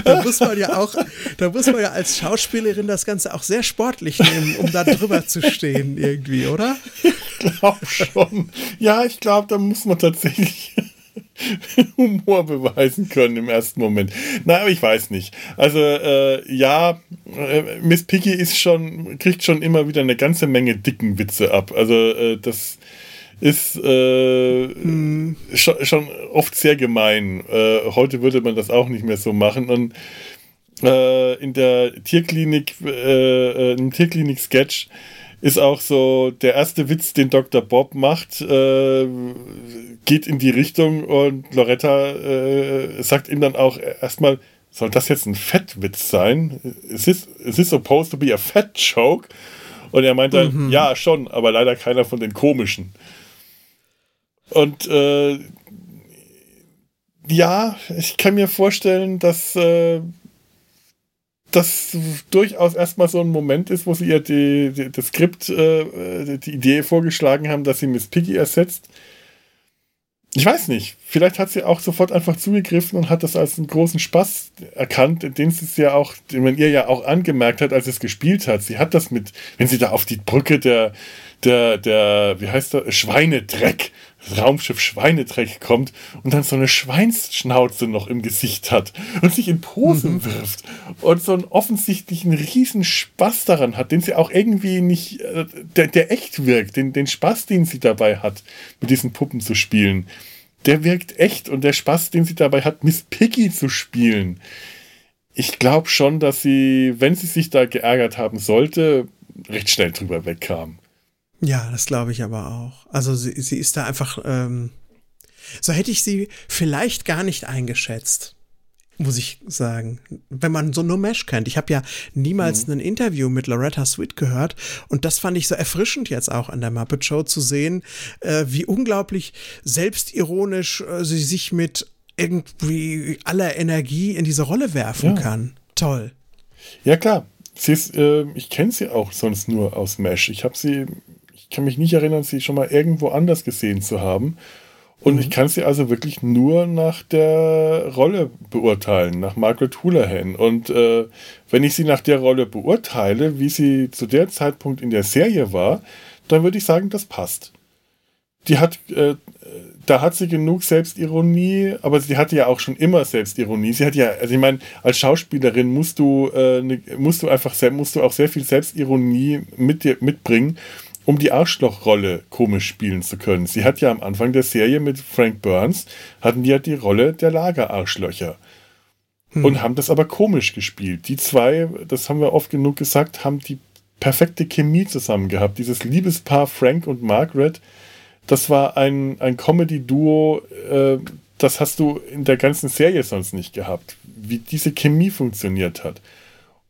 Da muss man ja auch, da muss man ja als Schauspielerin das Ganze auch sehr sportlich nehmen, um da drüber zu stehen, irgendwie, oder? Ich glaube schon. Ja, ich glaube, da muss man tatsächlich <laughs> Humor beweisen können im ersten Moment. Na, aber ich weiß nicht. Also äh, ja, äh, Miss Piggy ist schon, kriegt schon immer wieder eine ganze Menge dicken Witze ab. Also äh, das ist äh, hm. schon, schon, oft sehr gemein. Äh, heute würde man das auch nicht mehr so machen. Und äh, in der Tierklinik, äh, äh, im Tierklinik-Sketch ist auch so der erste Witz, den Dr. Bob macht, äh, geht in die Richtung und Loretta sagt ihm dann auch erstmal, soll das jetzt ein Fettwitz sein? Is this, is this supposed to be a fat joke? Und er meint dann, mhm. ja, schon, aber leider keiner von den komischen. Und äh, ja, ich kann mir vorstellen, dass äh, das durchaus erstmal so ein Moment ist, wo sie ihr die, die, das Skript, äh, die Idee vorgeschlagen haben, dass sie Miss Piggy ersetzt. Ich weiß nicht. Vielleicht hat sie auch sofort einfach zugegriffen und hat das als einen großen Spaß erkannt, den sie es ja auch, den man ihr ja auch angemerkt hat, als es gespielt hat. Sie hat das mit, wenn sie da auf die Brücke der, der, der, wie heißt der, Schweinedreck Raumschiff Schweinedreck kommt und dann so eine Schweinsschnauze noch im Gesicht hat und sich in Posen mhm. wirft und so einen offensichtlichen riesen Spaß daran hat, den sie auch irgendwie nicht, äh, der, der echt wirkt, den, den Spaß, den sie dabei hat, mit diesen Puppen zu spielen, der wirkt echt und der Spaß, den sie dabei hat, Miss Piggy zu spielen. Ich glaube schon, dass sie, wenn sie sich da geärgert haben sollte, recht schnell drüber wegkam. Ja, das glaube ich aber auch. Also sie, sie ist da einfach, ähm, so hätte ich sie vielleicht gar nicht eingeschätzt, muss ich sagen. Wenn man so nur Mesh kennt. Ich habe ja niemals mhm. ein Interview mit Loretta Sweet gehört und das fand ich so erfrischend jetzt auch an der Muppet Show zu sehen, äh, wie unglaublich selbstironisch äh, sie sich mit irgendwie aller Energie in diese Rolle werfen ja. kann. Toll. Ja, klar. Sie ist, äh, ich kenne sie auch sonst nur aus Mesh. Ich habe sie ich kann mich nicht erinnern, sie schon mal irgendwo anders gesehen zu haben. Und mhm. ich kann sie also wirklich nur nach der Rolle beurteilen, nach Margaret Houlihan. Und äh, wenn ich sie nach der Rolle beurteile, wie sie zu der Zeitpunkt in der Serie war, dann würde ich sagen, das passt. Die hat, äh, da hat sie genug Selbstironie, aber sie hatte ja auch schon immer Selbstironie. Sie hat ja, also ich meine, als Schauspielerin musst du, äh, ne, musst du einfach, musst du auch sehr viel Selbstironie mit dir mitbringen, um die Arschlochrolle komisch spielen zu können. Sie hat ja am Anfang der Serie mit Frank Burns, hatten die ja die Rolle der Lagerarschlöcher. Hm. Und haben das aber komisch gespielt. Die zwei, das haben wir oft genug gesagt, haben die perfekte Chemie zusammen gehabt. Dieses Liebespaar Frank und Margaret, das war ein, ein Comedy-Duo, äh, das hast du in der ganzen Serie sonst nicht gehabt, wie diese Chemie funktioniert hat.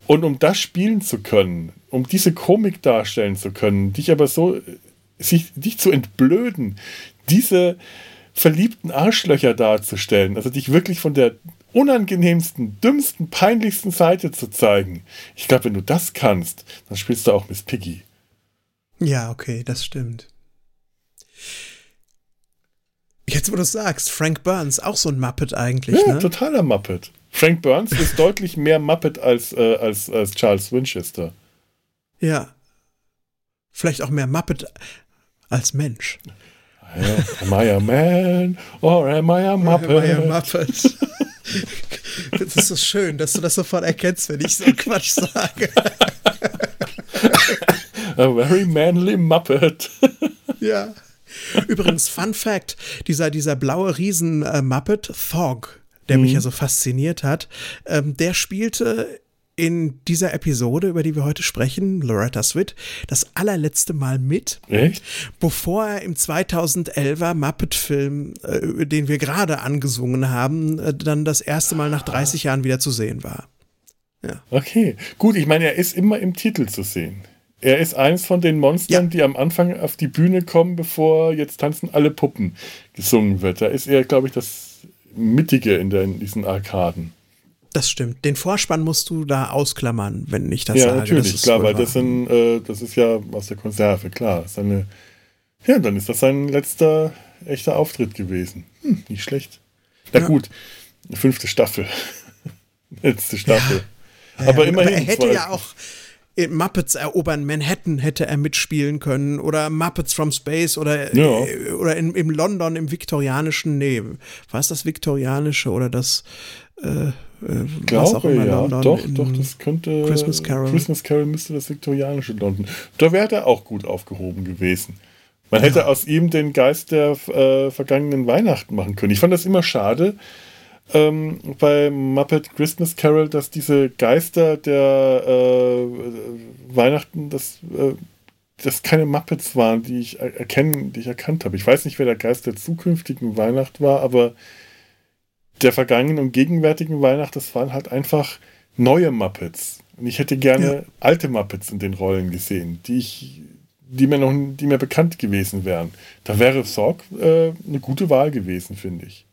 Und um das spielen zu können, um diese Komik darstellen zu können, dich aber so, sich, dich zu entblöden, diese verliebten Arschlöcher darzustellen, also dich wirklich von der unangenehmsten, dümmsten, peinlichsten Seite zu zeigen. Ich glaube, wenn du das kannst, dann spielst du auch Miss Piggy. Ja, okay, das stimmt. Jetzt, wo du sagst, Frank Burns, auch so ein Muppet eigentlich, ja, ne? totaler Muppet. Frank Burns ist <laughs> deutlich mehr Muppet als, äh, als, als Charles Winchester. Ja. Vielleicht auch mehr Muppet als Mensch. Am I a man or am I a Muppet? Am I a Muppet? <laughs> Das ist so schön, dass du das sofort erkennst, wenn ich so Quatsch sage. <laughs> A very manly Muppet. Ja. Übrigens, Fun Fact: dieser, dieser blaue Riesen-Muppet, äh, Thog, der mhm. mich ja so fasziniert hat, ähm, der spielte in dieser Episode, über die wir heute sprechen, Loretta Swit, das allerletzte Mal mit. Echt? Bevor er im 2011er Muppet-Film, äh, den wir gerade angesungen haben, äh, dann das erste Mal nach 30 Jahren wieder zu sehen war. Ja. Okay, gut, ich meine, er ist immer im Titel zu sehen. Er ist eins von den Monstern, ja. die am Anfang auf die Bühne kommen, bevor jetzt tanzen alle Puppen gesungen wird. Da ist er, glaube ich, das Mittige in, der, in diesen Arkaden. Das stimmt. Den Vorspann musst du da ausklammern, wenn ich das ja, sage. Ja, natürlich, klar, weil das, sind, äh, das ist ja aus der Konserve, klar. Seine, ja, dann ist das sein letzter echter Auftritt gewesen. Hm, nicht schlecht. Na ja. gut, fünfte Staffel. <laughs> Letzte Staffel. Ja, aber immerhin. Aber er hätte ja auch Muppets erobern Manhattan hätte er mitspielen können oder Muppets from Space oder, ja. Äh, oder in, im London im viktorianischen, nee, war es das viktorianische oder das äh, äh was auch immer ja. London doch, doch, das könnte Christmas Carol. Christmas Carol müsste das viktorianische London. Da wäre er auch gut aufgehoben gewesen. Man ja. hätte aus ihm den Geist der äh, vergangenen Weihnachten machen können. Ich fand das immer schade, ähm, bei Muppet Christmas Carol, dass diese Geister der äh, Weihnachten, dass äh, das keine Muppets waren, die ich erkennen, die ich erkannt habe. Ich weiß nicht, wer der Geist der zukünftigen Weihnacht war, aber der vergangenen und gegenwärtigen Weihnacht, das waren halt einfach neue Muppets. Und ich hätte gerne ja. alte Muppets in den Rollen gesehen, die ich, die mir noch, die mir bekannt gewesen wären. Da wäre Sorg äh, eine gute Wahl gewesen, finde ich.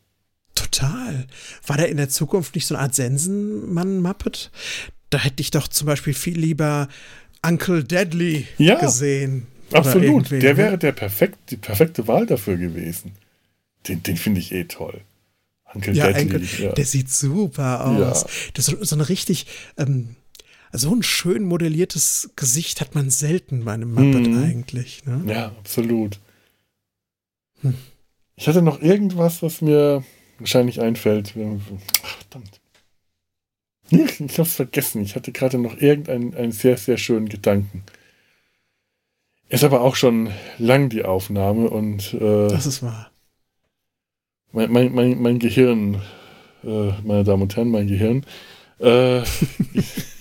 Total. War der in der Zukunft nicht so eine Art Sensenmann-Muppet? Da hätte ich doch zum Beispiel viel lieber Uncle Deadly ja, gesehen. Absolut. Der ne? wäre der perfekt, die perfekte Wahl dafür gewesen. Den, den finde ich eh toll. Uncle ja, Deadly. Uncle, ja. Der sieht super aus. Ja. Das ist so eine richtig, ähm, so ein schön modelliertes Gesicht hat man selten bei einem Muppet mhm. eigentlich. Ne? Ja, absolut. Hm. Ich hatte noch irgendwas, was mir wahrscheinlich einfällt. Ach, verdammt. Ich hab's vergessen. Ich hatte gerade noch irgendeinen einen sehr, sehr schönen Gedanken. Ist aber auch schon lang die Aufnahme und. Äh, das ist wahr. Mein, mein, mein, mein Gehirn, äh, meine Damen und Herren, mein Gehirn, äh,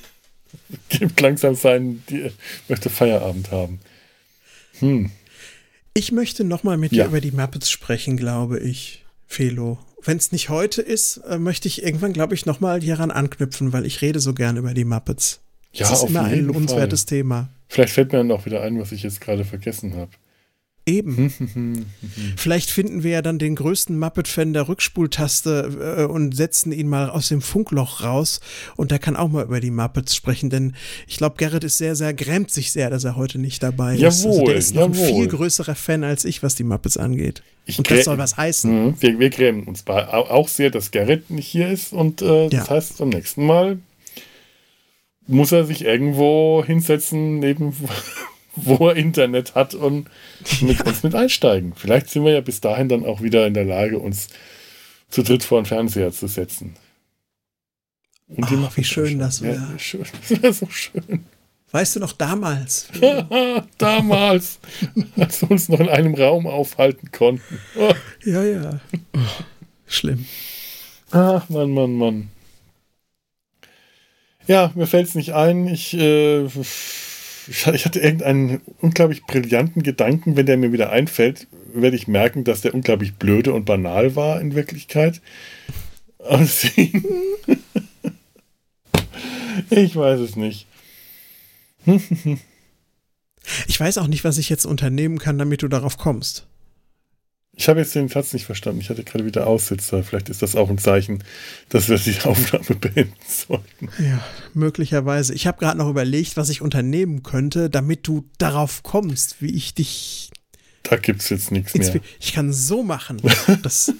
<laughs> gibt langsam sein, die möchte Feierabend haben. Hm. Ich möchte nochmal mit ja. dir über die Muppets sprechen, glaube ich, Felo wenn es nicht heute ist, äh, möchte ich irgendwann, glaube ich, nochmal hieran anknüpfen, weil ich rede so gern über die Muppets. Ja, das ist immer ein lohnenswertes Thema. Vielleicht fällt mir dann auch wieder ein, was ich jetzt gerade vergessen habe. Eben. <laughs> Vielleicht finden wir ja dann den größten Muppet-Fan der Rückspultaste äh, und setzen ihn mal aus dem Funkloch raus und der kann auch mal über die Muppets sprechen, denn ich glaube, Gerrit ist sehr, sehr, grämt sich sehr, dass er heute nicht dabei Jawohl, ist. Also der ist noch jawohl. ein viel größerer Fan als ich, was die Muppets angeht. Ich und das soll was heißen. Mhm, Wir, wir grämen uns auch sehr, dass Gerrit nicht hier ist und äh, das Ja. heißt, beim nächsten Mal muss er sich irgendwo hinsetzen, neben wo er Internet hat und mit uns mit einsteigen. Vielleicht sind wir ja bis dahin dann auch wieder in der Lage, uns zu dritt vor den Fernseher zu setzen. Und Ach, wie schön <laughs> das anschauen. wär. Ja, schön. Das wäre so schön. Weißt du noch damals? <laughs> Damals, als wir uns noch in einem Raum aufhalten konnten. Oh. ja, ja. Oh, schlimm. Ach, Mann, Mann, Mann. Ja, mir fällt es nicht ein. Ich, äh, ich hatte irgendeinen unglaublich brillanten Gedanken. Wenn der mir wieder einfällt, werde ich merken, dass der unglaublich blöde und banal war in Wirklichkeit. <laughs> Ich weiß es nicht. Ich weiß auch nicht, was ich jetzt unternehmen kann, damit du darauf kommst. Ich habe jetzt den Satz nicht verstanden. Ich hatte gerade wieder Aussitzer. Vielleicht ist das auch ein Zeichen, dass wir die <laughs> Aufnahme beenden sollten. Ja, möglicherweise. Ich habe gerade noch überlegt, was ich unternehmen könnte, damit du darauf kommst, wie ich dich. Da gibt es jetzt nichts mehr. Ich kann so machen. <laughs> Das,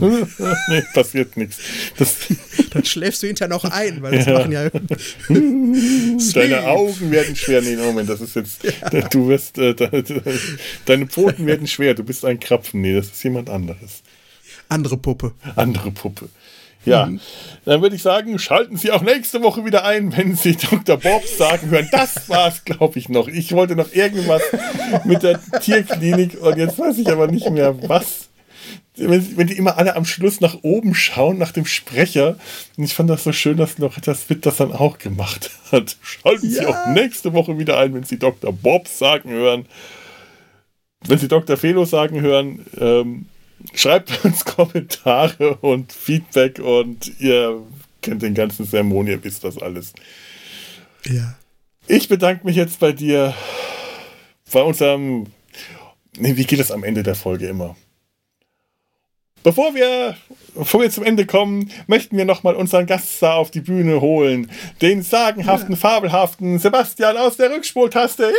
nee, passiert nichts. Das, <laughs> dann schläfst du hinterher noch ein, weil das Ja. machen ja. <laughs> deine. Augen werden schwer. Nee, Moment, das ist jetzt. Du wirst. Äh, de, de, deine Pfoten werden schwer. Du bist ein Krapfen. Nee, das ist jemand anderes. Andere Puppe. Andere Puppe. Ja, dann würde ich sagen, schalten Sie auch nächste Woche wieder ein, wenn Sie <laughs> Dr. Bob sagen hören. Das war's, glaube ich, noch. Ich wollte noch irgendwas mit der Tierklinik und jetzt weiß ich aber nicht mehr, was. Wenn, wenn die immer alle am Schluss nach oben schauen, nach dem Sprecher. Und ich fand das so schön, dass noch das Witt das dann auch gemacht <laughs> hat. Schalten Sie Ja. auch nächste Woche wieder ein, wenn Sie Dr. Bob sagen hören. Wenn Sie Dr. Felo sagen hören, ähm, schreibt <laughs> uns Kommentare und Feedback und ihr kennt den ganzen Sermon, ihr wisst das alles. Ja. Ich bedanke mich jetzt bei dir, bei unserem. Nee, wie geht das am Ende der Folge immer? Bevor wir, bevor wir zum Ende kommen, möchten wir nochmal unseren Gaststar auf die Bühne holen. Den sagenhaften, fabelhaften Sebastian aus der Rückspultaste.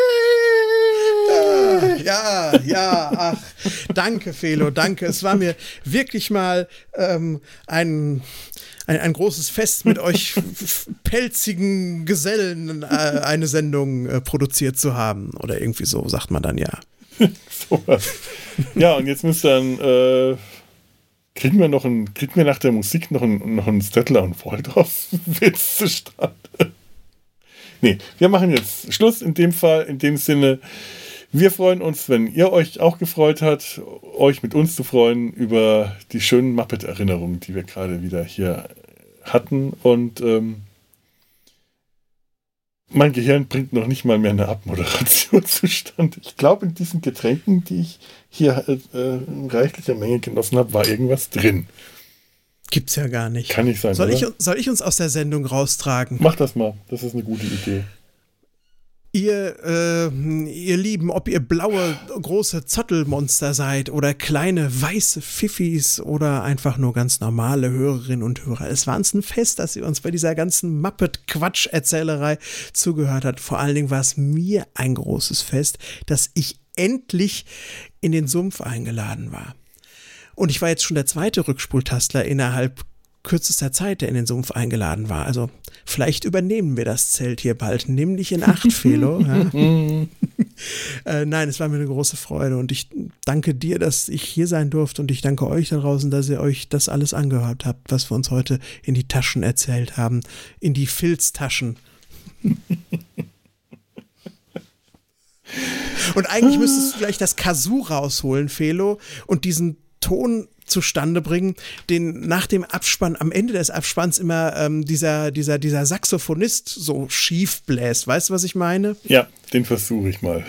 Ja, ja, ach, danke, Felo, danke. Es war mir wirklich mal ähm, ein, ein, ein großes Fest mit euch pelzigen Gesellen äh, eine Sendung äh, produziert zu haben. Oder irgendwie so, sagt man dann ja. <laughs> Sowas. Ja, und jetzt müsst ihr dann, äh, kriegen wir noch ein, kriegen wir nach der Musik noch ein, noch einen Stettler und Waldorf-Witz <laughs> zustande? Nee, wir machen jetzt Schluss in dem Fall, in dem Sinne. Wir freuen uns, wenn ihr euch auch gefreut habt, euch mit uns zu freuen über die schönen Muppet-Erinnerungen, die wir gerade wieder hier hatten. Und ähm, mein Gehirn bringt noch nicht mal mehr eine Abmoderation <laughs> zustande. Ich glaube, in diesen Getränken, die ich hier äh, äh, in reichlicher Menge genossen habe, war irgendwas drin. Gibt's ja gar nicht. Kann nicht sein, Soll ich, soll ich uns aus der Sendung raustragen? Mach das mal. Das ist eine gute Idee. Ihr, äh, ihr Lieben, ob ihr blaue, große Zottelmonster seid oder kleine, weiße Pfiffis oder einfach nur ganz normale Hörerinnen und Hörer. Es war uns ein Fest, dass ihr uns bei dieser ganzen Muppet-Quatsch-Erzählerei zugehört habt. Vor allen Dingen war es mir ein großes Fest, dass ich endlich in den Sumpf eingeladen war. Und ich war jetzt schon der zweite Rückspultastler innerhalb kürzester Zeit, der in den Sumpf eingeladen war. Also vielleicht übernehmen wir das Zelt hier bald. Nimm dich in Acht, Felo. <laughs> Äh, nein, es war mir eine große Freude und ich danke dir, dass ich hier sein durfte und ich danke euch da draußen, dass ihr euch das alles angehört habt, was wir uns heute in die Taschen erzählt haben. In die Filztaschen. Und eigentlich müsstest du gleich das Kazoo rausholen, Felo, und diesen Ton zustande bringen, den nach dem Abspann, am Ende des Abspanns immer ähm, dieser, dieser, dieser Saxophonist so schief bläst. Weißt du, was ich meine? Ja, den versuche ich mal.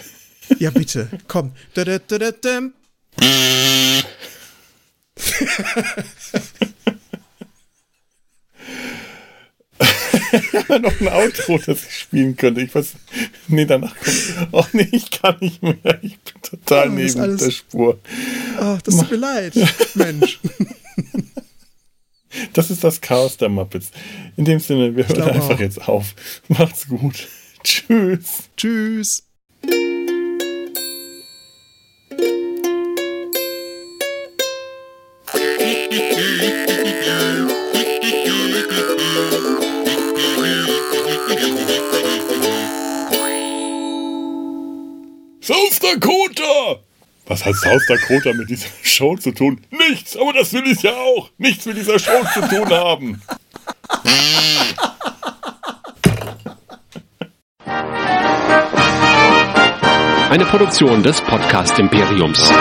Ja, bitte, komm. Da, da, da, da, da. <laughs> noch ein Outro, das ich spielen könnte. Ich weiß, nee, danach kommt, oh nee, ich kann nicht mehr. Ich bin total oh, neben alles, der Spur. Ach, das tut mir leid, Mensch. <laughs> Das ist das Chaos der Muppets. In dem Sinne, wir hören einfach auch. jetzt auf. Macht's gut. <laughs> Tschüss. Tschüss. Dakota! Was hat South Dakota mit dieser <laughs> Show zu tun? Nichts, aber das will ich ja auch. Nichts mit dieser Show zu tun haben. Eine Produktion des Podcast Imperiums.